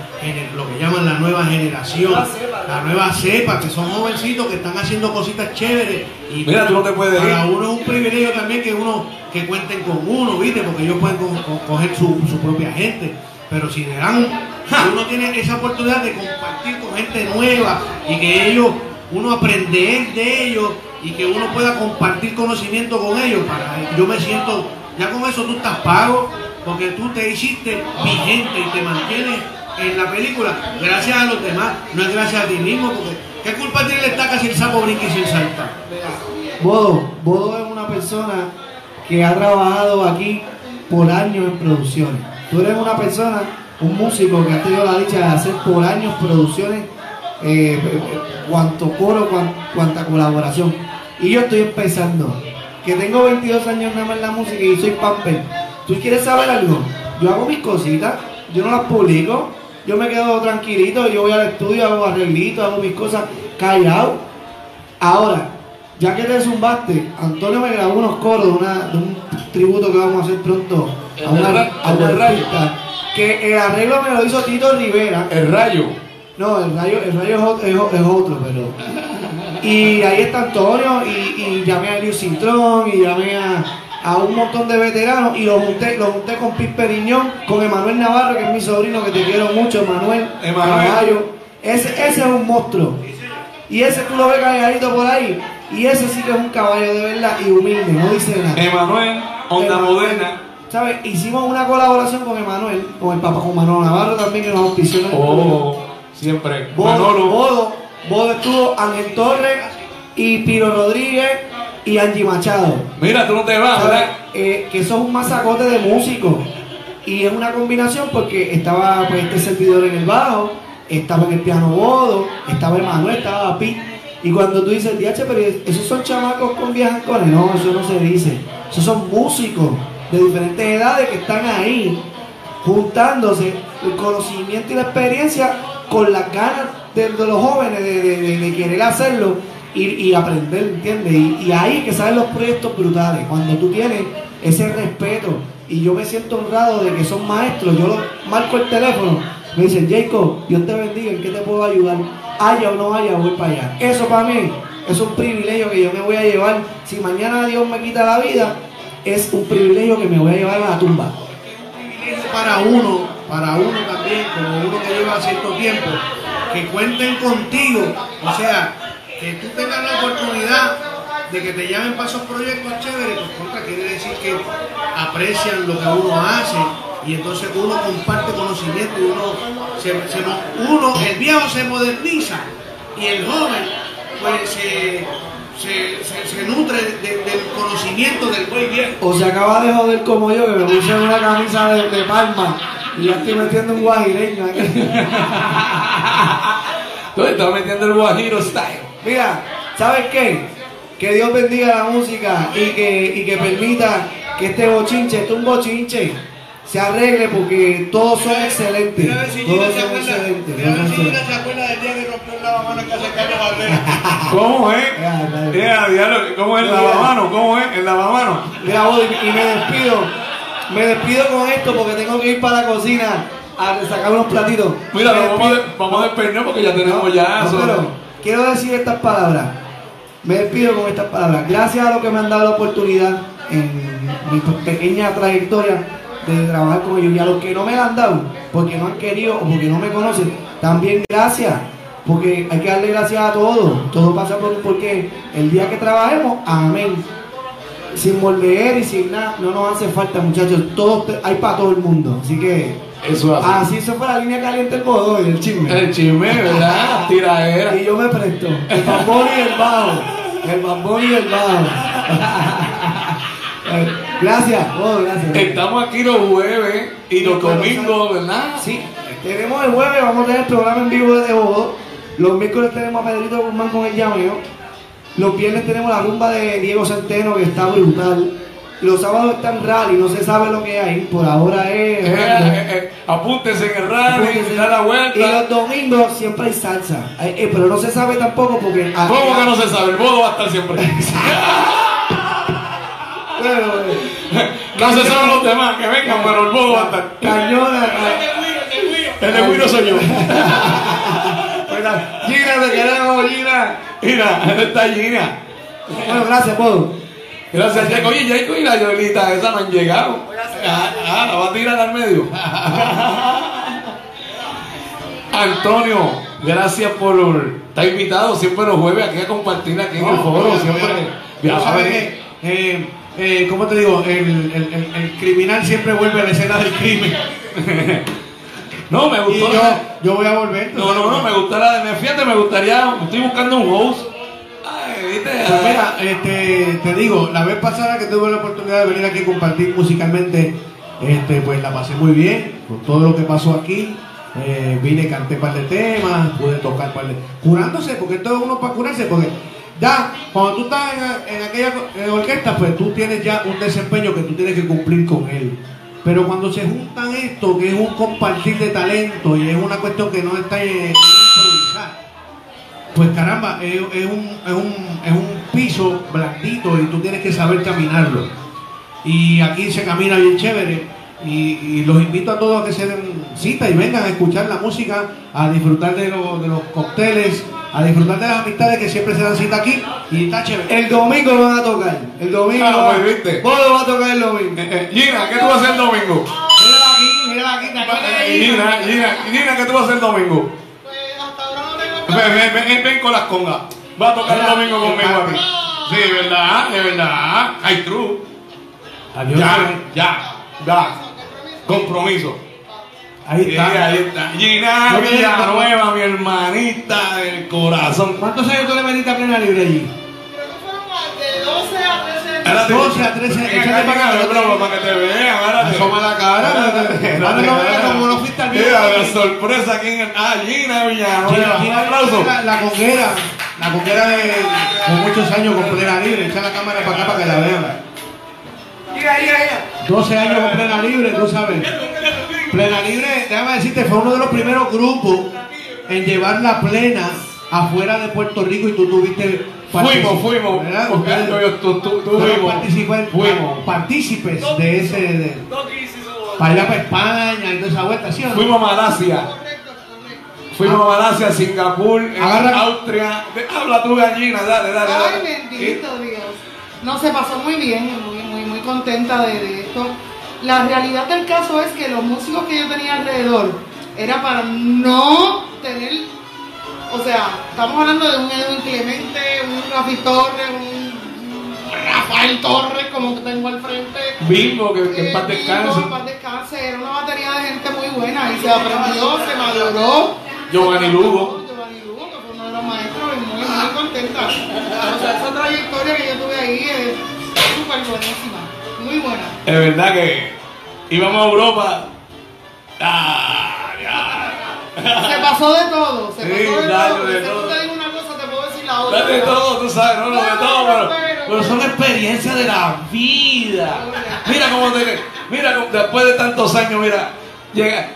lo que llaman la nueva generación, Nueva cepa, la nueva cepa, que son jovencitos que están haciendo cositas chéveres. Y Mira, tú no te puedes para ir. uno es un privilegio también que uno que cuenten con uno, ¿viste? Porque ellos pueden co- co- coger su, su propia gente. Pero si le dan, si uno tiene esa oportunidad de compartir con gente nueva y que ellos, uno aprender de ellos y que uno pueda compartir conocimiento con ellos, para yo me siento, ya con eso tú estás pago, porque tú te hiciste vigente y te mantienes en la película gracias a los demás, no es gracias a ti mismo, porque ¿qué culpa tiene el estaca si el sapo brinca y sin salta? Bodo, Bodo es una persona que ha trabajado aquí por años en producciones. Tú eres una persona, un músico que ha tenido la dicha de hacer por años producciones, eh, cuanto coro, cuanta colaboración. Y yo estoy empezando, que tengo 22 años nada más en la música y soy pamper. ¿Tú quieres saber algo? Yo hago mis cositas, yo no las publico, yo me quedo tranquilito, yo voy al estudio, hago arreglitos, hago mis cosas callado. Ahora, ya que te zumbaste, Antonio me grabó unos coros de, una- de un tributo que vamos a hacer pronto a una, a una Que el arreglo me lo hizo Tito Rivera. El rayo. No, el rayo, el rayo es, otro, pero. Y ahí está Antonio, y, y llamé a Eliu Cintrón, y llamé a, a un montón de veteranos, y lo junté, lo junté con Pip Periñón, con Emanuel Navarro, que es mi sobrino, que te quiero mucho, Emanuel. Emanuel. Caballo. Ese, ese es un monstruo. Y ese tú lo ves calladito por ahí, y ese sí que es un caballo de verdad y humilde, no dice nada. Emanuel, Onda Moderna. ¿Sabes? Hicimos una colaboración con Emanuel, con el papá, con Manolo Navarro también, que nos auspició Oh, siempre. Bodo, Manolo. Bodo, Bodo estuvo Ángel Torres y Piro Rodríguez y Angie Machado. Mira, tú no te vas. ¿verdad? Eh, que eso es un masacote de músicos. Y es una combinación porque estaba pues, este servidor en el bajo, estaba en el piano Bodo, estaba Emanuel, estaba Pi. Y cuando tú dices, DH, pero esos son chamacos con viejancones, no, eso no se dice. Esos son músicos de diferentes edades que están ahí juntándose el conocimiento y la experiencia con las ganas de, los jóvenes de, querer hacerlo y, aprender, ¿entiendes? Y, ahí que salen los proyectos brutales, cuando tú tienes ese respeto y yo me siento honrado de que son maestros, yo lo- marco el teléfono, me dicen, Jacob, Dios te bendiga, ¿en qué te puedo ayudar? Haya o no haya, voy para allá. Eso para mí es un privilegio que yo me voy a llevar. Si mañana Dios me quita la vida, es un privilegio que me voy a llevar a la tumba. privilegio para uno, para uno también, como uno que lleva cierto tiempo, que cuenten contigo, o sea, que tú tengas la oportunidad de que te llamen para esos proyectos chéveres, pues contra quiere decir que aprecian lo que uno hace y entonces uno comparte conocimiento y uno, se, uno el viejo se moderniza y el joven pues se, se, se- nutre de- del conocimiento del buen viejo. O se acaba de joder como yo, que me puse una camisa de palma y ya estoy metiendo un guajireño aquí. Tú estás metiendo el Guajiro style. Mira, ¿sabes qué? Que Dios bendiga la música y que, y que permita que este bochinche, este un bochinche, se arregle porque todos son excelentes. Todos son excelentes. Mira a ver todos si son Gina excelentes. se acuerda del día que rompió el lavamanos en casa de Carlos Valverde. ¿Cómo es? ¿Cómo es el Mira. lavamano? ¿Cómo es el lavamano? Mira, y me despido. Me despido con esto porque tengo que ir para la cocina a sacar unos platitos. Mira, vamos, a, vamos a despedirnos porque ya tenemos ya. No, pero quiero decir estas palabras. Me despido con estas palabras. Gracias a los que me han dado la oportunidad en mi pequeña trayectoria de trabajar con ellos y a los que no me la han dado porque no han querido o porque no me conocen, también gracias. Porque hay que darle gracias a todos. Todo pasa por porque el día que trabajemos, amén. Sin morder y sin nada, no nos hace falta, muchachos. Todos te- hay para todo el mundo. Así que Eso es así. así se fue la línea caliente el bodo y el chisme. El chisme, ¿verdad? Tiraera. Y yo me presto. El bambón y el bajo. El bambón y el bajo. Eh, gracias. Oh, gracias. Estamos aquí los jueves y los domingos, ¿verdad? Sí, tenemos el jueves, vamos a tener el programa en vivo de Bodo. Los miércoles tenemos a Pedrito Guzmán con el llameo. Los viernes tenemos la rumba de Diego Centeno que está brutal. Los sábados están rally, no se sabe lo que hay. Por ahora es. Eh, eh, eh, apúntense en el radio, Apúntense. da la Y vuelta. los domingos siempre hay salsa. Eh, pero no se sabe tampoco porque. ¿Cómo que no se sabe? El bodo va a estar siempre. bueno. No se saben los demás que vengan, pero el bodo va a estar. Cañona. El de Guido soy yo. Gina, te queremos, Gina. Mira, ¿dónde está Gina? Bueno, gracias, Bodo. Gracias, Jaco. Oye, Jaco y la Yolita, esa no han llegado. Ah, ah, la va a tirar al medio. Antonio, gracias por estar invitado siempre los jueves aquí a compartir aquí en el foro. Siempre. Eh, eh, ¿cómo te digo? El, el- el- el criminal siempre vuelve a la escena del crimen. No, me Y gustó. yo, la- yo voy a volver. No, no, no, me gusta la de. Fíjate, me gustaría. Estoy buscando un host. Ay, viste. Pues mira, este, te digo, la vez pasada que tuve la oportunidad de venir aquí a compartir musicalmente, este, pues la pasé muy bien con todo lo que pasó aquí. Eh, vine, canté un par de temas, pude tocar par de... Curándose, porque esto es uno para curarse, porque ya, cuando tú estás en, en aquella orquesta, pues tú tienes ya un desempeño que tú tienes que cumplir con él. Pero cuando se juntan esto, que es un compartir de talento y es una cuestión que no está en, improvisar, pues caramba, es, un, es, un, es un piso blandito y tú tienes que saber caminarlo. Y aquí se camina bien chévere. Y, los invito a todos a que se den cita y vengan a escuchar la música, a disfrutar de, de los cócteles, a disfrutar de las amistades que siempre se dan cita aquí. Y está chévere. El domingo lo van a tocar. El domingo. Ah, va- pues, ¿viste? Vos lo vas a tocar el domingo. Eh, eh, Gina, ¿qué tú vas a hacer el domingo? Mírala aquí, mírala aquí, ¿te acuerdas de Eh, Gina, Gina, Gina, ¿qué tú vas a hacer el domingo? Pues hasta ahora no tengo Ven, ven, ven, ven con las congas. Va a tocar el domingo conmigo aquí. Sí, ¿verdad? De verdad. Hay true. Adiós. Ya, ya, ya. Compromiso. Ahí Sí, está. ahí está. Gina Villanueva, mi hermanita del corazón. ¿Cuántos años tú le metiste a plena libre allí? Más de 12 a 13 años. Espérate. 12 a 13, Ven échate para acá, pero para que te vean. espérate. Asoma la cara. Espérate, Ah, no, mira, como no fuiste al video. la sorpresa aquí en el. Ah, Gina Gina, Villanueva. Un aplauso. La, la conguera, la conguera de, con muchos años con plena libre. Echa la cámara para acá para que la vean. 12 años con plena libre, tú sabes. Plena libre, déjame decirte, fue uno de los primeros grupos en llevar la plena afuera de Puerto Rico y tú tuviste Fuimos, fuimos. ¿verdad? Porque Ustedes yo- tú- tú- tú fueron fuimos. participantes, Fuimos. partícipes de ese, de, para allá para España y toda esa vuelta, ¿sí o no? Fuimos a Malasia. Fuimos a Malasia, Singapur, en Agarra- Austria. De- Habla tu gallina, dale, dale. Ay, dale. bendito Dios. No, se pasó muy bien, muy, muy, muy contenta de, de esto. La realidad del caso es que los músicos que yo tenía alrededor era para no tener, o sea, estamos hablando de un Edwin Clemente, un Rafi Torres, un Rafael Torres, como que tengo al frente. Bimbo, que, que en paz Eh, descanse. Vivo, en paz descanse. Era una batería de gente muy buena y se aprendió, se maduró. Giovanni Lugo. Giovanni Lugo, que fue uno de los maestros, muy, contenta. O sea, esa trayectoria que yo tuve ahí es súper buenísima, muy buena. Es verdad que íbamos a Europa. Ah, ya. Se pasó de todo, se Sí, pasó de todo. de Si todo. te digo una cosa, te puedo decir la otra. De todo, tú sabes, no, no, de todo, pero, pero- pero son experiencias de la vida. Mira cómo te, mira después de tantos años, mira, llega,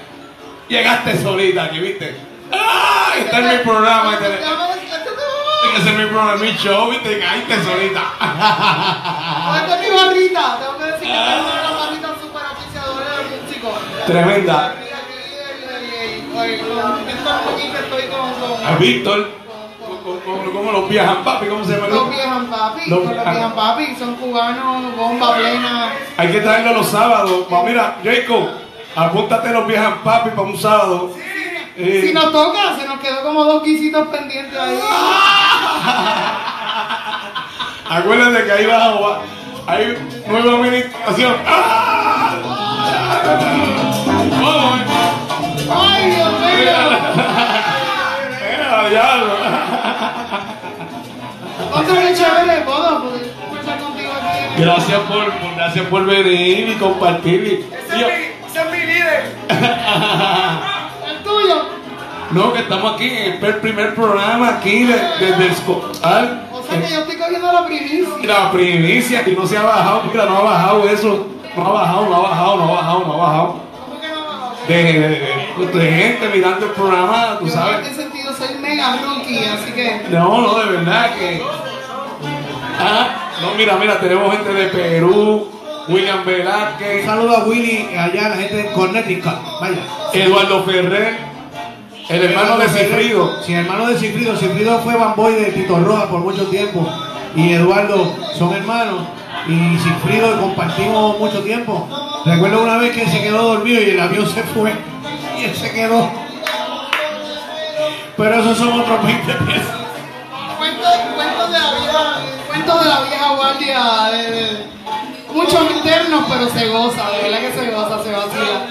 llegaste solita aquí, ¿viste? ¡Ah! Está en mi programa, ese es mi programa, mi show, ¿viste? Caíste solita. Esta es mi barrita, tengo que decir que es una barritas súper oficiadores de músicos. Tremenda. A Víctor, como los viajan, papi, ¿cómo se llama? Los viejan papi, Los- viejan papi, son cubanos, bomba plena. Hay que traerlo los sábados. Mira, Jacob, apúntate los viajan papi para un sábado. Eh, Si nos toca, se nos quedó como dos quisitos pendientes ahí. Acuérdate que ahí abajo hay nueva administración. ¡Ah! Vamos. ¡Ay, Dios mío! Diablo. Otro chévere, conversar contigo aquí. Gracias por, gracias por venir y compartir. Ese es mi líder. No, que estamos aquí en el primer programa aquí de- desde el Scotal. O sea que yo estoy cogiendo la primicia. La primicia que no se ha bajado, mira, no ha bajado eso. No ha bajado, no ha bajado, no ha bajado, no ha bajado. ¿Cómo que no va a De, de- de- de gente mirando el programa, tú Yo en sabes. este sentido soy mega rookie, así que. No, no, de verdad que. Ah, no, mira, mira, tenemos gente de Perú, William Un Velázquez, saludo a Willy allá, la gente de Connecticut. Vaya. Eduardo Ferrer, el hermano de Cifrido. Sí, hermano de Cifrido. Cifrido fue bamboy de Tito Roja por mucho tiempo. Y Eduardo son hermanos. Y Cifrido compartimos mucho tiempo. Recuerdo una vez que se quedó dormido y el avión se fue. Y él se quedó. Pero esos son otros 20 pesos. Cuentos, cuentos de la vieja, cuentos de la vieja guardia, de, de- muchos internos, pero se goza, de verdad que se goza, se vacila.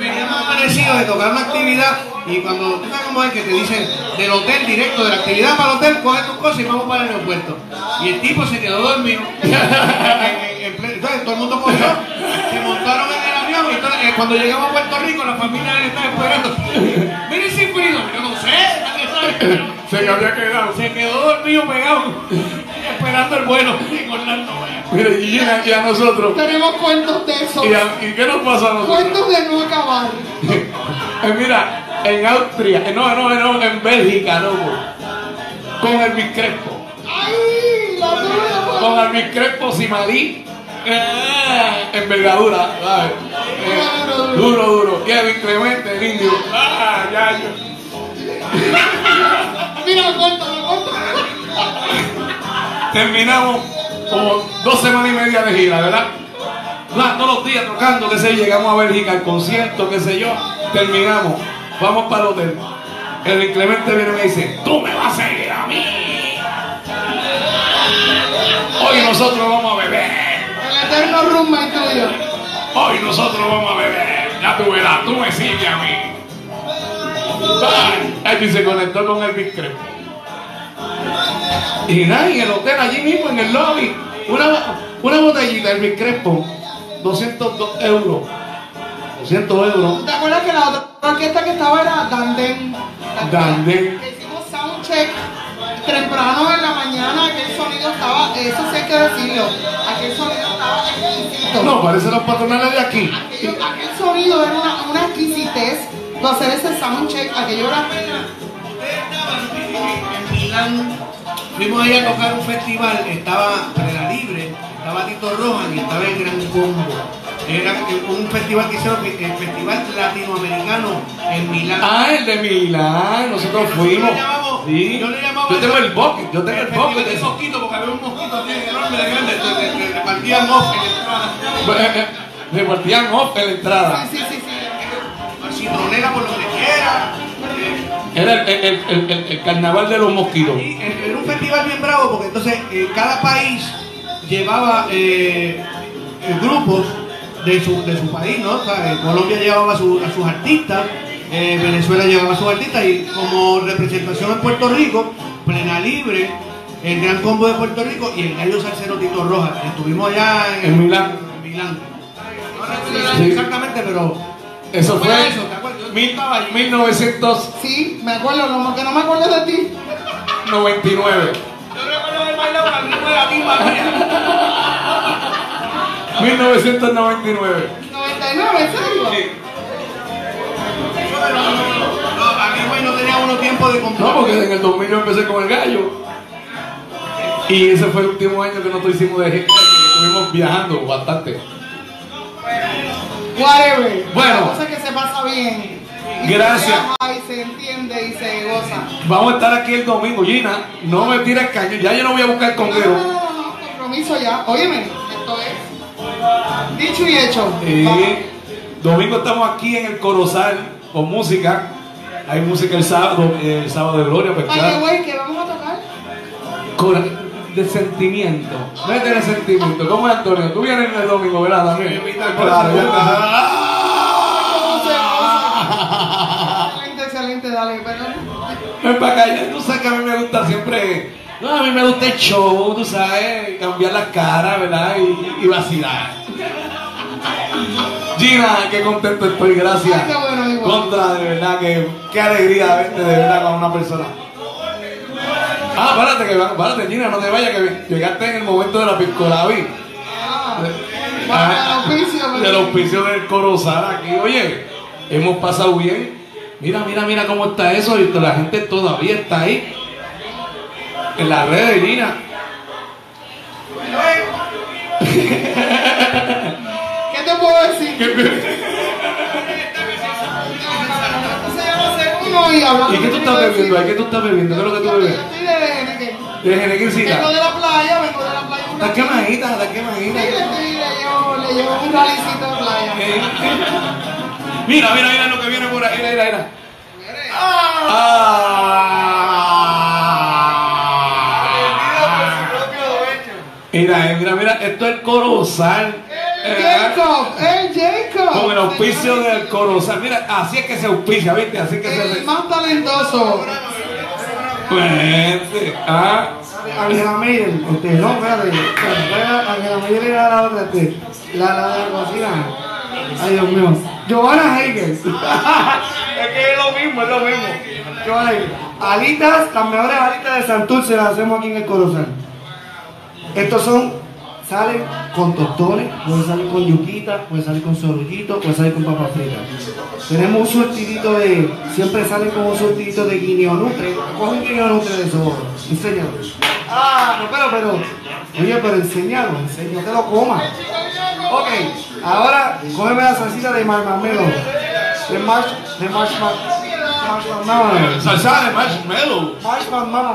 Veníamos amanecidos de tocar una actividad y cuando tú sabes cómo es que te dicen del hotel directo, de la actividad para el hotel, coge tus cosas y vamos para el aeropuerto. Y el tipo se quedó dormido. Entonces todo el mundo cogió, se montaron en el avión y entonces, eh, cuando llegamos a Puerto Rico la familia le estaba esperando. Miren si frío, yo no sé, nadie sabe. Se había quedado. Se quedó dormido pegado, esperando el vuelo en Orlando. Mira, y, Gina, y a nosotros. Tenemos cuentos de esos, ¿Y, a- y qué nos pasa a nosotros? cuentos de no acabar. Eh, mira, en Austria, eh, no, no, no, en Bélgica, loco. con Elvis Crespo. ¡Ay! La tuya, Con Elvis Crespo Simalí. Eh, envergadura, ¿sabes? Eh, duro, duro. Y Elvis Clemente, el indio. Ah, ya, yo. Mira, córtalo. Terminamos como dos semanas y media de gira, ¿verdad? Todos los días tocando, qué sé llegamos a Bélgica al concierto, qué sé yo, terminamos, vamos para el hotel. El Clemente viene y me dice, tú me vas a seguir a mí. Hoy nosotros vamos a beber, El eterno roommate tuyo. hoy nosotros vamos a beber. Ya tú verás, tú me sigues a mí. Ay, y se conectó con Elvis Crespo. Y nada, en el hotel, allí mismo, en el lobby, una, una botellita de Elvis Crespo, 202 euros. 200 euros. ¿Te acuerdas que la otra orquesta que estaba era Danden? Danden. Hicimos soundcheck temprano en la mañana, aquel sonido estaba, eso sí hay que decirlo, aquel sonido estaba exquisito. No, parecen los patronales de aquí. Aquello- aquel sonido era una, una exquisitez para hacer ese soundcheck, aquello era En Milán fuimos ahí a tocar un festival, estaba Prela Libre, estaba Tito Rojas y estaba el Gran Combo. Era un festival que hicieron, el Festival Latinoamericano en Milán. Ah, el de Milán, nosotros fuimos. Yo le llamaba- Sí. yo le llamaba- Yo tengo el bucket, yo tengo el bucket. de mosquitos, porque había un mosquito enorme de grande, que- que- que repartían off en la entrada. Eh, eh, Repartían off en la entrada. Sí, sí, sí, sí. Citronera por donde quiera. Era el, el- el- carnaval de los mosquitos. Y era un festival bien bravo porque entonces eh, cada país llevaba eh, eh, grupos de su, de su país, ¿no? O sea, Colombia llevaba a, su- a sus artistas, eh, Venezuela llevaba a sus artistas y como representación en Puerto Rico, Plena Libre, el Gran Combo de Puerto Rico y el Gallo Salcero Tito Rojas. Estuvimos allá en, En Milán. en Milán. No recuerdo Sí. exactamente, pero Eso fue fue eso, ¿te acuerdas? Yo mil- estaba ahí. 1999. Sí, me acuerdo, no, que no me acuerdo de ti. Yo recuerdo haber bailado la ritmo de la misma mía. 1999. 99, ¿en serio? No, a mí güey no tenía uno tiempo de comprar. No, porque en el 2000 yo empecé con el gallo. Y ese fue el último año que nosotros hicimos de gira, que estuvimos viajando bastante. Whatever. Bueno. La cosa que se pasa bien. Y Gracias. Se y se entiende y se goza. Vamos a estar aquí el domingo, Gina. No me tires caño. Ya yo no voy a buscar no, conguero. no, no, no, compromiso ya. Óyeme, esto es dicho y hecho. Eh, domingo estamos aquí en el Corozal con música. Hay música el sábado, el sábado de gloria, pues claro. güey, ¿qué vamos a tocar? De sentimiento. No es de sentimiento. ¿Cómo es Antonio? Tú vienes el domingo, ¿verdad? También. Claro, ya está. Excelente, excelente, dale, perdón. Ven para acá, ya tú sabes que a mí me gusta siempre. No, a mí me gusta el show, tú sabes, cambiar la cara, ¿verdad? Y, y vacilar. Gina, qué contento estoy, gracias. Ay, qué bueno, igual. Contra, de verdad, que qué alegría verte de verdad con una persona. Ah, párate, que, párate, Gina, no te vayas, que llegaste en el momento de la piscolavi. Ah, Ah, del auspicio del Corozal aquí. Oye, hemos pasado bien. Mira, mira, mira cómo está eso. Y la gente todavía está ahí. En las redes, Gina. ¿Qué te puedo decir? uno y hablando. ¿Y qué tú estás bebiendo? ¿Qué tú estás bebiendo? ¿Qué es lo que tú Yo bebes? estoy de Geneque. De Vengo Genequicita. de la playa, vengo de la playa. Está quemadita, está Sí, quemadita. le, llevo, le llevo un ralicito de playa. Eh, Mira, mira, mira lo que viene por ahí. Mira, mira, mira. Ah. Mira, eh, mira, mira, esto es el Corozal. Eh, Jacob, el Jacob. Con el auspicio del Corozal. Mira, así es que se auspicia, ¿viste? Así que El se. más talentoso. Cuente. Ah, Angela Mayer, este, no, espérate, Angela Mayer era la otra, este, la, la de la cocina. Ay, Dios mío. Johanna Hegel. es que es lo mismo, es lo mismo. Hegel. Alitas, las mejores alitas de Santurce las hacemos aquí en el Corozal. Estos son salen con tostones, puede salir con yuquita, puede salir con sorullito, puede salir con papas fritas. Tenemos un surtidito de, siempre salen con un surtidito de guineo nutre. Coge un guineo nutre de eso, enséñalo. Ah, no, pero, pero, oye, pero enséñalo, enséñalo, que lo comas. Ok, ahora cógeme la salsita de marmamelo. De marshmallow. Marshmallow. Salsa de marshmallow. Marshmallow.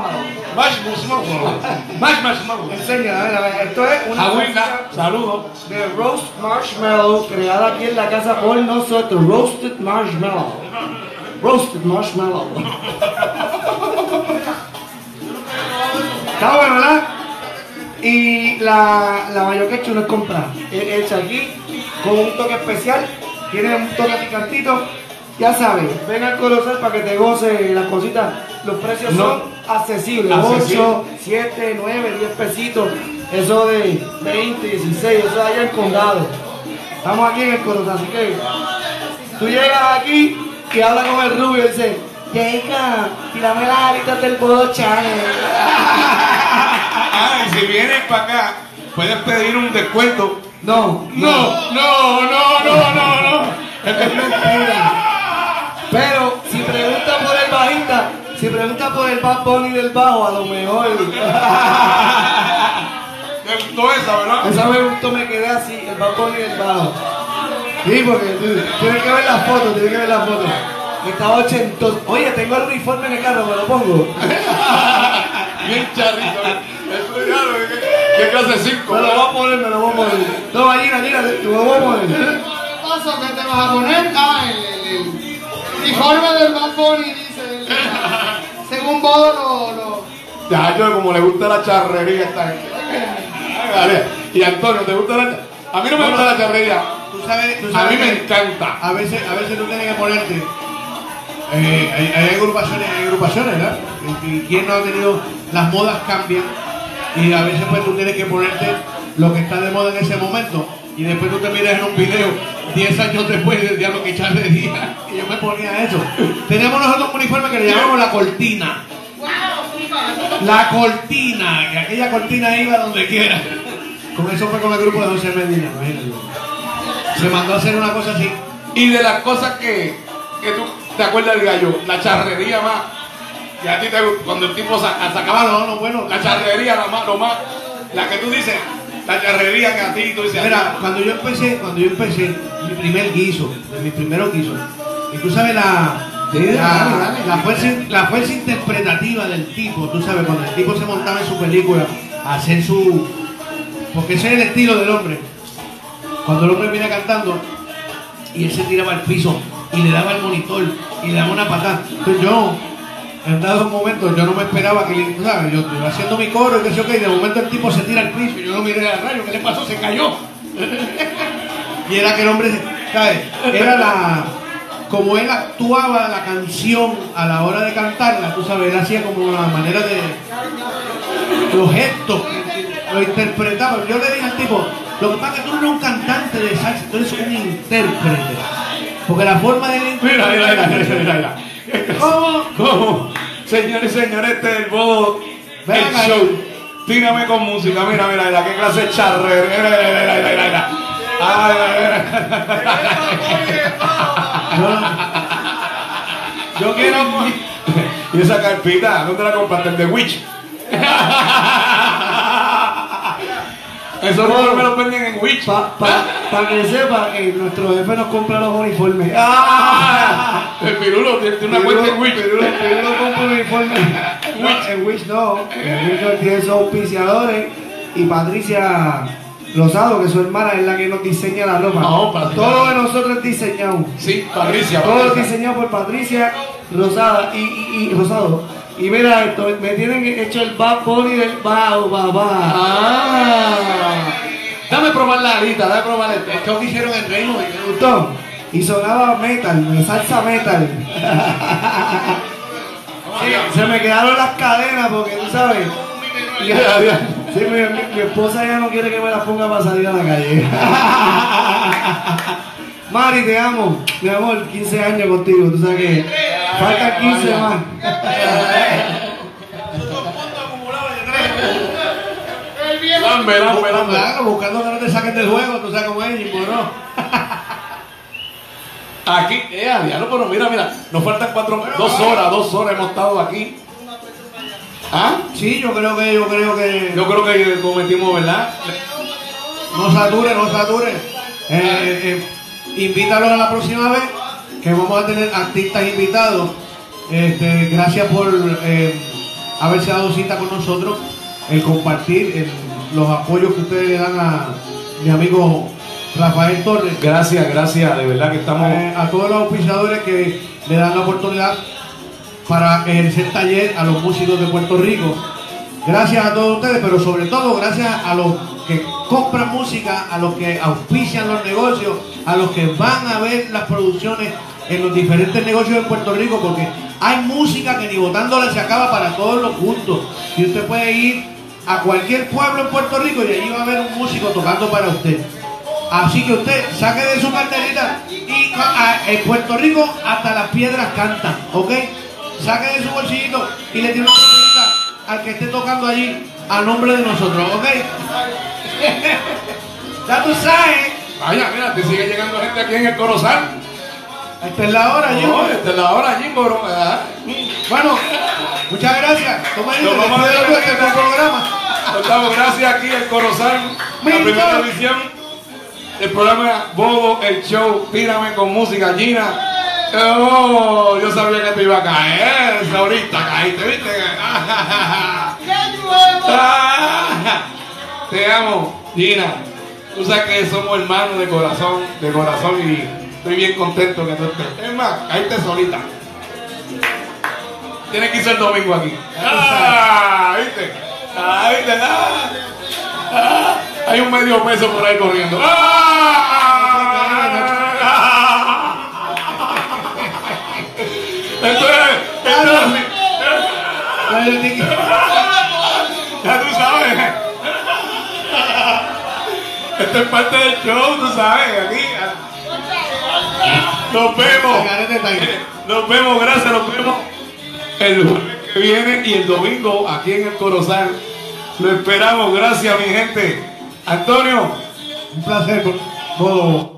Marshmallow. Marshmallow. Enséñala, a ver, a ver, esto es una Agüita, saludos. de roast marshmallow creada aquí en la casa por nosotros. Roasted marshmallow. Roasted marshmallow. Está bueno, ¿verdad? Y la, la mayo no es comprada. Es hecha aquí con un toque especial. Tiene un toque picantito. Ya sabes, ven al Colosal para que te goce las cositas. Los precios No. son accesibles. Accesible. 8, 7, 9, 10 pesitos. Eso de 20, 16, eso allá en condado. Estamos aquí en el Colosal, así que tú llegas aquí y hablas con el rubio y dices, Jacob, tirame las alitas del Bodo Channel. Ah, y si vienes para acá, puedes pedir un descuento. No, No, no, no, no, no, no. es mentira. Pero si pregunta por el bajista, si pregunta por el Bad Bunny del bajo, a lo mejor. Me gustó esa, ¿verdad? Esa me gustó, me quedé así, el Bad Bunny del bajo. Sí, porque tienes que ver la foto, tienes que ver la foto. Estaba ochentoso. Oye, tengo el uniforme en el carro, me lo pongo. Bien charrito. Eso ya lo ¿qué, qué clase 5? Me lo voy a poner, me lo voy a poner. No, Gallina, mira, te lo voy a poner. ¿Qué pasa? ¿Qué te vas a poner? Ah, el, el, el uniforme del Bad Bunny, dice. según Bodo lo, lo, Ya, yo como le gusta la charrería esta gente. Dale. Y Antonio, ¿te gusta la charrería? A mí no me gusta la charrería. Tú sabes, tú A mí me encanta. A veces, a veces tú tienes que ponerte. eh, hay, hay agrupaciones, hay agrupaciones, ¿verdad? Y, y quién no ha tenido. Las modas cambian. Y a veces pues tú tienes que ponerte lo que está de moda en ese momento. Y después tú te miras en un video 10 años después del diablo que charrería. Y yo me ponía eso. Tenemos nosotros un uniforme que le llamamos la cortina. La cortina, que aquella cortina iba donde quiera. Con eso fue con el grupo de José Medina, imagínate. Se mandó a hacer una cosa así. Y de las cosas que, que tú te acuerdas del gallo, la charrería más. Y a ti te gusta, cuando el tipo sa- sacaba no, no, bueno. la charrería, la más, lo más, la que tú dices, la charrería que a ti tú dices, Mira, cuando yo empecé, cuando yo empecé, mi primer guiso, de mis primeros guisos, y tú sabes la, Sí, dale, la, dale. la fuerza, la fuerza interpretativa del tipo, tú sabes, cuando el tipo se montaba en su película a hacer su... Porque ese es el estilo del hombre. Cuando el hombre viene cantando y él se tiraba al piso y le daba el monitor y le daba una patada. Entonces yo, en dado momento, yo no me esperaba que le, ¿sabes? Yo iba haciendo mi coro y que sé yo qué, y de momento el tipo se tira al piso y yo lo miré a rayo, ¿qué le pasó? Se cayó. y era que el hombre, ¿sabes? Era la. Como él actuaba la canción a la hora de cantarla, tú sabes, él hacía como la manera de. los gestos, lo interpretaba. Yo le dije al tipo, lo que pasa es que tú no eres un cantante de salsa, tú eres un intérprete. Porque la forma de mira, mira, mira, mira, mira. ¿Cómo? ¿Cómo? Señores y señores, este es el bodo, el show. Tírame con música, mira, mira, mira, qué clase de charrería. Mira, mira, mira, mira, mira. Ay, mira, Yo, quiero. Y esa carpita, ¿dónde la compraste? ¿El de Witch? Eso no me lo venden en Witch. Para que sepa que nuestro jefe nos compra los uniformes. ¡Ah! El pirulo tiene tiene una cuenta en Witch. Pirulo, Pirulo compra uniformes. No, en Wish no. En Wish no tiene sus auspiciadores. Y Patricia Rosado, que su hermana es la que nos diseña la ropa. No. Todo de nosotros es diseñado. Sí, Patricia. Todo diseñado por Patricia Rosada y, y, y Rosado. Y mira esto, me tienen hecho el Bad Bunny del Bao. Ah. Dame probar la alita, dame probar este. Esto que hicieron en Reino ¿Te gustó? Y sonaba metal, salsa metal. Sí, se me quedaron las cadenas porque tú sabes. Sí, mi, mi- mi esposa ya no quiere que me las ponga para salir a la calle. Mari, te amo. Mi amor, 15 años contigo. Tú sabes que faltan 15 más. Claro, buscando que no te saquen del juego, tú sabes cómo es, Jimbo, ¿no? Aquí, eh, diablo, pero mira, mira, nos faltan cuatro, dos horas, dos horas hemos estado aquí. ¿Ah? Sí, yo creo que, yo creo que. Yo creo que cometimos, ¿verdad? No sature, no sature. Eh, eh, invítalos a la próxima vez, que vamos a tener artistas invitados. Este, gracias por eh, haberse dado cita con nosotros, el compartir el- los apoyos que ustedes le dan a mi amigo Rafael Torres. Gracias, gracias, de verdad que estamos. Eh, a todos los auspiciadores que le dan la oportunidad para ejercer taller a los músicos de Puerto Rico. Gracias a todos ustedes, pero sobre todo gracias a los que compran música, a los que auspician los negocios, a los que van a ver las producciones en los diferentes negocios de Puerto Rico, porque hay música que ni votándola se acaba para todos los gustos. Y usted puede ir a cualquier pueblo en Puerto Rico y allí va a haber un músico tocando para usted. Así que usted saque de su carterita y en Puerto Rico hasta las piedras cantan, ¿ok? Saque de su bolsillito y le tire una propinita al que esté tocando allí a nombre de nosotros, ¿ok? ya tú sabes, Vaya, mira, te sigue llegando gente aquí en el Corozal. esta es la hora, No, Jimbo. esta es la hora, Jimbo, ¿no? Bueno, muchas gracias. Toma Nos vamos a de tu programa. Nos damos gracias aquí el Corozal, la primera edición del programa Bobo, el show, tírame con música, Gina. Oh, yo sabía que te iba a caer, ahorita caíste, ¿viste? Ah, te amo, Gina. Tú sabes que somos hermanos de corazón, de corazón y estoy bien contento que tú estés. Es más, caíste solita. Tienes que irse el domingo aquí. Ah, ¿viste? Ah, ¿viste? Ah, ah, hay un medio peso por ahí corriendo. Ah, entonces, entonces, ya tú sabes. Esto es parte del show, tú sabes, aquí. Nos vemos. Tiger. Nos vemos, gracias, nos vemos el jueves que viene y el domingo aquí en el Corozal. Lo esperamos, gracias mi gente. Antonio, Un placer, Bobo.